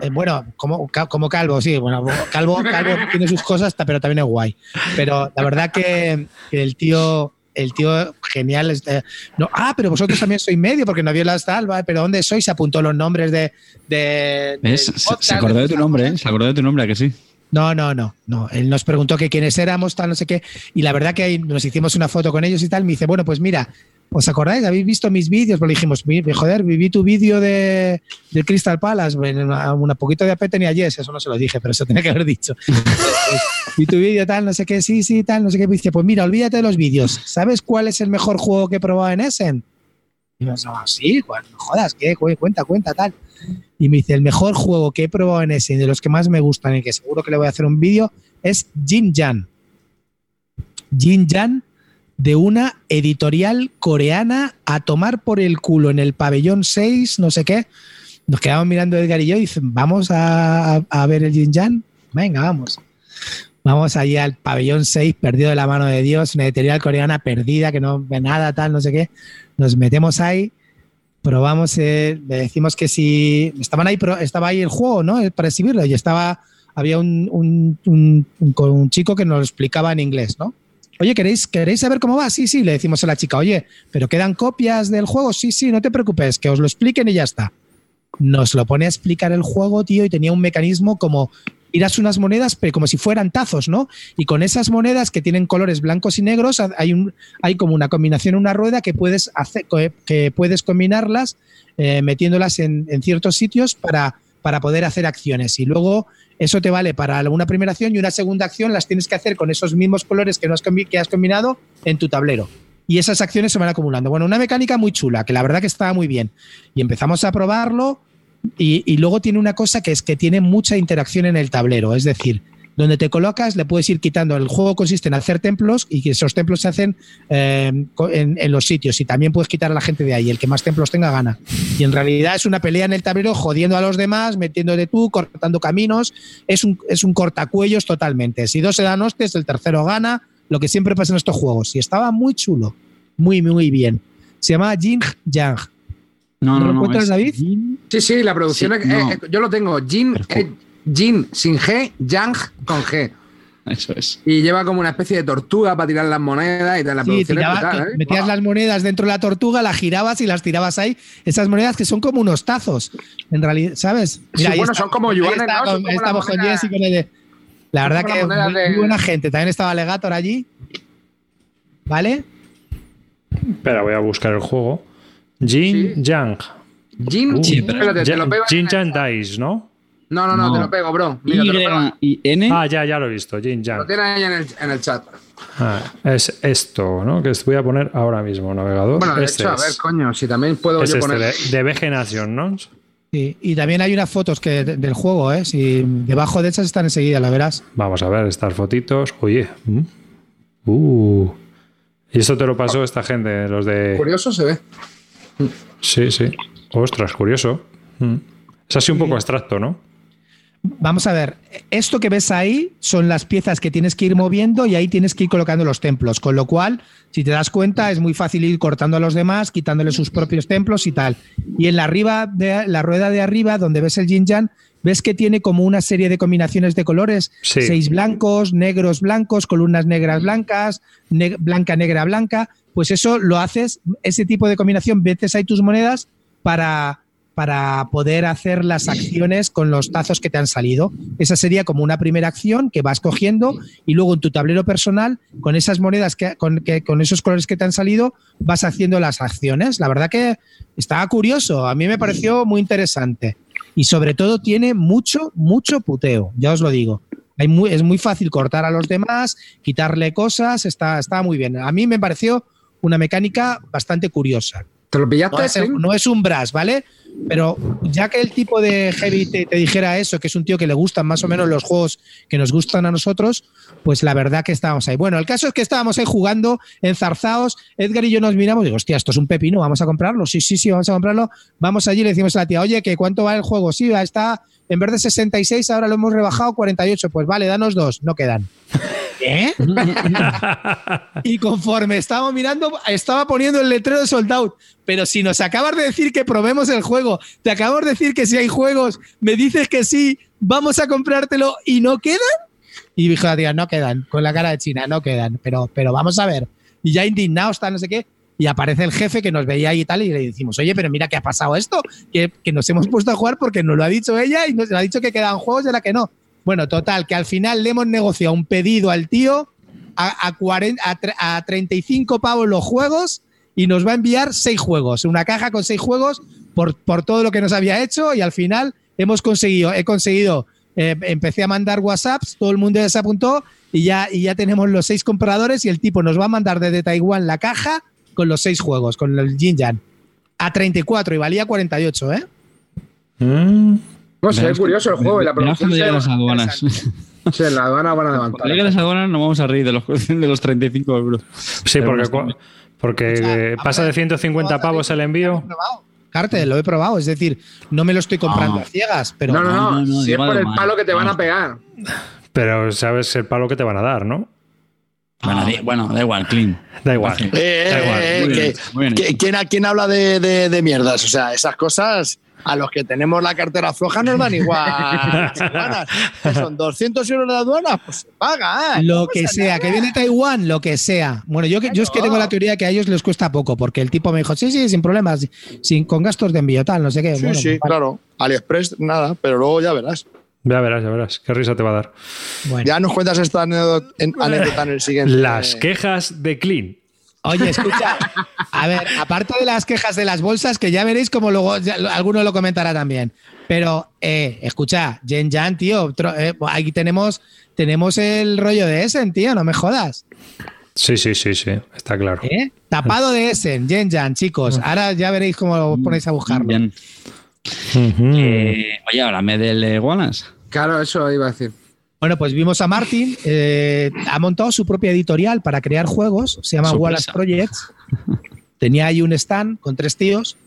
Eh, bueno, como, como calvo, sí. Bueno, calvo, calvo tiene sus cosas, pero también es guay. Pero la verdad que, que el tío, el tío genial. este, no, ah, pero vosotros también sois medio, porque no vio las tal, ¿vale? pero ¿dónde sois? Se apuntó los nombres de. de Se, podcast, se acordó de tu nombre, ¿eh? Se acordó de tu nombre, ¿a que sí? No, no, no, no. Él nos preguntó que quiénes éramos, tal, no sé qué. Y la verdad que ahí nos hicimos una foto con ellos y tal. Me dice, bueno, pues mira, ¿os acordáis? ¿Habéis visto mis vídeos? Pues le dijimos, "Mi- joder, viví tu vídeo de, del Crystal Palace. Bueno, una, una poquito de AP tenía Yes, eso no se lo dije, pero eso tenía que haber dicho. Vi tu vídeo, tal, no sé qué, sí, sí, tal, no sé qué. Me dice, pues mira, olvídate de los vídeos. ¿Sabes cuál es el mejor juego que he probado en Essen? Y me dice, "Ah, sí, no jodas, ¿qué? Cu- Cuenta, cuenta, tal. Y me dice, el mejor juego que he probado en ese y de los que más me gustan y que seguro que le voy a hacer un vídeo es Jin Jan. Jin Jan de una editorial coreana a tomar por el culo en el pabellón 6, no sé qué. Nos quedamos mirando Edgar y yo y dicen, vamos a, a ver el Jin Jan. Venga, vamos. Vamos allí al pabellón 6, perdido de la mano de Dios, una editorial coreana perdida, que no ve nada, tal, no sé qué. Nos metemos ahí, probamos, eh, le decimos que si estaban ahí, estaba ahí el juego, ¿no? Eh, Para exhibirlo y estaba, había un, un, un chico que nos lo explicaba en inglés, ¿no? Oye, ¿queréis, ¿queréis saber cómo va? Sí, sí, le decimos a la chica, oye, ¿pero quedan copias del juego? Sí, sí, no te preocupes, que os lo expliquen y ya está. Nos lo pone a explicar el juego, tío, y tenía un mecanismo como tiras unas monedas, pero como si fueran tazos, ¿no? Y con esas monedas que tienen colores blancos y negros, hay, un, hay como una combinación, una rueda que puedes, hacer, que puedes combinarlas eh, metiéndolas en, ciertos sitios para, para poder hacer acciones. Y luego eso te vale para una primera acción y una segunda acción las tienes que hacer con esos mismos colores que, no has, que has combinado en tu tablero. Y esas acciones se van acumulando. Bueno, una mecánica muy chula, que la verdad que estaba muy bien. Y empezamos a probarlo y, luego tiene una cosa que es que tiene mucha interacción en el tablero. Es decir, donde te colocas le puedes ir quitando. El juego consiste en hacer templos y que esos templos se hacen eh, en los sitios. Y también puedes quitar a la gente de ahí. El que más templos tenga gana. Y en realidad es una pelea en el tablero jodiendo a los demás, metiéndote tú, cortando caminos. Es un, es un cortacuellos totalmente. Si dos se dan hostias, el tercero gana. Lo que siempre pasa en estos juegos. Y estaba muy chulo. Muy, muy bien. Se llamaba Jing Yang. No, ¿No no, lo no. David? Jin- Sí, sí, la producción. Sí, es- no. eh, yo lo tengo. Jin, eh, Jin sin G, Yang con G. Eso es. Y lleva como una especie de tortuga para tirar las monedas y tal. La Sí, producción tiraba- es brutal, ¿eh? metías las monedas dentro de la tortuga, las girabas y las tirabas ahí. Esas monedas que son como unos tazos, en realidad, ¿sabes? Sí, ahí bueno, son como yuanes, está ¿no? Con- como estamos con Jess y con el- La verdad que muy, de- muy buena gente. También estaba Legator allí. ¿Vale? Espera, voy a buscar el juego. Jin Sí. Yang. Jin, Uh, espérate, te lo pego. Jin Yang Dice, ¿no? No, no, no, te lo pego, bro. Mira, te lo pego. Y y N. Ah, ya, ya lo he visto. Jin Lo Yang. tiene ahí en el, en el chat. Ah, es esto, ¿no? Que voy a poner ahora mismo, navegador. Bueno, de Este hecho, a ver, coño, si también puedo Es yo este, poner. de, de VG Nation, ¿no? Sí. Y también hay unas fotos que, de- del juego, ¿eh? Si debajo de esas están enseguida, la verás. Vamos a ver estas fotitos. Oye. Uh. Y esto te lo pasó esta gente, los de. Curioso se ve. Sí, sí. Ostras, curioso. Mm. Es así un poco abstracto, ¿no? Vamos a ver, esto que ves ahí son las piezas que tienes que ir moviendo y ahí tienes que ir colocando los templos, con lo cual, si te das cuenta, es muy fácil ir cortando a los demás, quitándole sus propios templos y tal. Y en la arriba de la rueda de arriba, donde ves el yin yang, ves que tiene como una serie de combinaciones de colores, Sí. seis blancos, negros blancos, columnas negras blancas, ne- blanca negra blanca, pues eso lo haces, ese tipo de combinación, metes ahí tus monedas para para poder hacer las acciones con los tazos que te han salido. Esa sería como una primera acción que vas cogiendo y luego en tu tablero personal, con esas monedas, que, con, que, con esos colores que te han salido, vas haciendo las acciones. La verdad que estaba curioso, a mí me pareció muy interesante. Y sobre todo tiene mucho, mucho puteo, ya os lo digo. Hay muy, es muy fácil cortar a los demás, quitarle cosas, está, está muy bien. A mí me pareció una mecánica bastante curiosa. ¿Te lo pillaste? No es, no es un brass, ¿vale? Pero ya que el tipo de heavy te, dijera eso, que es un tío que le gustan más o menos los juegos que nos gustan a nosotros, pues la verdad que estábamos ahí. Bueno, el caso es que estábamos ahí jugando, enzarzados, Edgar y yo nos miramos y digo, hostia, esto es un pepino, vamos a comprarlo. Sí, sí, sí, vamos a comprarlo. Vamos allí y le decimos a la tía, oye, que cuánto vale el juego. Sí, está, en vez de 66, ahora lo hemos rebajado a 48. Pues vale, danos dos, no quedan. ¿Eh? Y conforme estábamos mirando, estaba poniendo el letrero de sold out. Pero si nos acabas de decir que probemos el juego, te acabamos de decir que si hay juegos, me dices que sí, vamos a comprártelo y no quedan. Y dijo la tía, no quedan, con la cara de China, no quedan, pero, pero vamos a ver. Y ya indignado está, no sé qué. Y aparece el jefe que nos veía ahí y tal, y le decimos, oye, pero mira qué ha pasado esto, que, que nos hemos puesto a jugar porque nos lo ha dicho ella y nos ha dicho que quedan juegos y la que no. Bueno, total, que al final le hemos negociado un pedido al tío a, a, 40 a, a 35 pavos los juegos y nos va a enviar seis juegos, una caja con seis juegos por, por todo lo que nos había hecho y al final hemos conseguido, he conseguido, eh, empecé a mandar WhatsApps, todo el mundo ya se apuntó y ya, y ya tenemos los seis compradores y el tipo nos va a mandar desde Taiwán la caja con los seis juegos, con el Jin Yang. A 34 y valía 48, ¿eh? Mm. No sé, es curioso el juego y la cuando lleguen las se- aduanas. Sí, la aduana van a levantar. Cuando lleguen las aduanas nos vamos a reír de los, de los 35 euros. Sí, porque, porque O sea, eh, pasa de 150 pavos el envío. Carte, lo he probado, es decir, no me lo estoy comprando Ah. a ciegas, pero No, no, no. No, no, no, si es por el palo que te van a No. pegar. Pero sabes el palo que te van a dar, ¿no? Bueno, di- bueno, da igual, clean. Da igual. Eh, Da igual, eh, muy que- bien, ¿quién, ha- quién habla de, de- de mierdas? O sea, esas cosas a los que tenemos la cartera floja nos dan igual. son 200 euros de aduana, pues se paga. ¿eh? Lo No que sea, nada. que viene de Taiwán, lo que sea. Bueno, yo, que- yo es que tengo la teoría de que a ellos les cuesta poco, porque el tipo me dijo, sí, sí, sin problemas, sin, con gastos de envío, tal, no sé qué. Sí, Bueno, sí, vale. claro. AliExpress, nada, pero luego ya verás. Ya verás, ya verás. Qué risa te va a dar. Bueno. Ya nos cuentas esta anécdota en, anécdota en el siguiente. Las quejas de Clean. Oye, escucha, a ver, aparte de las quejas de las bolsas, que ya veréis como luego ya- alguno lo comentará también. Pero, eh, escucha, Jen Jan, tío, tro- eh, aquí tenemos, tenemos el rollo de Essen, tío, no me jodas. Sí, sí, sí, sí. Está claro. ¿eh? Tapado de Essen, Jen Jan, chicos. Ahora ya veréis cómo os ponéis a buscarlo. Bien. Ujú. Eh, oye, háblame del eh, Wallace. Claro, eso iba a decir. Bueno, pues vimos a Martin, eh, ha montado su propia editorial para crear juegos, se llama Sorpresa. Wallace Projects. Tenía ahí un stand con tres tíos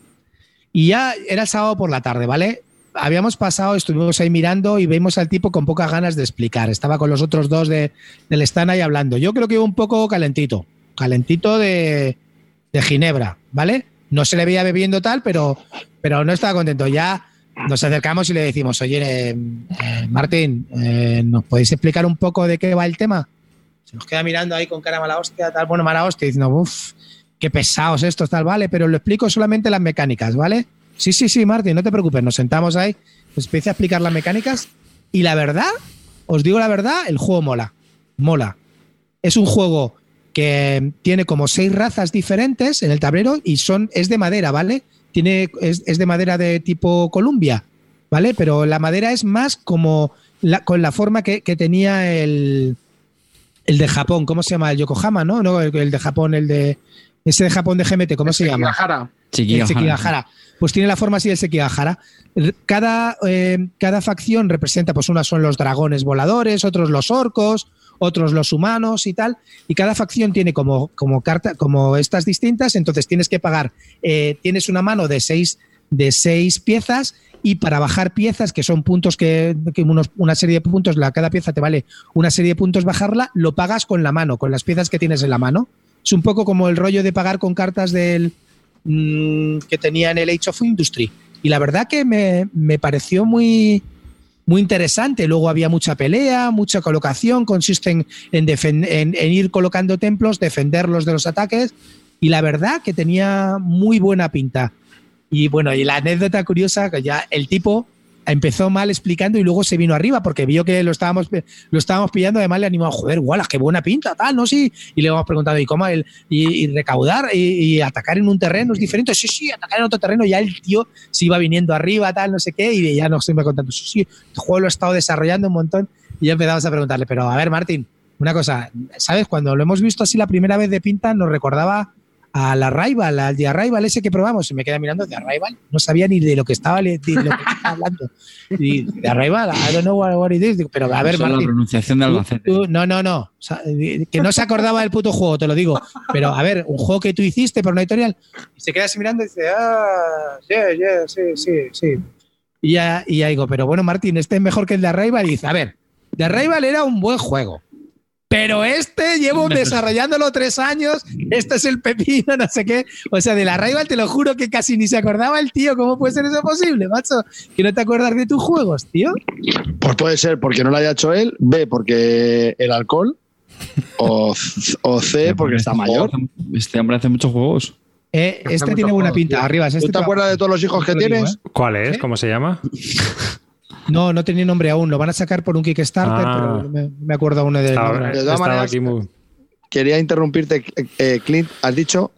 y ya era el sábado por la tarde, ¿vale? Habíamos pasado, estuvimos ahí mirando y vimos al tipo con pocas ganas de explicar. Estaba con los otros dos de, del stand ahí hablando. Yo creo que iba un poco calentito, calentito de, de Ginebra, ¿vale? No se le veía bebiendo tal, pero, pero no estaba contento. Ya nos acercamos y le decimos, oye, eh, eh, Martín, eh, ¿nos podéis explicar un poco de qué va el tema? Se nos queda mirando ahí con cara mala hostia, tal, bueno, mala hostia, diciendo, uff, qué pesados estos, tal, vale, pero lo explico solamente las mecánicas, ¿vale? Sí, sí, sí, Martín, no te preocupes, nos sentamos ahí, nos empieza a explicar las mecánicas y la verdad, os digo la verdad, el juego mola, mola. Es un juego que tiene como seis razas diferentes en el tablero y son, es de madera, ¿vale? Tiene, es, es de madera de tipo Columbia, ¿vale? Pero la madera es más como la- con la forma que, que tenía el, el de Japón, ¿cómo se llama? El Yokohama, ¿no? No, el, el de Japón, el de. Ese de Japón de GMT, ¿cómo se llama? Sekigahara. El Sekigahara. Pues tiene la forma así del Sekigahara. Cada, eh, cada facción representa, pues unas son los dragones voladores, otros los orcos, otros los humanos y tal. Y cada facción tiene como, como carta, como estas distintas, entonces tienes que pagar. eh, tienes una mano de seis, de seis piezas y para bajar piezas, que son puntos que, que una serie de puntos, la, cada pieza te vale una serie de puntos bajarla, lo pagas con la mano, con las piezas que tienes en la mano. Es un poco como el rollo de pagar con cartas del mm, que tenía en el Age of Industry. Y la verdad que me, me pareció muy, muy interesante. Luego había mucha pelea, mucha colocación, consiste en, en- en ir colocando templos, defenderlos de los ataques. Y la verdad que tenía muy buena pinta. Y bueno, y la anécdota curiosa, que ya el tipo empezó mal explicando y luego se vino arriba porque vio que lo estábamos, lo estábamos pillando, además le animó, joder, Wallace, qué buena pinta, tal, ¿no? Sí. Y le hemos preguntado, ¿y cómo? El, y, recaudar y, atacar en un terreno es diferente. Sí, sí, atacar en otro terreno. Ya el tío se iba viniendo arriba, tal, no sé qué, y ya nos iba contando, sí, sí, este juego lo he estado desarrollando un montón. Y ya empezamos a preguntarle, pero a ver, Martín, una cosa, ¿sabes? Cuando lo hemos visto así la primera vez de pinta, nos recordaba a la Rival, al de Arrival ese que probamos, y me queda mirando de Arrival, no sabía ni de lo que estaba, de lo que estaba hablando. Y de Arrival, I don't know what, what it is. Digo, pero a ver, Eso es la Martín, pronunciación de Albacete. tú- no, no, no, o sea, que no se acordaba del puto juego, te lo digo. Pero a ver, un juego que tú hiciste por una editorial, y se queda así mirando y dice, ah, yeah, yeah, sí, sí, sí. Y ya, y ya digo, pero bueno, Martín, este es mejor que el de Arrival. Y dice, a ver, The Arrival era un buen juego. Pero este llevo desarrollándolo tres años, este es el pepino, no sé qué. O sea, de la Rival te lo juro que casi ni se acordaba el tío. ¿Cómo puede ser eso posible, macho? Que no te acuerdas de tus juegos, tío. Pues puede ser porque no lo haya hecho él, B, porque el alcohol, o, o C, porque está mayor. Este hombre hace muchos juegos. Eh, este tiene buena pinta. tío. Arriba, este ¿Tú te acuerdas de todos los hijos que tienes? ¿eh? ¿Cuál es? ¿Cómo se llama? No, no tenía nombre aún. Lo van a sacar por un Kickstarter, Ah. pero no me, acuerdo aún de Estaba, nombre. de todas estaba maneras, aquí muy... Quería interrumpirte, eh, Clint. Has dicho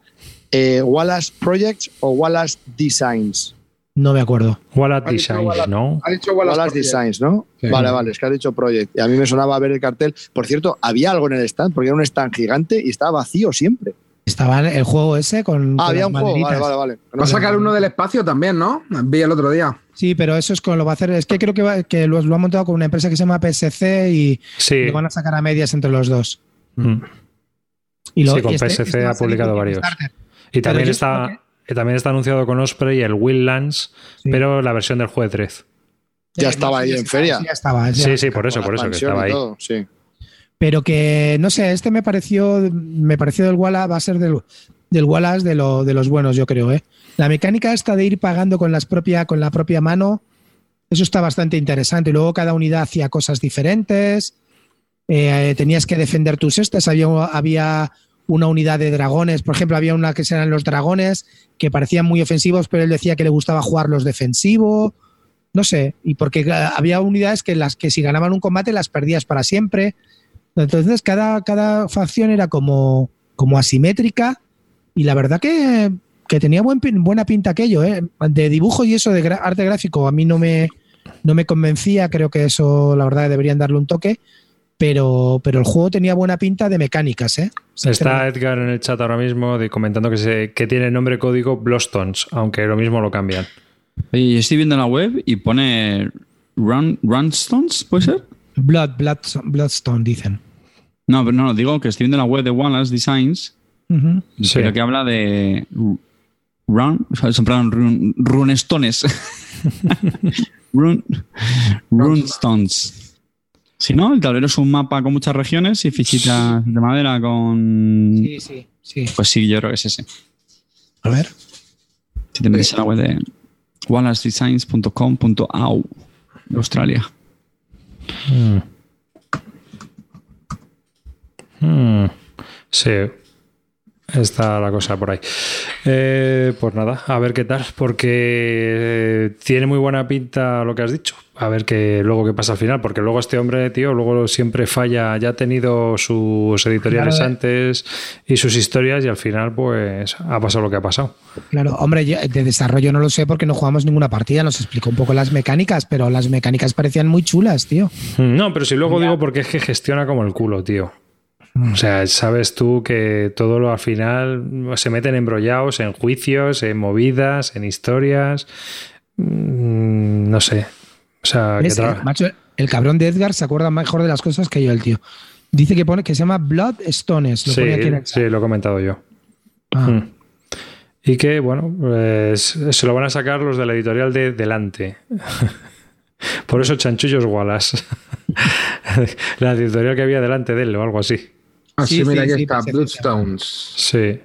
eh, Wallace Projects o Wallace Designs. No me acuerdo. Ha dicho Designs, Wallace. ¿no? Ha dicho Wallace Wallace. Designs, ¿no? Sí. Vale, vale, es que has dicho Project. Y a mí me sonaba ver el cartel. Por cierto, había algo en el stand, porque era un stand gigante y estaba vacío siempre. Estaba el juego ese con. Ah, con había las un juego, vale, vale, vale. Va a sacar uno del espacio también, ¿no? Vi el otro día. Sí, pero eso es con lo va a hacer. Es que creo que, va- que lo, lo ha montado con una empresa que se llama PSC y Sí. lo van a sacar a medias entre los dos. Mm. Y lo- Sí, con y PSC salir ha publicado varios. Y también está, también está anunciado con Osprey el Wildlands, Sí. pero la versión del juego de 13. Ya estaba ahí en feria. Sí, ya estaba. ya. Sí, sí, por eso, por eso, que estaba ahí. todo, sí. Pero que, no sé, este me pareció, me pareció del Wallace, va a ser del, del Wallace de, lo- de los buenos, yo creo. ¿eh? La mecánica esta de ir pagando con, las propia, con la propia mano, eso está bastante interesante. Luego cada unidad hacía cosas diferentes, eh, tenías que defender tus estas, había, había una unidad de dragones, por ejemplo, había una que eran los dragones, que parecían muy ofensivos, pero él decía que le gustaba jugar los defensivos. No sé, y porque había unidades que las que si ganaban un combate las perdías para siempre. Entonces cada, cada facción era como, como asimétrica y la verdad que, que tenía buen, buena pinta aquello. ¿eh? De dibujo y eso de gra- arte gráfico a mí no me, no me convencía, creo que eso la verdad deberían darle un toque, pero, pero el juego tenía buena pinta de mecánicas. ¿eh? Está Edgar en el chat ahora mismo de- comentando que, se, que tiene nombre código Blostons, aunque lo mismo lo cambian. Oye, yo estoy viendo la web y pone Run, Runstones, ¿puede ser? Blood, Blood, Bloodstone, dicen. No, pero no, digo que estoy viendo la web de Wallace Designs. Sí. pero que habla de Run, o sea, son plan run, runestones. run, runestones. Si no, el tablero es un mapa con muchas regiones y fichitas de madera con. Sí, sí, sí. Pues sí, yo creo que es ese. A ver. Si te metes en la web de wallacedesigns.com.au de Australia. Hmm. Sí, está la cosa por ahí. Eh, pues nada, a ver qué tal, porque eh, tiene muy buena pinta lo que has dicho. A ver qué luego qué pasa al final, porque luego este hombre, tío, luego siempre falla. Ya ha tenido sus editoriales Claro. antes y sus historias, y al final, pues ha pasado lo que ha pasado. Claro, hombre, yo de desarrollo no lo sé porque no jugamos ninguna partida, nos explicó un poco las mecánicas, pero las mecánicas parecían muy chulas, tío. No, pero si luego digo porque es que gestiona como el culo, tío. O sea, sabes tú que todo lo al final se meten embrollados en juicios, en movidas, en historias. Mm, No sé. O sea, que El, macho, el cabrón de Edgar se acuerda mejor de las cosas que yo, el tío. Dice que pone que se llama Bloodstones. Lo sí, pone aquí en el sí, lo he comentado yo. Ah. Mm. Y que, bueno, pues, se lo van a sacar los de la editorial de Delante. Por eso Chanchullos Wallace. la editorial que había delante de él o algo así. Así, Sí, mira, sí, aquí sí, está. Bloodstones. Sí.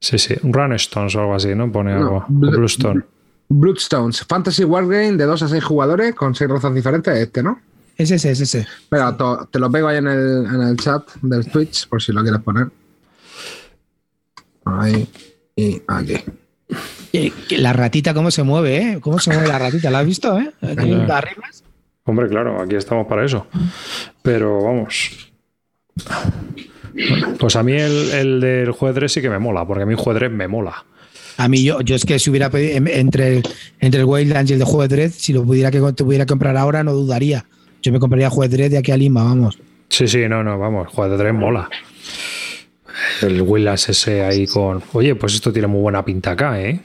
Sí, sí. Runstones o algo así, ¿no? Pone No, algo. Blu- Bluestone. Bloodstones. Fantasy Wargame de 2 a 6 jugadores con 6 razas diferentes. Este, ¿no? Es ese, es ese. Espera, to- te lo pego ahí en el, en el chat del Twitch por si lo quieres poner. Ahí y aquí. Eh, La ratita, ¿cómo se mueve, eh? ¿Cómo se mueve la ratita? ¿La has visto, eh? Aquí arriba. Hombre, claro, aquí estamos para eso. Pero vamos. Pues a mí el, el del juez 3 sí que me mola, porque a mí juez 3 me mola. A mí, yo, yo es que si hubiera pedido em- entre, entre el Wildlands y el de Juego de Dread, si lo pudiera que tuviera que comprar ahora, no dudaría. Yo me compraría Juego de Dread de aquí a Lima, vamos. Sí, sí, no, no, vamos, juez 3 mola. El Willas ese ahí con. Oye, pues esto tiene muy buena pinta acá, ¿eh?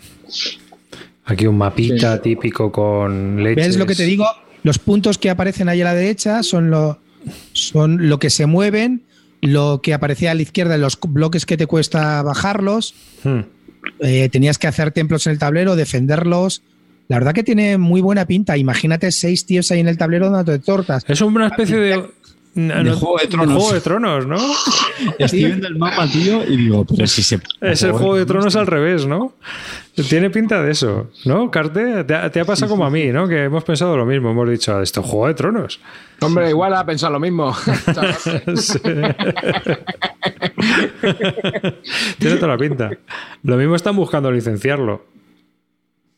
Aquí un mapita típico con leches. ¿Ves lo que te digo? Los puntos que aparecen ahí a la derecha son lo, son lo que se mueven, lo que aparecía a la izquierda, los bloques que te cuesta bajarlos. Hmm. Eh, tenías que hacer templos en el tablero, defenderlos. La verdad que tiene muy buena pinta. Imagínate seis tíos ahí en el tablero dándote tortas. Es una especie de. no, Juego de Tronos. Juego de Tronos, ¿no? Estoy viendo el mapa, tío, y digo, pero si se. Es el Juego de Tronos al revés, ¿no? Tiene pinta de eso, ¿no? Carte, te ha, te ha pasado como a mí, ¿no? Que hemos pensado lo mismo. Hemos dicho, esto es Juego de Tronos. Hombre, igual ha pensado lo mismo. Tiene toda la pinta. Lo mismo están buscando licenciarlo.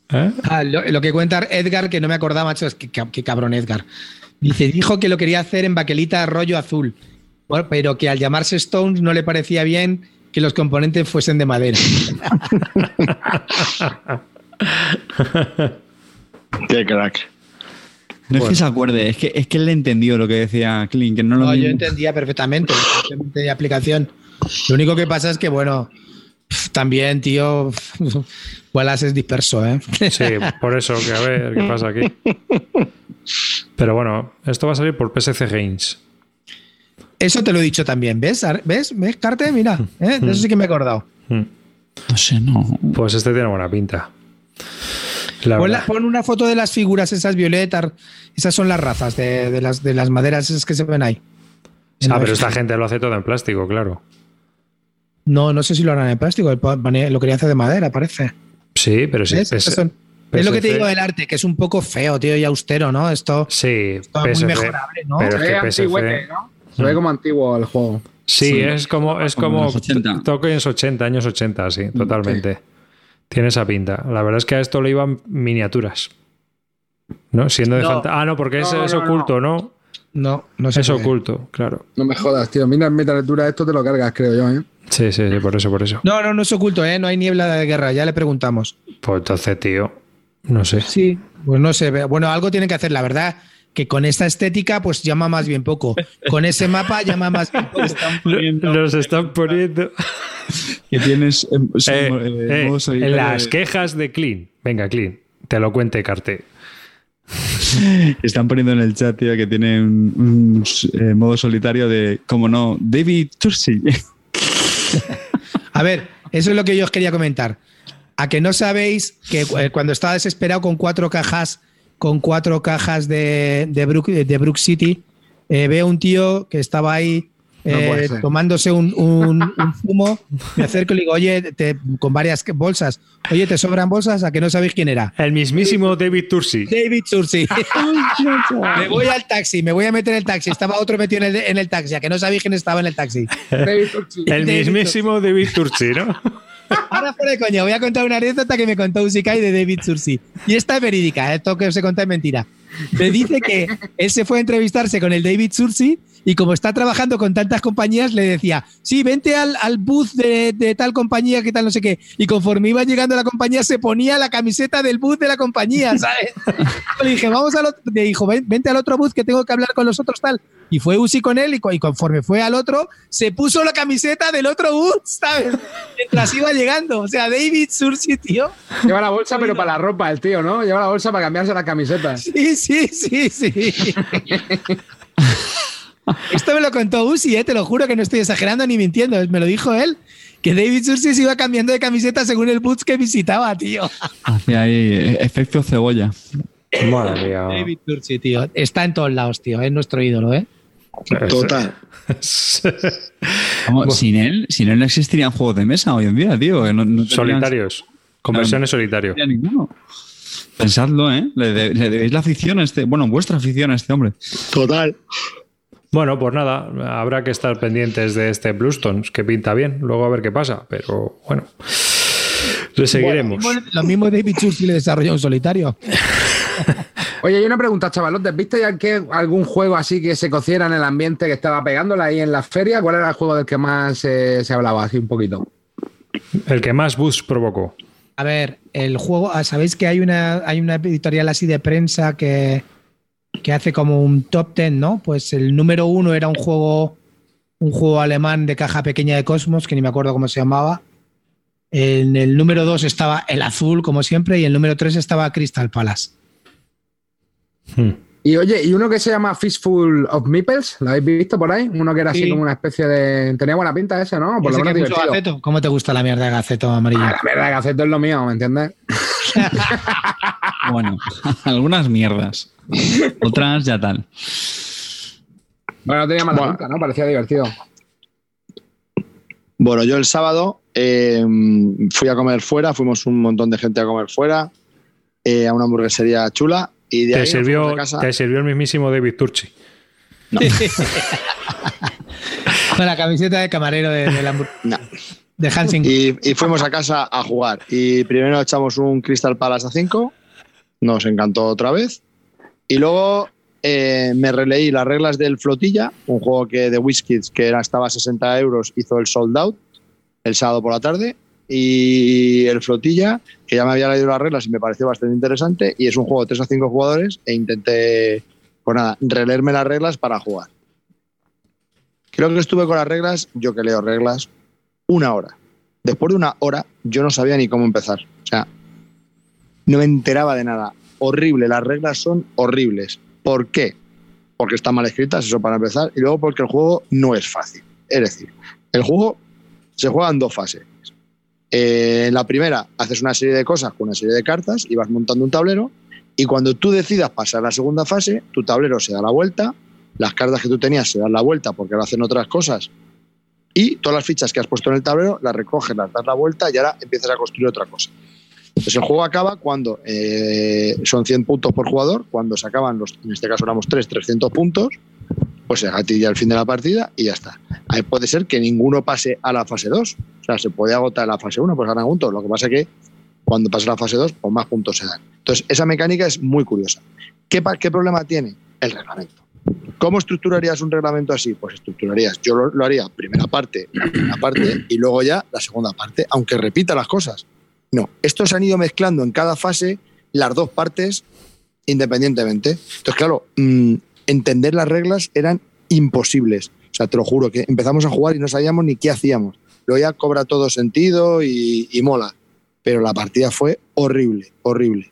¿Eh? Ah, lo, lo que cuenta Edgar, que no me acordaba, macho, es que cabrón Edgar. Dice, dijo que lo quería hacer en baquelita rollo azul, bueno, pero que al llamarse Stones no le parecía bien que los componentes fuesen de madera. Qué crack. No es que se acuerde, es que, es que él le entendió lo que decía Clint, que no lo No, yo entendía perfectamente, perfectamente de aplicación. Lo único que pasa es que, bueno, también, tío, Wallace es disperso, ¿eh? Sí, por eso, que a ver qué pasa aquí. Pero bueno, esto va a salir por PSC Games. Eso te lo he dicho también, ¿ves? ¿Ves? ¿Ves, Carte? Mira, ¿eh? de eso sí que me he acordado. Hmm. No sé, no. Pues este tiene buena pinta. La Pon, la- verdad. pon una foto de las figuras, esas violetas, esas son las razas de, de las, de las maderas esas que se ven ahí. Ah, pero esta gente lo hace todo en plástico, claro. No, no sé si lo harán en plástico, lo querían hacer de madera, parece. Sí, pero sí. Son- es lo que te digo del arte, que es un poco feo, tío, y austero, ¿no? Esto Sí, está muy mejorable, ¿no? Pero es que PSC. ¿no? Se ve como antiguo el juego. Sí, Sí. es como, es Como como los 80. Tokens 80, años 80, sí, totalmente. Tiene esa pinta. La verdad es que a esto le iban miniaturas. ¿No? Siendo de No. fantasía. Ah, no, porque es, No, es no, oculto, ¿no? No, no sé. Es oculto, claro. No me jodas, tío. Mira en miniatura esto te lo cargas, creo yo, ¿eh? Sí, sí, sí, por eso, por eso. No, no, no es oculto, ¿eh? No hay niebla de guerra, ya le preguntamos. Pues entonces, tío, no sé. Sí. Pues no sé, bueno, algo tienen que hacer, la verdad, que con esta estética, pues llama más bien poco. Con ese mapa llama más bien poco. Los están poniendo Que tienes. son, Eh, eh, eh, las de- quejas de Clean. Venga, Clean, te lo cuente, Carte. Están poniendo en el chat, tío, que tiene un, un, eh, modo solitario de, como no, David Tursi. A ver, eso es lo que yo os quería comentar. A que no sabéis que eh, cuando estaba desesperado con cuatro cajas, con cuatro cajas de, de, Brook, de Brook City, eh, veo un tío que estaba ahí eh, tomándose un, un- un zumo, me acerco y le digo, oye, te- con varias bolsas, oye, ¿te sobran bolsas? A que no sabéis quién era. El mismísimo David Tursi. David Tursi. me voy al taxi, me voy a meter en el taxi. Estaba otro metido en el, en el taxi, a que no sabéis quién estaba en el taxi. David. El David mismísimo David Tursi, ¿no? Ahora fuera de coña, voy a contar una anécdota que me contó Usikai de David Sursi. Y esta es verídica, ¿eh? esto que os he contado es mentira. Me dice que él se fue a entrevistarse con el David Sursi y como está trabajando con tantas compañías, le decía, sí, vente al, al booth de, de tal compañía, que tal, no sé qué. Y conforme iba llegando a la compañía, se ponía la camiseta del booth de la compañía, ¿sabes? Le dije, vamos al otro, le dijo, "Ven- vente al otro booth que tengo que hablar con los otros tal. Y fue Usi con él y, y conforme fue al otro, se puso la camiseta del otro booth, ¿sabes? Mientras iba llegando. O sea, David Sursi, tío. Lleva la bolsa, pero para la ropa, el tío, ¿no? Lleva la bolsa para cambiarse las camisetas. Sí, sí, sí, sí. Esto me lo contó Usi, ¿eh? te lo juro que no estoy exagerando ni mintiendo, me lo dijo él. que David Sursi se iba cambiando de camiseta según el boots que visitaba, tío. Hacía ahí eh, efecto cebolla. Madre mía. David Sursi, tío. Está en todos lados, tío. Es nuestro ídolo, ¿eh? Total. Vamos, sin él, sin él no existirían juegos de mesa hoy en día, tío. que no- no tendrían- Solitarios. Conversiones solitario. no ninguno. Pensadlo, ¿eh? Le, de- le debéis la afición a este, bueno, vuestra afición a este hombre. Total. Bueno, pues nada, habrá que estar pendientes de este Bluestones, que pinta bien. Luego a ver qué pasa, pero bueno. Le seguiremos. Lo mismo David Sursi le desarrolló un solitario. Oye, hay una pregunta, chavalotes. ¿Viste ya que algún juego así que se cociera en el ambiente que estaba pegándola ahí en la feria? ¿Cuál era el juego del que más eh, se hablaba así un poquito? El que más buzz provocó. A ver, el juego, ah, ¿sabéis que hay una, hay una editorial así de prensa que, que hace como un top ten, ¿no? Pues el número uno era un juego, un juego alemán de caja pequeña de Cosmos, que ni me acuerdo cómo se llamaba. En el número dos estaba el azul, como siempre, y el número tres estaba Crystal Palace. Hmm. Y oye, ¿y uno que se llama Fistful of Meeples? ¿Lo habéis visto por ahí? Uno que era así Sí. como una especie de. Tenía buena pinta ese, ¿no? Por lo Ese menos divertido. Gaceto. ¿Cómo te gusta la mierda de Gaceto amarillo? Ah, la verdad, que Gaceto es lo mío, ¿me entiendes? Bueno, algunas mierdas. Otras ya tal. Bueno, no tenía mala Bueno. pinta, ¿no? Parecía divertido. Bueno, yo el sábado eh, fui a comer fuera, fuimos un montón de gente a comer fuera, eh, a una hamburguesería chula. Y de Te ahí sirvió, fuimos a casa. te sirvió el mismísimo David Turchi. Con la camiseta de camarero de, de, la hambur- No. De Hansing. Y, y fuimos a casa a jugar. Y primero echamos un Crystal Palace a 5. Nos encantó otra vez. Y luego eh, me releí las reglas del Flotilla, un juego que de Whiskids que era, estaba a 60 euros, hizo el sold out el sábado por la tarde. Y el Flotilla, que ya me había leído las reglas y me pareció bastante interesante. Y es un juego de 3 a 5 jugadores. E intenté, pues nada, releerme las reglas para jugar. Creo que estuve con las reglas, yo que leo reglas, una hora. Después de una hora, yo no sabía ni cómo empezar. O sea, no me enteraba de nada. Horrible, las reglas son horribles. ¿Por qué? Porque están mal escritas, eso para empezar, y luego porque el juego no es fácil. Es decir, el juego se juega en dos fases. Eh, en la primera haces una serie de cosas con una serie de cartas y vas montando un tablero, y cuando tú decidas pasar a la segunda fase, tu tablero se da la vuelta, las cartas que tú tenías se dan la vuelta porque ahora hacen otras cosas y todas las fichas que has puesto en el tablero las recoges, las das la vuelta y ahora empiezas a construir otra cosa. Entonces el juego acaba cuando eh, son 100 puntos por jugador, cuando se acaban los, en este caso éramos 3, 300 puntos, pues se gatilla el fin de la partida y ya está. Ahí puede ser que ninguno pase a la fase 2, o sea, se puede agotar la fase 1, pues ganan puntos. Lo que pasa es que cuando pasa la fase 2, pues más puntos se dan. Entonces esa mecánica es muy curiosa. ¿Qué, qué problema tiene? El reglamento. ¿Cómo estructurarías un reglamento así? Pues estructurarías, yo lo, haría primera parte, la primera parte y luego ya la segunda parte, aunque repita las cosas. No, estos se han ido mezclando en cada fase las dos partes independientemente. Entonces, claro, mm, entender las reglas eran imposibles. O sea, te lo juro que empezamos a jugar y no sabíamos ni qué hacíamos. Luego ya cobra todo sentido y, y mola. Pero la partida fue horrible, horrible.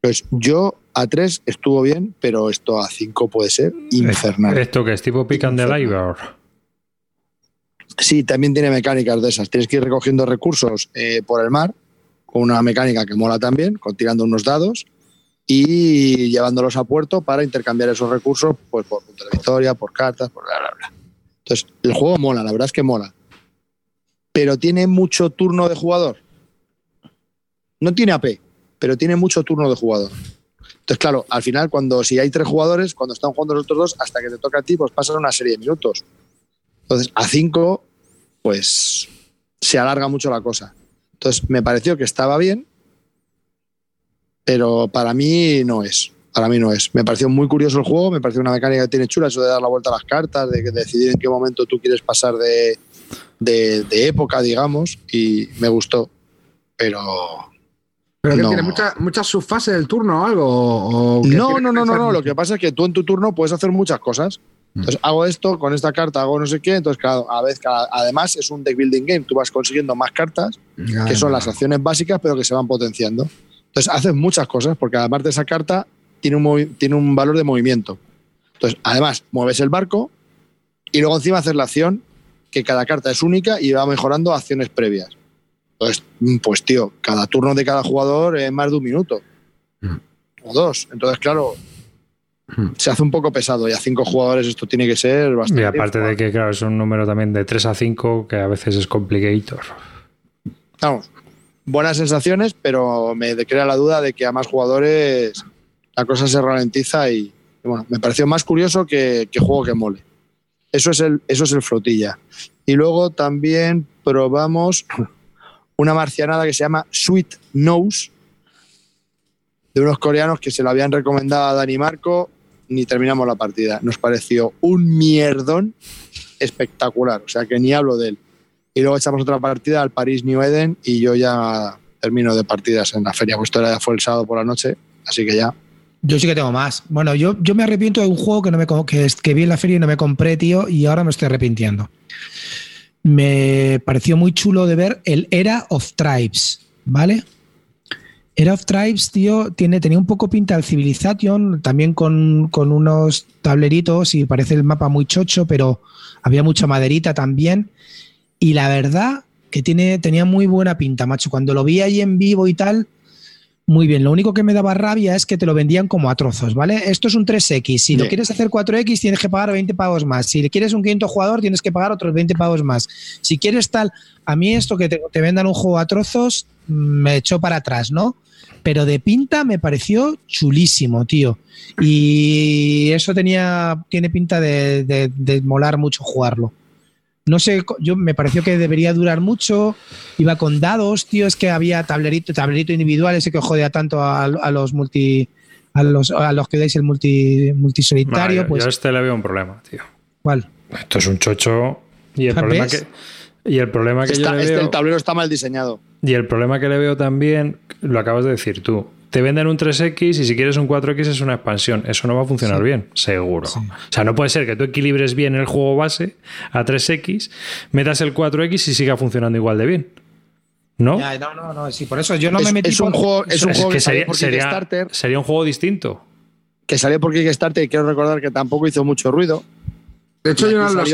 Pues yo a 3 estuvo bien, pero esto a 5 puede ser infernal. Esto que es tipo pick and deliver. Sí, también tiene mecánicas de esas. Tienes que ir recogiendo recursos eh, por el mar, con una mecánica que mola también, con tirando unos dados y llevándolos a puerto para intercambiar esos recursos pues, por puntos de victoria, por cartas, por bla, bla, bla. Entonces, el juego mola, la verdad es que mola. Pero tiene mucho turno de jugador. No tiene AP, pero tiene mucho turno de jugador. Entonces, claro, al final, cuando si hay tres jugadores, cuando están jugando los otros dos, hasta que te toca a ti, pues pasan una serie de minutos. Entonces, a 5, pues se alarga mucho la cosa. Entonces, me pareció que estaba bien, pero para mí no es. Para mí no es. Me pareció muy curioso el juego, me pareció una mecánica que tiene chula, eso de dar la vuelta a las cartas, de decidir en qué momento tú quieres pasar de- de época, digamos, y me gustó. Pero Pero que No. tiene muchas muchas subfases del turno o algo. o- no, no, no, no, no. Lo que pasa es que tú en tu turno puedes hacer muchas cosas. Entonces hago esto, con esta carta hago no sé qué. Entonces, cada, a vez, cada- además es un deck building game. Tú vas consiguiendo más cartas, que son las acciones básicas, pero que se van potenciando. Entonces haces muchas cosas, porque además de esa carta tiene un, tiene un valor de movimiento. Entonces, además, mueves el barco y luego encima haces la acción que cada carta es única y va mejorando acciones previas. Entonces, mm, pues tío, cada turno de cada jugador es más de un minuto. Mm. O dos. Entonces, claro, Mm. se hace un poco pesado y a cinco jugadores esto tiene que ser bastante. Y aparte de que, claro, es un número también de 3 a 5 que a veces es complicator. Vamos, buenas sensaciones, pero me crea la duda de que a más jugadores la cosa se ralentiza y, y bueno, me pareció más curioso que, que juego que mole. Eso es, el, eso es el flotilla. Y luego también probamos una marcianada que se llama Sweet Nose, de unos coreanos que se lo habían recomendado a Dani Marco, ni terminamos la partida. Nos pareció un mierdón espectacular, o sea que ni hablo de él. Y luego echamos otra partida al París New Eden y yo ya termino de partidas en la feria, pues era- fue el sábado por la noche, así que ya. Yo sí que tengo más. Bueno, yo, yo me arrepiento de un juego que, no me, que, que vi en la feria y no me compré, tío, y ahora me estoy arrepintiendo. Me pareció muy chulo de ver el Era of Tribes, ¿vale? Era of Tribes, tío, tiene, tenía un poco pinta al Civilization, también con, con unos tableritos y parece el mapa muy chocho, pero había mucha maderita también. Y la verdad que tiene, tenía muy buena pinta, macho. Cuando lo vi ahí en vivo y tal, muy bien, lo único que me daba rabia es que te lo vendían como a trozos, ¿vale? Esto es un 3X, si lo quieres hacer 4X tienes que pagar 20 pavos más, si le quieres un quinto jugador tienes que pagar otros 20 pavos más, si quieres tal, a mí esto que te, te vendan un juego a trozos mm, me echó para atrás, ¿no? Pero de pinta me pareció chulísimo, tío. Y eso tenía, tiene pinta de, de- de molar mucho jugarlo. No sé, yo me pareció que debería durar mucho. Iba con dados, tío. Es que había tablerito, tablerito individual, ese que os jodía tanto a, a los multi. A los, a los que dais el multi, multisolitario, Vale, pues. Yo a este le veo un problema, tío. ¿Cuál? Esto es un chocho. Y el ¿Ves? problema que. Y el problema que yo Está- le este, veo. el tablero está mal diseñado. Y el problema que le veo también, lo acabas de decir tú. Te venden un 3X y si quieres un 4X es una expansión. Eso no va a funcionar bien, seguro. O sea, no puede ser que tú equilibres bien el juego base a 3X, metas el 4X y siga funcionando igual de bien. ¿No? Ya, no, no, no, sí, por eso yo no es, me metí es un por- juego, es un Es juego que que, salió sería, por sería- Kickstarter, sería un juego distinto. que salió por Kickstarter y quiero recordar que tampoco hizo mucho ruido. De hecho, Y yo no lo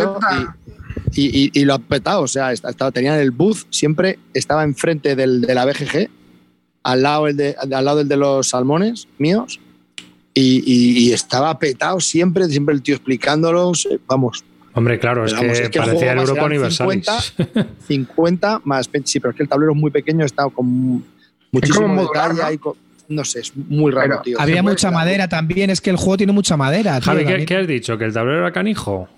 y, y- y- y lo ha petado. O sea, est- estaba, tenía el booth, siempre estaba enfrente del, de la BGG, al lado, el de, al lado del de los salmones míos, y, y- y estaba petado siempre, siempre el tío explicándolos. Vamos, Hombre, claro, es vamos, que es que el parecía el juego Europa serán Universalis. 50 más 20. Sí, pero es que el tablero es muy pequeño, está con muchísimo como detalle. ¿no? sé, es muy raro, Pero tío. Había mucha madera también, es que el juego tiene mucha madera. tío, Javi, ¿qué, también. qué has dicho? ¿Que el tablero era canijo?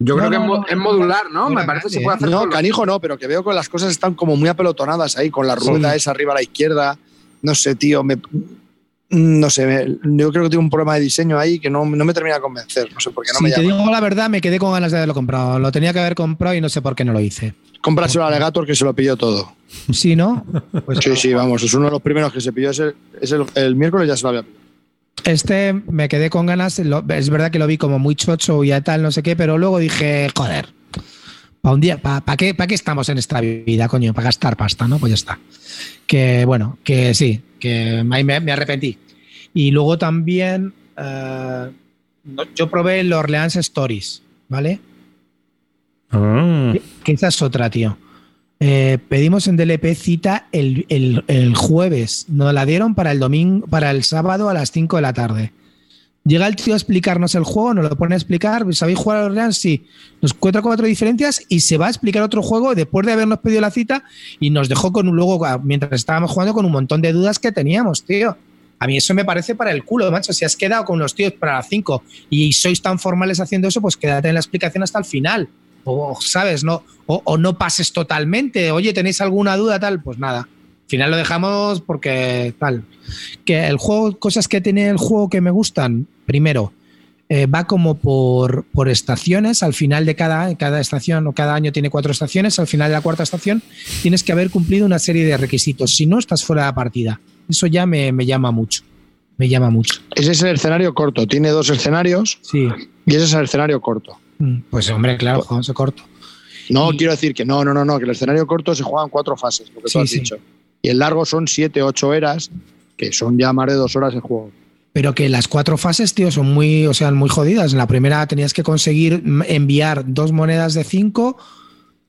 Yo No, creo que no, es, no, modular, ¿no? Me parece que se puede hacer No, canijo no, pero que veo que las cosas están como muy apelotonadas ahí, con la rueda esa arriba a la izquierda. No sé, tío, me, no sé, me- yo creo que tengo un problema de diseño ahí que no, no me termina de convencer. No sé por qué no si me te llama. digo la verdad, me quedé con ganas de haberlo comprado. Lo tenía que haber comprado y no sé por qué no lo hice. Cómpraselo a Legator que se lo pilló todo. Sí, ¿no? Pues Sí, sí, vamos, es uno de los primeros que se pilló. Es el, es el, el miércoles ya se lo había pillado. Este me quedé con ganas. lo- es verdad que lo vi como muy chocho y a tal, no sé qué, pero luego dije, joder, para un día, ¿para qué, pa qué estamos en esta vida, coño? Para gastar pasta, ¿no? Pues ya está. Que bueno, que sí, que ahí me, me arrepentí. Y luego también eh, yo probé el Orleans Stories, ¿vale? Ah, Que esa es otra, tío. Eh, pedimos en DLP cita el, el- el jueves. Nos la dieron para el domingo, para el sábado a las 5 de la tarde. Llega el tío a explicarnos el juego, nos lo pone a explicar. ¿Sabéis jugar a Orleans? Sí. Nos cuenta cuatro diferencias y se va a explicar otro juego después de habernos pedido la cita y nos dejó con un luego, mientras estábamos jugando, con un montón de dudas que teníamos, tío. A mí eso me parece para el culo, macho. Si has quedado con los tíos para las 5 y sois tan formales haciendo eso, pues quédate en la explicación hasta el final. O, ¿sabes? No, o, o no pases totalmente. Oye, ¿tenéis alguna duda? Tal, pues nada. Al final lo dejamos porque tal. Que el juego, cosas que tiene el juego que me gustan. Primero, eh, va como por, por estaciones. Al final de cada, cada estación o cada año tiene cuatro estaciones. Al final de la cuarta estación tienes que haber cumplido una serie de requisitos. Si no, estás fuera de la partida. Eso ya me, me llama mucho. Me llama mucho. Ese es el escenario corto. Tiene dos escenarios Sí. y ese es el escenario corto. Mm, Pues hombre, claro, juego corto. No Y- quiero decir que no, no, no, no, que el escenario corto se juega en cuatro fases, lo que Sí, tú has sí. dicho. Y el largo son siete, ocho eras, que son ya más de dos horas el juego. Pero que las cuatro fases, tío, son muy, o sea, muy jodidas. En la primera tenías que conseguir enviar dos monedas de cinco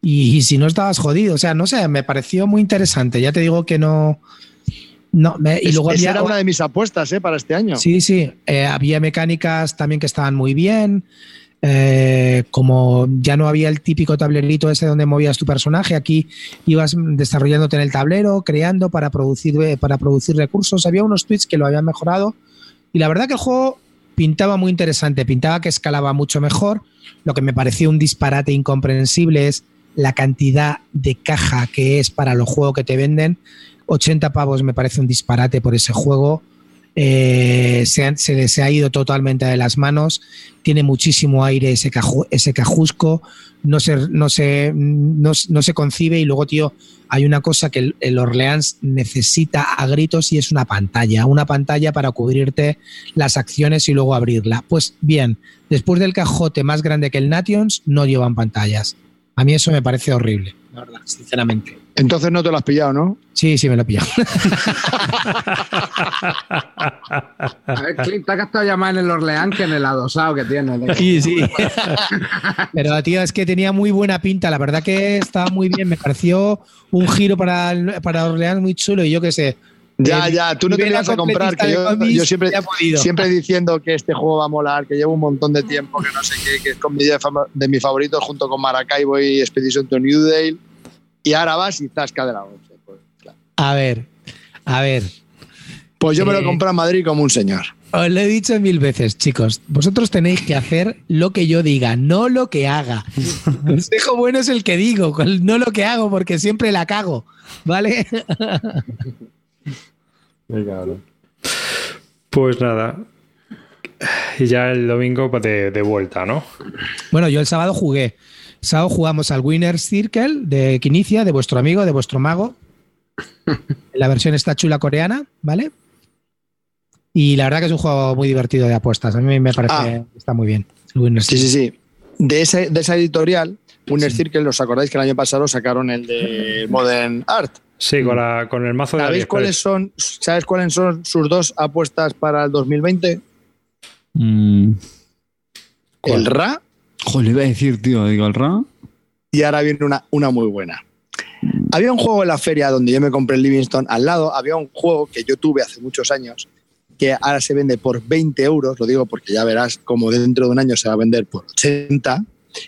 y, y si no estabas jodido. O sea, no sé, me pareció muy interesante. Ya te digo que no. No, me- y Es- luego esa era una de mis apuestas ¿eh? para este año. Sí, sí. eh, había mecánicas también que estaban muy bien. Eh, como ya no había el típico tablerito ese donde movías tu personaje, aquí ibas desarrollándote en el tablero, creando para producir, eh, para producir recursos. Había unos tweets que lo habían mejorado. Y la verdad que el juego pintaba muy interesante, pintaba que escalaba mucho mejor. Lo que me pareció un disparate incomprensible es la cantidad de caja que es para los juegos que te venden. 80 pavos me parece un disparate por ese juego. Eh, se, ha ido totalmente de las manos. Tiene muchísimo aire ese, caju- ese cajusco. No se, no, se, no, se concibe. Y luego, tío, hay una cosa que el, el Orleans necesita a gritos y es una pantalla. Una pantalla para cubrirte las acciones y luego abrirla. Pues bien, después del cajote más grande que el Nations, no llevan pantallas. A mí eso me parece horrible, la verdad, sinceramente. Entonces no te lo has pillado, ¿no? Sí, sí, me lo he pillado. A ver, Clint, te has gastado ya más en el Orleans que en el adosado que tienes. Sí, sí. Pero, tío, es que tenía muy buena pinta. La verdad que estaba muy bien. Me pareció un giro para, para Orleans muy chulo y yo qué sé. Ya, Eh, ya, tú no te vas a comprar, que yo, de siempre, siempre diciendo que este juego va a molar, que llevo un montón de tiempo, que no sé qué, que es con mi de, de mis favoritos junto con Maracaibo y Expedition to New Dale. Y ahora vas y zasca de la once. Pues, claro. A ver, a ver. Pues yo me lo Eh. he comprado en Madrid como un señor. Os lo he dicho mil veces, chicos. Vosotros tenéis que hacer lo que yo diga, no lo que haga. El consejo bueno es el que digo, no lo que hago, porque siempre la cago. ¿Vale? Pues nada. Y ya el domingo pues, de, de vuelta, ¿no? Bueno, yo el sábado jugué. Sábado jugamos al Winner's Circle de Quinicia, de vuestro amigo, de vuestro mago. La versión está chula coreana, ¿vale? Y la verdad que es un juego muy divertido de apuestas. A mí me parece Ah. que está muy bien. El Winner's Sí, sí, sí. De, ese, de esa editorial, Winner Sí. Circle, ¿os acordáis que el año pasado sacaron el de Modern Art? Sí, con, la, con el mazo de ¿Sabéis cuáles son, ¿Sabes cuáles son sus dos apuestas para el 2020? Mm. El Ra Joder, iba a decir, tío, digo, el Ra. y ahora viene una, una muy buena. Había un juego en la feria donde yo me compré el Livingston. Al lado había un juego que yo tuve hace muchos años que ahora se vende por 20 euros. Lo digo porque ya verás como dentro de un año se va a vender por 80.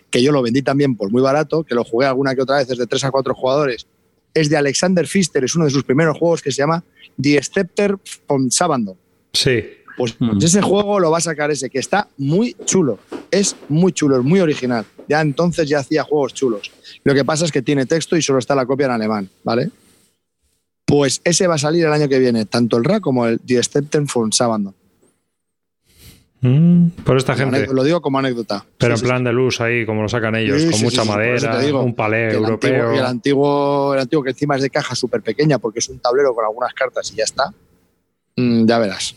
Que yo lo vendí también por muy barato, que lo jugué alguna que otra vez, es de 3 a 4 jugadores. Es de Alexander Pfister, es uno de sus primeros juegos que se llama The Scepter from Sabandon. Sí. Pues, Mm. pues ese juego lo va a sacar ese, que está muy chulo. Es muy chulo, es muy original. Ya entonces ya hacía juegos chulos. Lo que pasa es que tiene texto y solo está la copia en alemán, ¿vale? Pues ese va a salir el año que viene, tanto el RA como el Die Stepten von Sabandon. Mm, por esta Como gente. Lo digo como anécdota. Pero Sí, en sí, plan de luz ahí, como lo sacan ellos, Sí, con mucha madera, digo un palé europeo. Antiguo, el, antiguo, el antiguo, que encima es de caja súper pequeña porque es un tablero con algunas cartas y ya está. Mm, ya verás.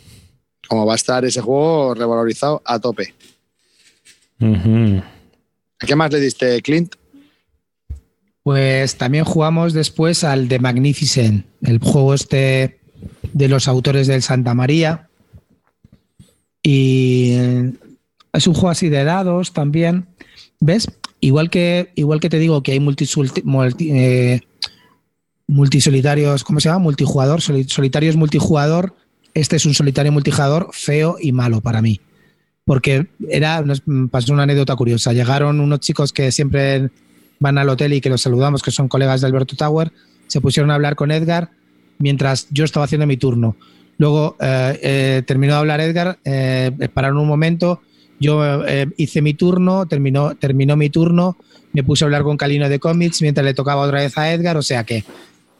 Cómo va a estar ese juego revalorizado a tope. ¿A qué más le diste, Clint? Pues también jugamos después al The Magnificent, el juego este de los autores del Santa María. Y es un juego así de dados también. ¿Ves? Igual que, igual que te digo que hay multi, eh, multisolitarios, ¿cómo se llama? Multijugador, soli- solitarios multijugador. Este es un solitario multijugador feo y malo para mí. Porque era, pasó una anécdota curiosa. Llegaron unos chicos que siempre van al hotel y que los saludamos, que son colegas de Alberto Tower, se pusieron a hablar con Edgar mientras yo estaba haciendo mi turno. Luego eh, eh, terminó de hablar Edgar, eh, pararon un momento, yo eh, hice mi turno, terminó, terminó mi turno, me puse a hablar con Calino de cómics mientras le tocaba otra vez a Edgar, o sea que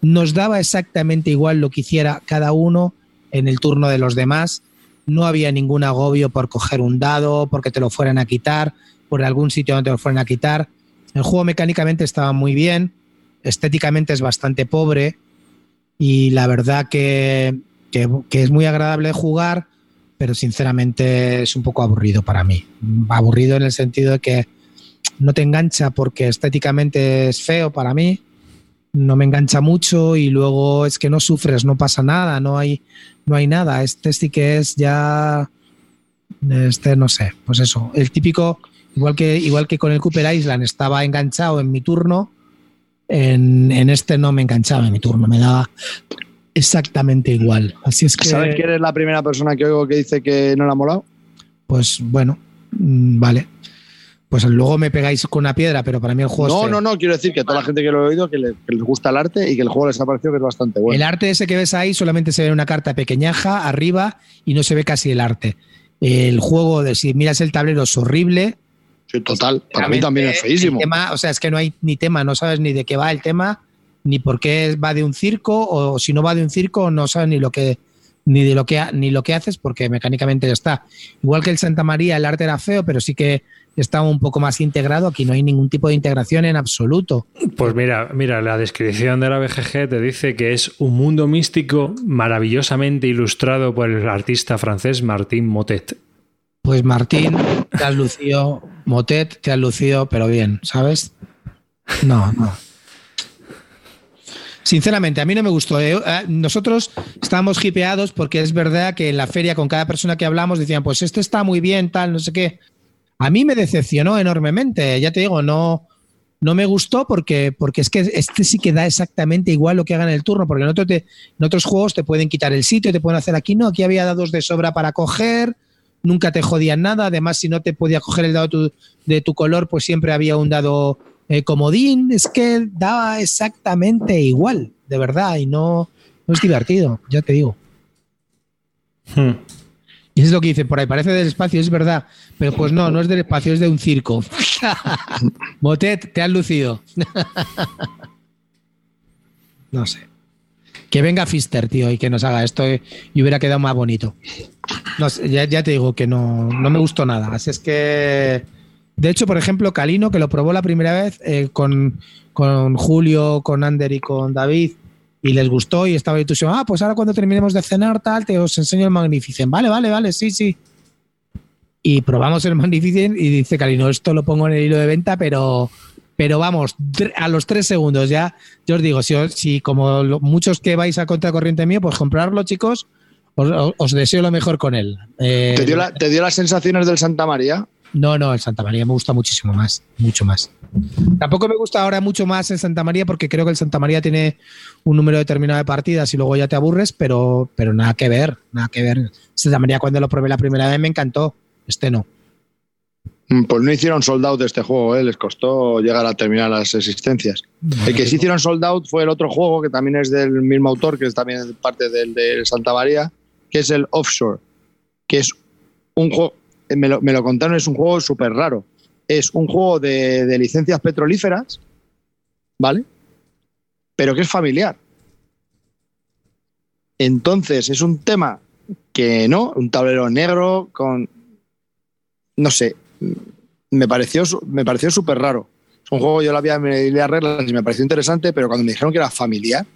nos daba exactamente igual lo que hiciera cada uno en el turno de los demás. No había ningún agobio por coger un dado, porque te lo fueran a quitar, por algún sitio donde te lo fueran a quitar. El juego mecánicamente estaba muy bien, estéticamente es bastante pobre y la verdad que, que- que es muy agradable jugar, pero sinceramente es un poco aburrido para mí. Aburrido en el sentido de que no te engancha porque estéticamente es feo para mí, no me engancha mucho y luego es que no sufres, no pasa nada, no hay, no hay nada. Este sí que es ya, este no sé, pues eso, el típico, igual que, igual que con el Cooper Island estaba enganchado en mi turno, en, en este no me enganchaba en mi turno, me daba exactamente igual. Así es que, ¿Sabes quién es la primera persona que oigo que dice que no le ha molado? pues bueno, mm, vale. Pues luego me pegáis con una piedra, pero para mí el juego es No, no, no, quiero decir que toda la gente que lo he oído que, le- que les gusta el arte y que el juego les ha parecido que es bastante bueno. El arte ese que ves ahí solamente se ve una carta pequeñaja arriba y no se ve casi el arte. El juego, de, si miras el tablero, es horrible. Sí, total. Para mí también es feísimo. tema, o sea, es que no hay ni tema, no sabes ni de qué va el tema, ni por qué va de un circo, o si no va de un circo, no sabes ni lo que ni de lo que ha- ni lo que haces, porque mecánicamente ya está. Igual que el Santa María, el arte era feo, pero sí que estaba un poco más integrado. Aquí no hay ningún tipo de integración en absoluto. Pues mira, mira, la descripción de la BGG te dice que es un mundo místico maravillosamente ilustrado por el artista francés Martín Motet. Pues Martín, te has lucido, Motet, te has lucido, pero bien, ¿sabes? No, no. Sinceramente, a mí no me gustó. Eh, eh, Nosotros estábamos hipeados porque es verdad que en la feria con cada persona que hablamos decían, pues este está muy bien, tal, no sé qué. A mí me decepcionó enormemente. Ya te digo, no, no me gustó porque, porque es que este sí que da exactamente igual lo que hagan en el turno, porque en, otro otros juegos te pueden quitar el sitio, te pueden hacer aquí, no, aquí había dados de sobra para coger, nunca te jodían nada, además si no te podía coger el dado de tu color, pues siempre había un dado eh, comodín, es que daba exactamente igual, de verdad, y no, no es divertido, ya te digo. Hmm. Y es lo que dicen por ahí, parece del espacio, es verdad, pero pues no, no es del espacio, es de un circo. Motet, te has lucido. no sé. Que venga Fister, tío, y que nos haga esto eh, y hubiera quedado más bonito. Ya, ya te digo que no, no me gustó nada. Así es que. De hecho, por ejemplo, Calino, que lo probó la primera vez eh, con, con Julio, con Ander y con David, y les gustó y estaba entusiasmado. Ah, pues ahora cuando terminemos de cenar, tal, te os enseño el Magnificent. Vale, vale, vale, sí, sí. Y probamos el Magnificent y dice Calino, esto lo pongo en el hilo de venta, pero, pero vamos, a los tres segundos ya, yo os digo, si, si como muchos que vais a contracorriente mío, pues comprarlo, chicos, os, os- os deseo lo mejor con él. Eh, ¿Te dio, la- ¿Te dio las sensaciones del Santa María? No, no, el Santa María me gusta muchísimo más, mucho más. Tampoco me gusta ahora mucho más el Santa María porque creo que el Santa María tiene un número determinado de partidas y luego ya te aburres, pero, pero nada que ver, nada que ver. Santa María cuando lo probé la primera vez me encantó, este no. Mm, Pues no hicieron sold out de este juego, ¿eh? les costó llegar a terminar las existencias. El que sí hicieron sold out fue el otro juego, que también es del mismo autor, que es también parte del de Santa María, que es el Offshore, que es un juego, me lo, me lo contaron, es un juego súper raro. Es un juego de, de licencias petrolíferas, ¿vale? Pero que es familiar. Entonces, es un tema que no, un tablero negro con, no sé, me pareció me pareció súper raro. Es un juego, yo lo había me leí las reglas y me pareció interesante, pero cuando me dijeron que era familiar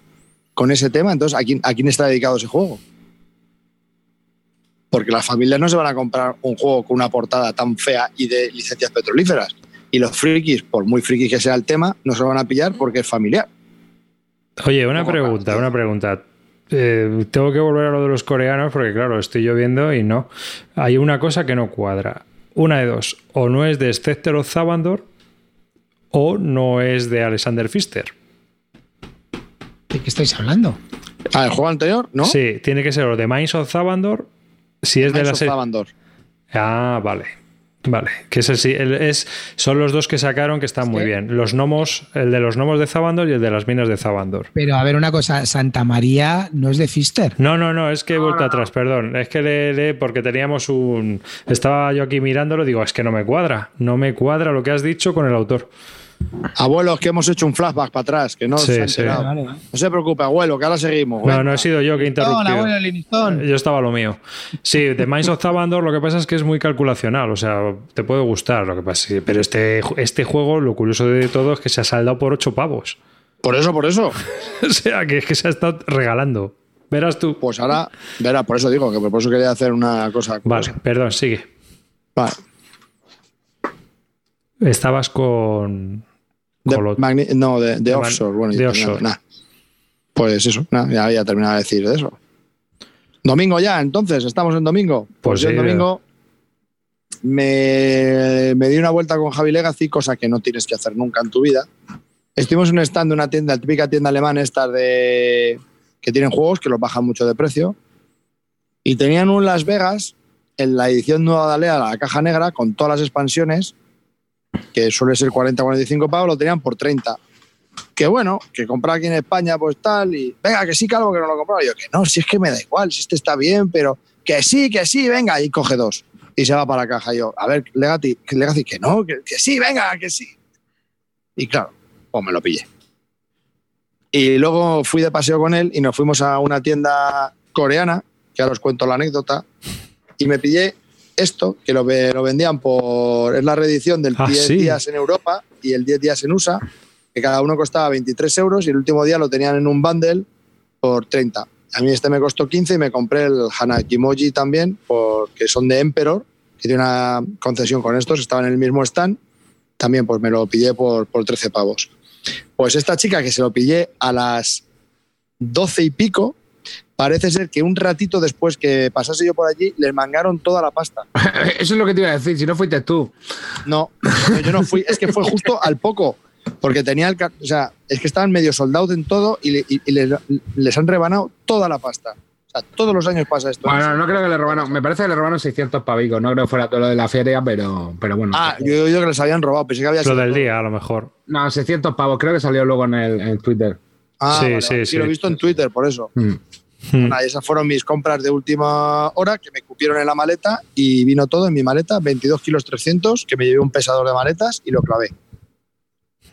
con ese tema, entonces ¿a quién, a quién está dedicado ese juego? Porque las familias no se van a comprar un juego con una portada tan fea y de licencias petrolíferas. Y los frikis, por muy frikis que sea el tema, no se lo van a pillar porque es familiar. Oye, una pregunta, una pregunta. Eh, tengo que volver a lo de los coreanos porque, claro, estoy lloviendo y no. Hay una cosa que no cuadra. Una de dos. O no es de Scepter of Zavandor o no es de Alexander Pfister. ¿De qué estáis hablando? Ah, el juego anterior, ¿no? Sí, tiene que ser o de Mines of Zavandor si es de la of serie. Zavandor. Ah, vale. Vale, que es el, es, son los dos que sacaron que están muy bien. Los gnomos, el de los gnomos de Zavandor y el de las minas de Zavandor. Pero a ver una cosa, Santa María no es de Fister. No, no, no, es que he vuelto atrás, perdón. Es que le, le- porque teníamos un. Estaba yo aquí mirándolo, digo, es que no me cuadra. No me cuadra lo que has dicho con el autor. Abuelos, que hemos hecho un flashback para atrás, que no Sí, se han sí. enterado. Vale, vale. No se preocupe, abuelo, que ahora seguimos. No, Venga. no he sido yo que he interrumpido. abuelo Livingstone. Yo estaba a lo mío. Sí, The Minds of Zavandor lo que pasa es que es muy calculacional, o sea, te puede gustar lo que pasa, pero este, este juego, lo curioso de todo es que se ha saldado por 8 pavos. Por eso, por eso. O sea, que es que se ha estado regalando. Verás tú. Pues ahora, verá, por eso digo que por eso quería hacer una cosa. Vale, perdón, sigue. Vale. Estabas con... De no, de, de offshore. Bueno, de offshore. nada. Pues eso, nada, ya había terminado de decir de eso. Domingo ya, entonces, estamos en domingo. Pues, Pues yo el domingo me, me di una vuelta con Javi Legacy, cosa que no tienes que hacer nunca en tu vida. Estuvimos en un stand de una tienda, la típica tienda alemana estas de que tienen juegos que los bajan mucho de precio. Y tenían un Las Vegas en la edición nueva de Alea, la caja negra, con todas las expansiones, que suele ser 40-45 pavos, lo tenían por 30. Que bueno, que comprar aquí en España, pues tal, y venga, que sí, Calvo, que no lo compraba. Yo que no, si es que me da igual, si este está bien, pero que sí, que sí, venga, y coge dos. Y se va para la caja. Yo, a ver, Legacy, Legacy que no, que, que sí, venga, que sí. Y claro, pues me lo pillé. Y luego fui de paseo con él y nos fuimos a una tienda coreana, que ahora os cuento la anécdota, y me pillé esto, que lo, lo vendían por. Es la reedición del Ah, 10 sí. días en Europa y el 10 días en USA, que cada uno costaba 23 euros y el último día lo tenían en un bundle por 30. A mí este me costó 15 y me compré el Hanakimoji también, porque son de Emperor, que tiene una concesión con estos, estaban en el mismo stand. También pues me lo pillé por, por 13 pavos. Pues esta chica que se lo pillé a las 12 y pico, parece ser que un ratito después que pasase yo por allí, les mangaron toda la pasta. Eso es lo que te iba a decir, si no fuiste tú. No, no, yo no fui, es que fue justo al poco, porque tenía el, o sea, es que estaban medio soldados en todo y, le- y- y les, les han rebanado toda la pasta. O sea, todos los años pasa esto. Bueno, no creo que le robaron. Me parece que le robaron 600 pavicos. No creo que fuera todo lo de la feria, pero, pero bueno. Ah, yo he oído que les habían robado, pensé que había Lo sido del todo. día, a lo mejor. No, 600 pavos. Creo que salió luego en, el, en Twitter. Ah, Sí, vale, sí, vale. sí. lo he visto en Twitter, por eso. Mm. Hmm. Nada, esas fueron mis compras de última hora que me cupieron en la maleta y vino todo en mi maleta, 22 kilos 300, que me llevé un pesador de maletas y lo clavé.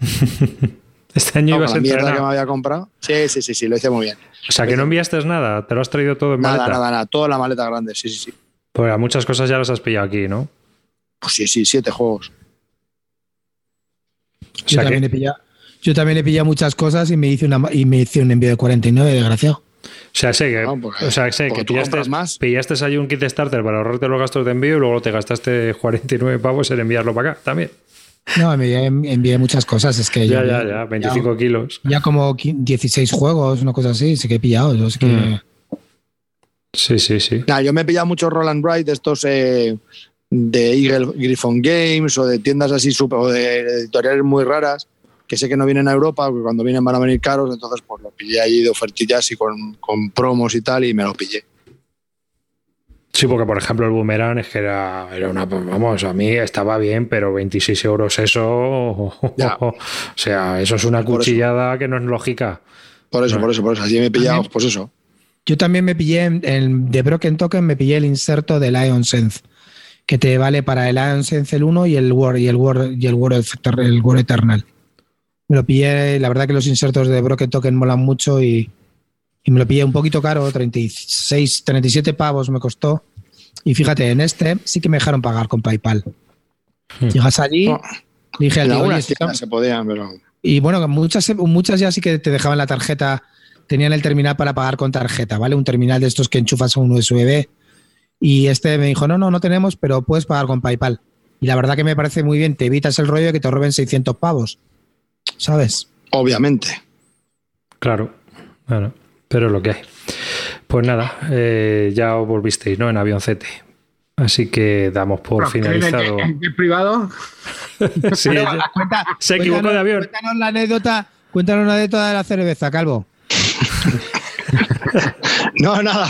Este año Con ibas a la mierda que me había comprado. Sí, sí, sí, sí, lo hice muy bien. O sea, que no enviaste nada, te lo has traído todo en Nada, maleta. nada, nada, toda la maleta grande, sí, sí, sí. Pues a muchas cosas ya las has pillado aquí, ¿no? Pues sí, sí, siete juegos. O Yo también, que- he pillado, yo también he pillado muchas cosas y me hice, una, y me hice un envío de 49, desgraciado. O sea, sé que, No, porque- o sea, sé que pillaste, más. pillaste ahí un kit starter para ahorrarte los gastos de envío y luego te gastaste 49 pavos en enviarlo para acá también. No, envié, envié muchas cosas. Es que Ya, yo- ya, ya, 25 kilos. Ya como qui- 16 juegos, una cosa así, sí que he pillado. Yo es que, Mm. Sí, sí, sí. Nada, yo me he pillado muchos Roland Wright de estos eh, de Eagle Griffon Games o de tiendas así super, o de editoriales muy raras que sé que no vienen a Europa porque cuando vienen van a venir caros, entonces pues lo pillé allí de ofertillas y con, con promos y tal y me lo pillé. Sí, porque por ejemplo el boomerang es que era, era una. Vamos, a mí estaba bien, pero 26 euros eso. Ya. O sea, eso es una Por eso. cuchillada que no es lógica. Por eso, No. por eso, por eso. Así me he pillado, También- pues eso. Yo también me pillé en, en- de Broken Token, me pillé el inserto del Ion Sense, que te vale para el Ion Sense el 1 y el War y el War y el Eter- el War Eternal. Me lo pillé, la verdad que los insertos de Broken Token molan mucho y, y me lo pillé un poquito caro, 36, 37 pavos me costó. Y fíjate, en este sí que me dejaron pagar con PayPal. Hmm. Llegas allí, No. dije al tío, "Oye, algunas si tiendas se podían, pero. y bueno, muchas, muchas ya sí que te dejaban la tarjeta, tenían el terminal para pagar con tarjeta, ¿vale? Un terminal de estos que enchufas a un USB. Y este me dijo, no, no, no tenemos, pero puedes pagar con PayPal. Y la verdad que me parece muy bien, te evitas el rollo de que te roben 600 pavos, ¿sabes? Obviamente. Claro. Bueno, pero es lo que hay. Pues nada, eh, ya os volvisteis, ¿no? En avioncete. Así que damos por finalizado. ¿En privado? Sí, ya- Cuenta- se equivocó de avión. Cuéntanos la anécdota, cuéntanos la anécdota de la cerveza, Calvo. No, nada.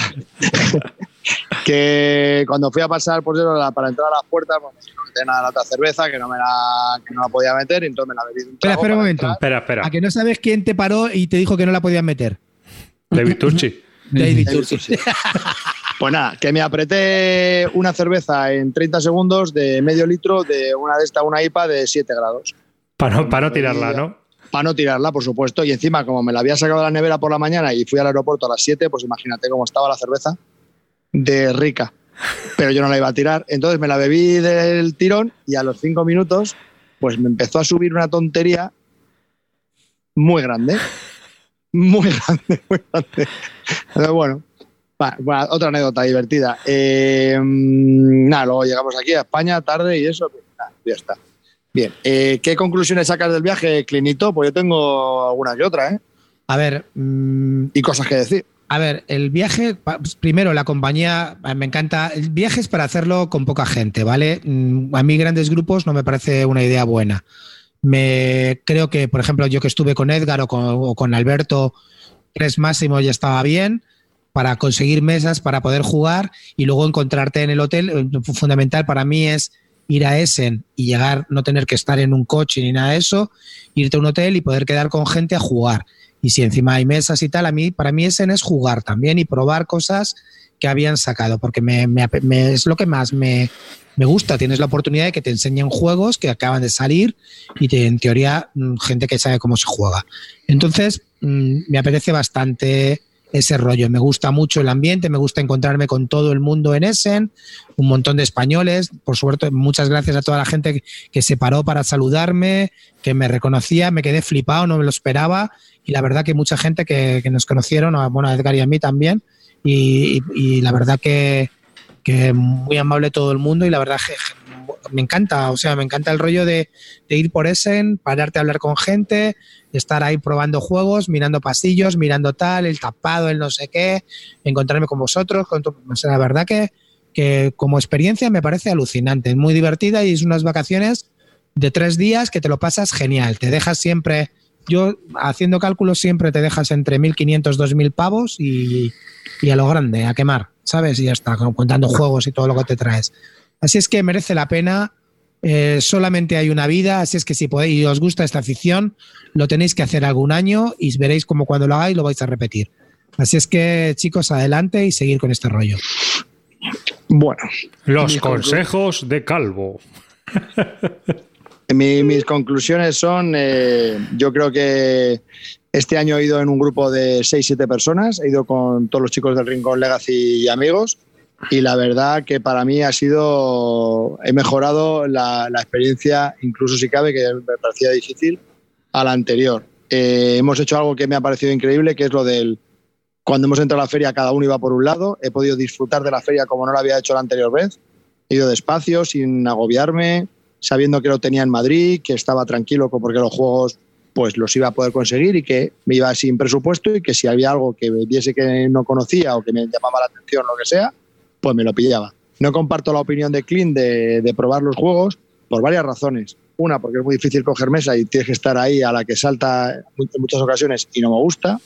Que cuando fui a pasar por eso, la- para entrar a las puertas, pues, me dijeron que tenía la otra cerveza, que no, me la, que no la podía meter, y entonces me la bebí de un Espera, trago espera un momento. entrar. Espera, espera. ¿A que no sabes quién te paró y te dijo que no la podías meter? David Turchi. David David Turchi. Pues nada, que me apreté una cerveza en 30 segundos de medio litro de una de esta, una IPA de 7 grados. Para no, para no tirarla, ¿no? Para no tirarla, por supuesto. Y encima, como me la había sacado de la nevera por la mañana y fui al aeropuerto a las 7, pues imagínate cómo estaba la cerveza de rica. Pero yo no la iba a tirar. Entonces me la bebí del tirón y a los 5 minutos, pues me empezó a subir una tontería muy grande. Muy grande, muy grande. Pero bueno, va, va, otra anécdota divertida. Eh, nada, luego llegamos aquí a España tarde y eso, pues, ya está. Bien, eh, ¿qué conclusiones sacas del viaje, Clinito? Pues yo tengo alguna que otra, ¿eh? A ver, mm, Y cosas que decir. A ver, el viaje, pues, primero la compañía, eh, me encanta, el viaje es para hacerlo con poca gente, ¿vale? Mm, A mí grandes grupos no me parece una idea buena. Me creo que, por ejemplo, yo que estuve con Edgar o con, o con Alberto, tres máximo ya estaba bien para conseguir mesas, para poder jugar y luego encontrarte en el hotel. Eh, Fundamental para mí es ir a Essen y llegar, no tener que estar en un coche ni nada de eso, irte a un hotel y poder quedar con gente a jugar. Y si encima hay mesas y tal, a mí, para mí Essen es jugar también y probar cosas que habían sacado, porque me, me- me- es lo que más me, me gusta. Tienes la oportunidad de que te enseñen juegos que acaban de salir y te- en teoría mm, gente que sabe cómo se juega. Entonces, mm, me apetece bastante ese rollo. Me gusta mucho el ambiente, me gusta encontrarme con todo el mundo en Essen, un montón de españoles. Por suerte, muchas gracias a toda la gente que, que se paró para saludarme, que me reconocía, me quedé flipado, no me lo esperaba. Y la verdad que mucha gente que, que nos conocieron, bueno, a Edgar y a mí también. Y, y- la verdad que, que muy amable todo el mundo y la verdad que me encanta, o sea, me encanta el rollo de, de ir por Essen, pararte a hablar con gente, estar ahí probando juegos, mirando pasillos, mirando tal, el tapado, el no sé qué, encontrarme con vosotros, con tu- o sea, la verdad que, que como experiencia me parece alucinante, muy divertida y es unas vacaciones de tres días que te lo pasas genial, te dejas siempre, yo haciendo cálculos siempre te dejas entre 1.500, 2.000 pavos y, y a lo grande, a quemar, ¿sabes? Y ya está, contando juegos y todo lo que te traes. Así es que merece la pena. eh, solamente hay una vida, así es que si podéis y os gusta esta afición, lo tenéis que hacer algún año y veréis como cuando lo hagáis lo vais a repetir. Así es que, chicos, adelante y seguir con este rollo. Bueno, Los consejos de Calvo. Mi- mis conclusiones son, eh, yo creo que este año he ido en un grupo de 6-7 personas, he ido con todos los chicos del Rincón Legacy y amigos, y la verdad que para mí ha sido, he mejorado la, la experiencia, incluso si cabe, que me parecía difícil, a la anterior. Eh, hemos hecho algo que me ha parecido increíble, que es lo del, cuando hemos entrado a la feria cada uno iba por un lado, he podido disfrutar de la feria como no lo había hecho la anterior vez, he ido despacio, sin agobiarme, sabiendo que lo tenía en Madrid, que estaba tranquilo porque los juegos pues los iba a poder conseguir y que me iba sin presupuesto y que si había algo que viese que no conocía o que me llamaba la atención, lo que sea, pues me lo pillaba. No comparto la opinión de Clint de, de probar los juegos por varias razones. Una, porque es muy difícil coger mesa y tienes que estar ahí a la que salta en muchas ocasiones y no me gusta.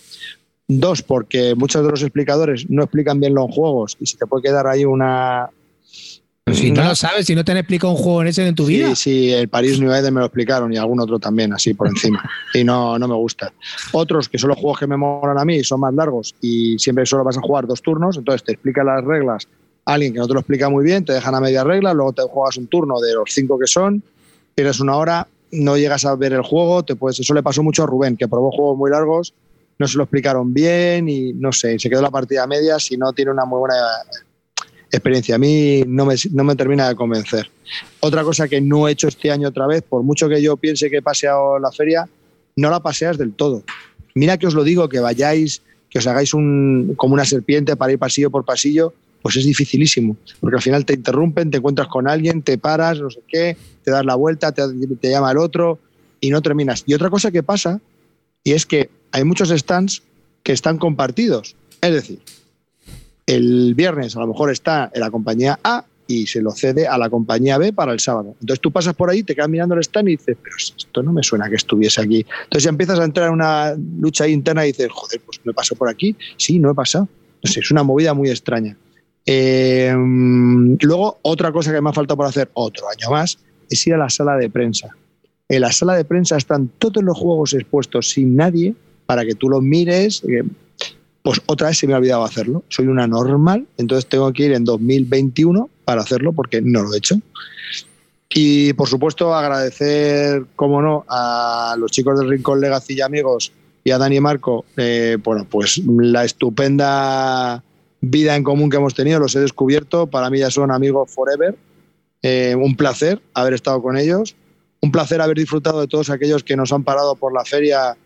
Dos, porque muchos de los explicadores no explican bien los juegos y se te puede quedar ahí una, Pero si no No. lo sabes, si no te han explicado un juego en ese en tu vida. Sí, sí, el París New Eden me lo explicaron y algún otro también, así por encima. Y no, no me gusta. Otros que son los juegos que me molan a mí, son más largos y siempre solo vas a jugar dos turnos, entonces te explica las reglas alguien que no te lo explica muy bien, te dejan a media regla, luego te juegas un turno de los cinco que son, tienes una hora, no llegas a ver el juego, te puedes, eso le pasó mucho a Rubén, que probó juegos muy largos, no se lo explicaron bien y no sé, se quedó la partida a medias y no tiene una muy buena experiencia. A mí no me, no me termina de convencer. Otra cosa que no he hecho este año otra vez, por mucho que yo piense que he paseado la feria, no la paseas del todo. Mira que os lo digo, que vayáis, que os hagáis un, como una serpiente para ir pasillo por pasillo, pues es dificilísimo, porque al final te interrumpen, te encuentras con alguien, te paras, no sé qué, te das la vuelta, te, te llama el otro y no terminas. Y otra cosa que pasa, y es que hay muchos stands que están compartidos. Es decir, el viernes a lo mejor está en la compañía A y se lo cede a la compañía B para el sábado. Entonces tú pasas por ahí, te quedas mirando el stand y dices, pero esto no me suena que estuviese aquí. Entonces ya empiezas a entrar en una lucha interna y dices, joder, pues me pasó por aquí. Sí, no he pasado. Es una movida muy extraña. Eh, luego, otra cosa que me ha faltado por hacer otro año más es ir a la sala de prensa. En la sala de prensa están todos los juegos expuestos sin nadie para que tú los mires. Pues otra vez se me ha olvidado hacerlo. Soy una normal, entonces tengo que ir en 2021 para hacerlo porque no lo he hecho. Y por supuesto agradecer, como no, a los chicos del Rincón Legacy y amigos y a Dani y Marco, eh, bueno, pues la estupenda vida en común que hemos tenido, los he descubierto, para mí ya son amigos forever. Eh, un placer haber estado con ellos, un placer haber disfrutado de todos aquellos que nos han parado por la feria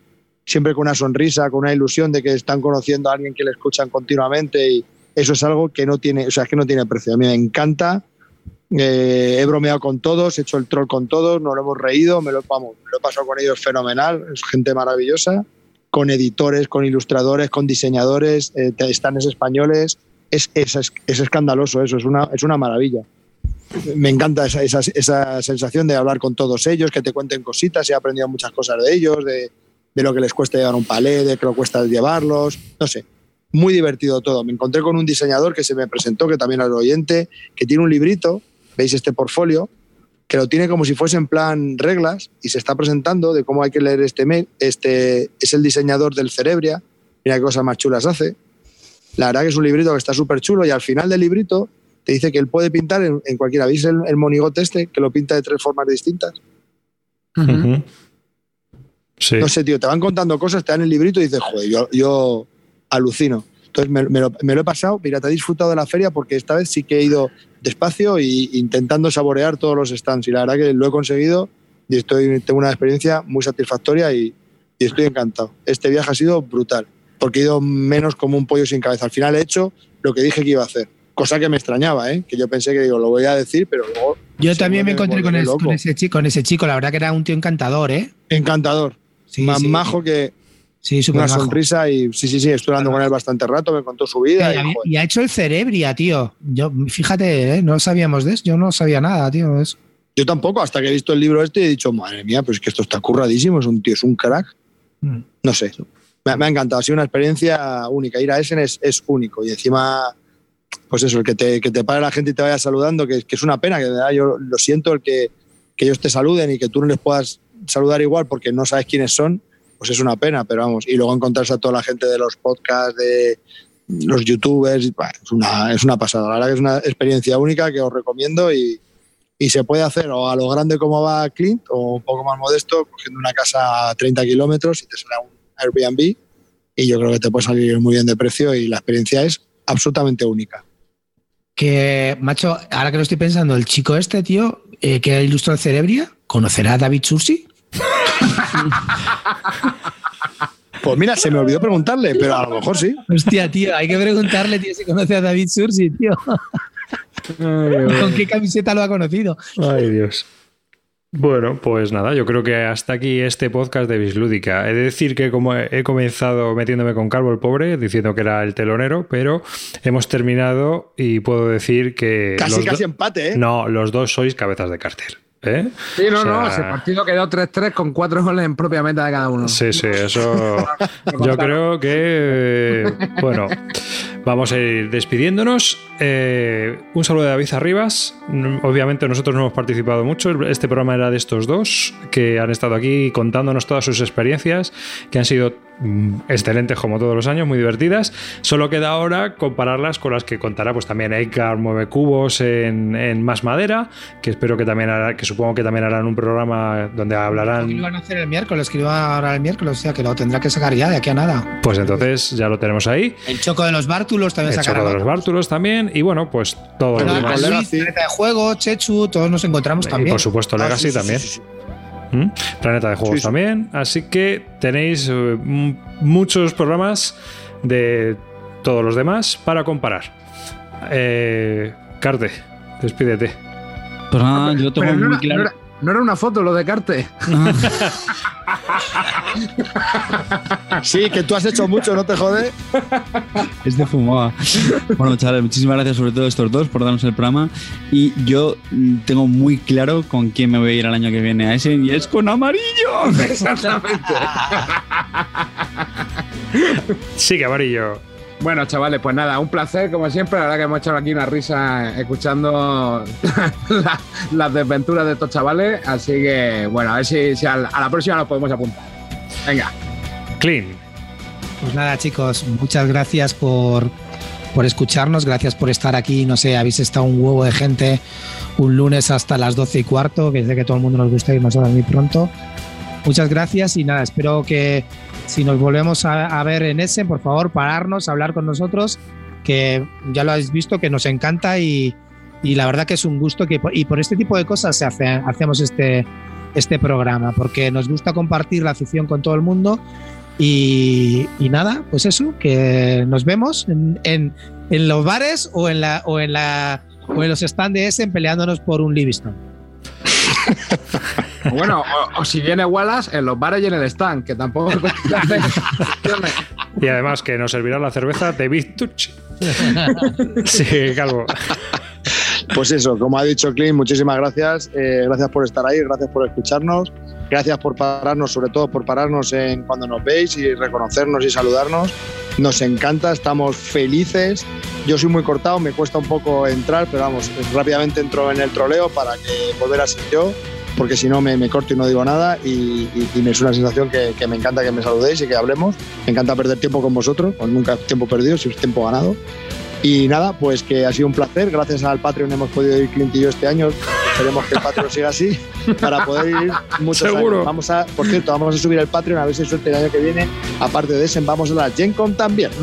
siempre con una sonrisa, con una ilusión de que están conociendo a alguien que le escuchan continuamente y eso es algo que no tiene, o sea, es que no tiene precio. A mí me encanta. Eh, he bromeado con todos, he hecho el troll con todos, nos lo hemos reído, me lo, vamos, me lo he pasado con ellos fenomenal, es gente maravillosa, con editores, con ilustradores, con diseñadores, eh, stands españoles, es, es, es, es escandaloso eso, es una, es una maravilla. me encanta esa, esa- esa sensación de hablar con todos ellos, que te cuenten cositas. He aprendido muchas cosas de ellos, de lo que les cuesta llevar un palé, de que lo cuesta llevarlos. No sé, muy divertido todo. Me encontré con un diseñador que se me presentó, que también era oyente, que tiene un librito, veis este portfolio, que lo tiene como si fuese en plan reglas y se está presentando de cómo hay que leer este mail. Este es el diseñador del Cerebria. Mira qué cosas más chulas hace. La verdad que es un librito que está súper chulo y al final del librito te dice que él puede pintar en, en cualquiera. ¿Veis el, el monigote este que lo pinta de tres formas distintas? Ujú. Sí. No sé, tío, te van contando cosas, te dan el librito y dices, joder, yo, yo alucino. Entonces me, me lo, me lo he pasado, mira, te he disfrutado de la feria porque esta vez sí que he ido despacio y intentando saborear todos los stands y la verdad que lo he conseguido y estoy, tengo una experiencia muy satisfactoria y, y estoy encantado. Este viaje ha sido brutal porque he ido menos como un pollo sin cabeza. Al final he hecho lo que dije que iba a hacer, cosa que me extrañaba, ¿eh? que yo pensé que digo, lo voy a decir, pero luego... Yo también me encontré con, con ese chico, con ese chico. La verdad que era un tío encantador, ¿eh? Encantador. Sí, más sí. majo que Sí, una majo. sonrisa y sí, sí, sí, estuve hablando con él bastante rato, me contó su vida. Y, ha hecho el Cerebria, tío. Yo, fíjate, ¿eh? no sabíamos de eso. Yo no sabía nada, tío. eso. Yo tampoco, hasta que he visto el libro este y he dicho, madre mía, pues es que esto está curradísimo, es un tío, es un crack. Mm. No sé, me, ha- me ha encantado, ha sido una experiencia única. Ir a Essen es, es único y encima, pues eso, el que te, que te pare la gente y te vaya saludando, que, que es una pena, que de verdad yo lo siento, el que, que ellos te saluden y que tú no les puedas saludar igual porque no sabes quiénes son, pues es una pena, pero vamos. Y luego encontrarse a toda la gente de los podcasts, de los youtubers, es, una, es una pasada. La verdad que es una experiencia única que os recomiendo y, y se puede hacer o a lo grande como va Clint o un poco más modesto, cogiendo una casa a 30 kilómetros y te será un Airbnb y yo creo que te puede salir muy bien de precio y la experiencia es absolutamente única. Que, macho, ahora que lo estoy pensando, el chico este, tío, eh, que ilustró el Cerebria, ¿conocerá a David Sursi? Pues mira, se me olvidó preguntarle, pero a lo mejor sí. Hostia, tío, hay que preguntarle, tío, si conoce a David Sursi, tío. ¿Con qué camiseta lo ha conocido? Ay, Dios. Bueno, pues nada, yo creo que hasta aquí este podcast de Bislúdica. He de decir que como he comenzado metiéndome con Calvo el pobre, diciendo que era el telonero, pero hemos terminado y puedo decir que... Casi, casi empate, ¿eh? No, los dos sois cabezas de cartel. ¿Eh? Sí, no, O sea, no, ese partido quedó 3-3 con cuatro goles en propia meta de cada uno. Sí, sí, eso yo creo que, bueno, vamos a ir despidiéndonos. Eh, un saludo de David Arribas. Obviamente nosotros no hemos participado mucho. Este programa era de estos dos que han estado aquí contándonos todas sus experiencias, que han sido mm, excelentes como todos los años, muy divertidas. Solo queda ahora compararlas con las que contará pues también Edgar Mueve Cubos en, en Más Madera, que espero que también hará, que supongo que también harán un programa donde Que lo hablarán iban a hacer el miércoles, que lo a ahora el miércoles, o sea que lo tendrá que sacar ya de aquí a nada. Pues entonces ya lo tenemos ahí. El choco de los bártulos también. Choco de los Bártulos también. Y bueno, pues todo Bueno, lo demás. De Juego, Chechu, todos nos encontramos Y también. por supuesto, Ah, Legacy sí, también. sí. ¿Mm? Planeta de Juegos Sí, sí. también. Así que tenéis eh, muchos programas de todos los demás para comparar. Eh, Carte, despídete. Pues nada, yo tengo Pero no muy claro. no no era una foto lo de Carte. Sí, que tú has hecho mucho, no te jode. Es de fumaba. Bueno, chavales, muchísimas gracias sobre todo a estos dos por darnos el programa. Y yo mm, tengo muy claro con quién me voy a ir el año que viene a ese y es con amarillo. Exactamente. Sí, que amarillo. Bueno, chavales, pues nada, un placer, como siempre. La verdad que hemos echado aquí una risa escuchando la- las desventuras de estos chavales. Así que, bueno, a ver si, si al- a la próxima nos podemos apuntar. Venga. Clean. Pues nada, chicos, muchas gracias por, por escucharnos, gracias por estar aquí. No sé, habéis estado un huevo de gente un lunes hasta las 12 y cuarto, que sé que todo el mundo nos gusta irnos ahora muy pronto. Muchas gracias y nada, espero que si nos volvemos a, a ver en ese, por favor, pararnos, hablar con nosotros, que ya lo habéis visto, que nos encanta y, y la verdad que es un gusto que y por este tipo de cosas se hace, hacemos este, este programa, porque nos gusta compartir la afición con todo el mundo y, y nada, pues eso, que nos vemos en, en- en los bares o en la o en la o en los stands de Essen peleándonos por un Livingston. Bueno, o, o si viene Wallace, en los bares y en el stand, que tampoco. Y además que nos servirá la cerveza de Big Touch. Sí, Calvo. Pues eso, como ha dicho Clint, muchísimas gracias. Eh, gracias por estar ahí, gracias por escucharnos, gracias por pararnos, sobre todo por pararnos en cuando nos veis y reconocernos y saludarnos. Nos encanta, estamos felices. Yo soy muy cortado, me cuesta un poco entrar, pero vamos, rápidamente entro en el troleo para que volver a ser yo, porque si no me, me corto y no digo nada. Y, y- y es una sensación que, que me encanta que me saludéis y que hablemos. Me encanta perder tiempo con vosotros, nunca tiempo perdido, si es tiempo ganado. Y nada, pues que ha sido un placer. Gracias al Patreon hemos podido ir Clint y yo este año. Esperemos que el Patreon siga así para poder ir muchos Seguro. años. Vamos a, por cierto, vamos a subir el Patreon a ver si hay suerte el año que viene. Aparte de ese, vamos a la Gen Con también.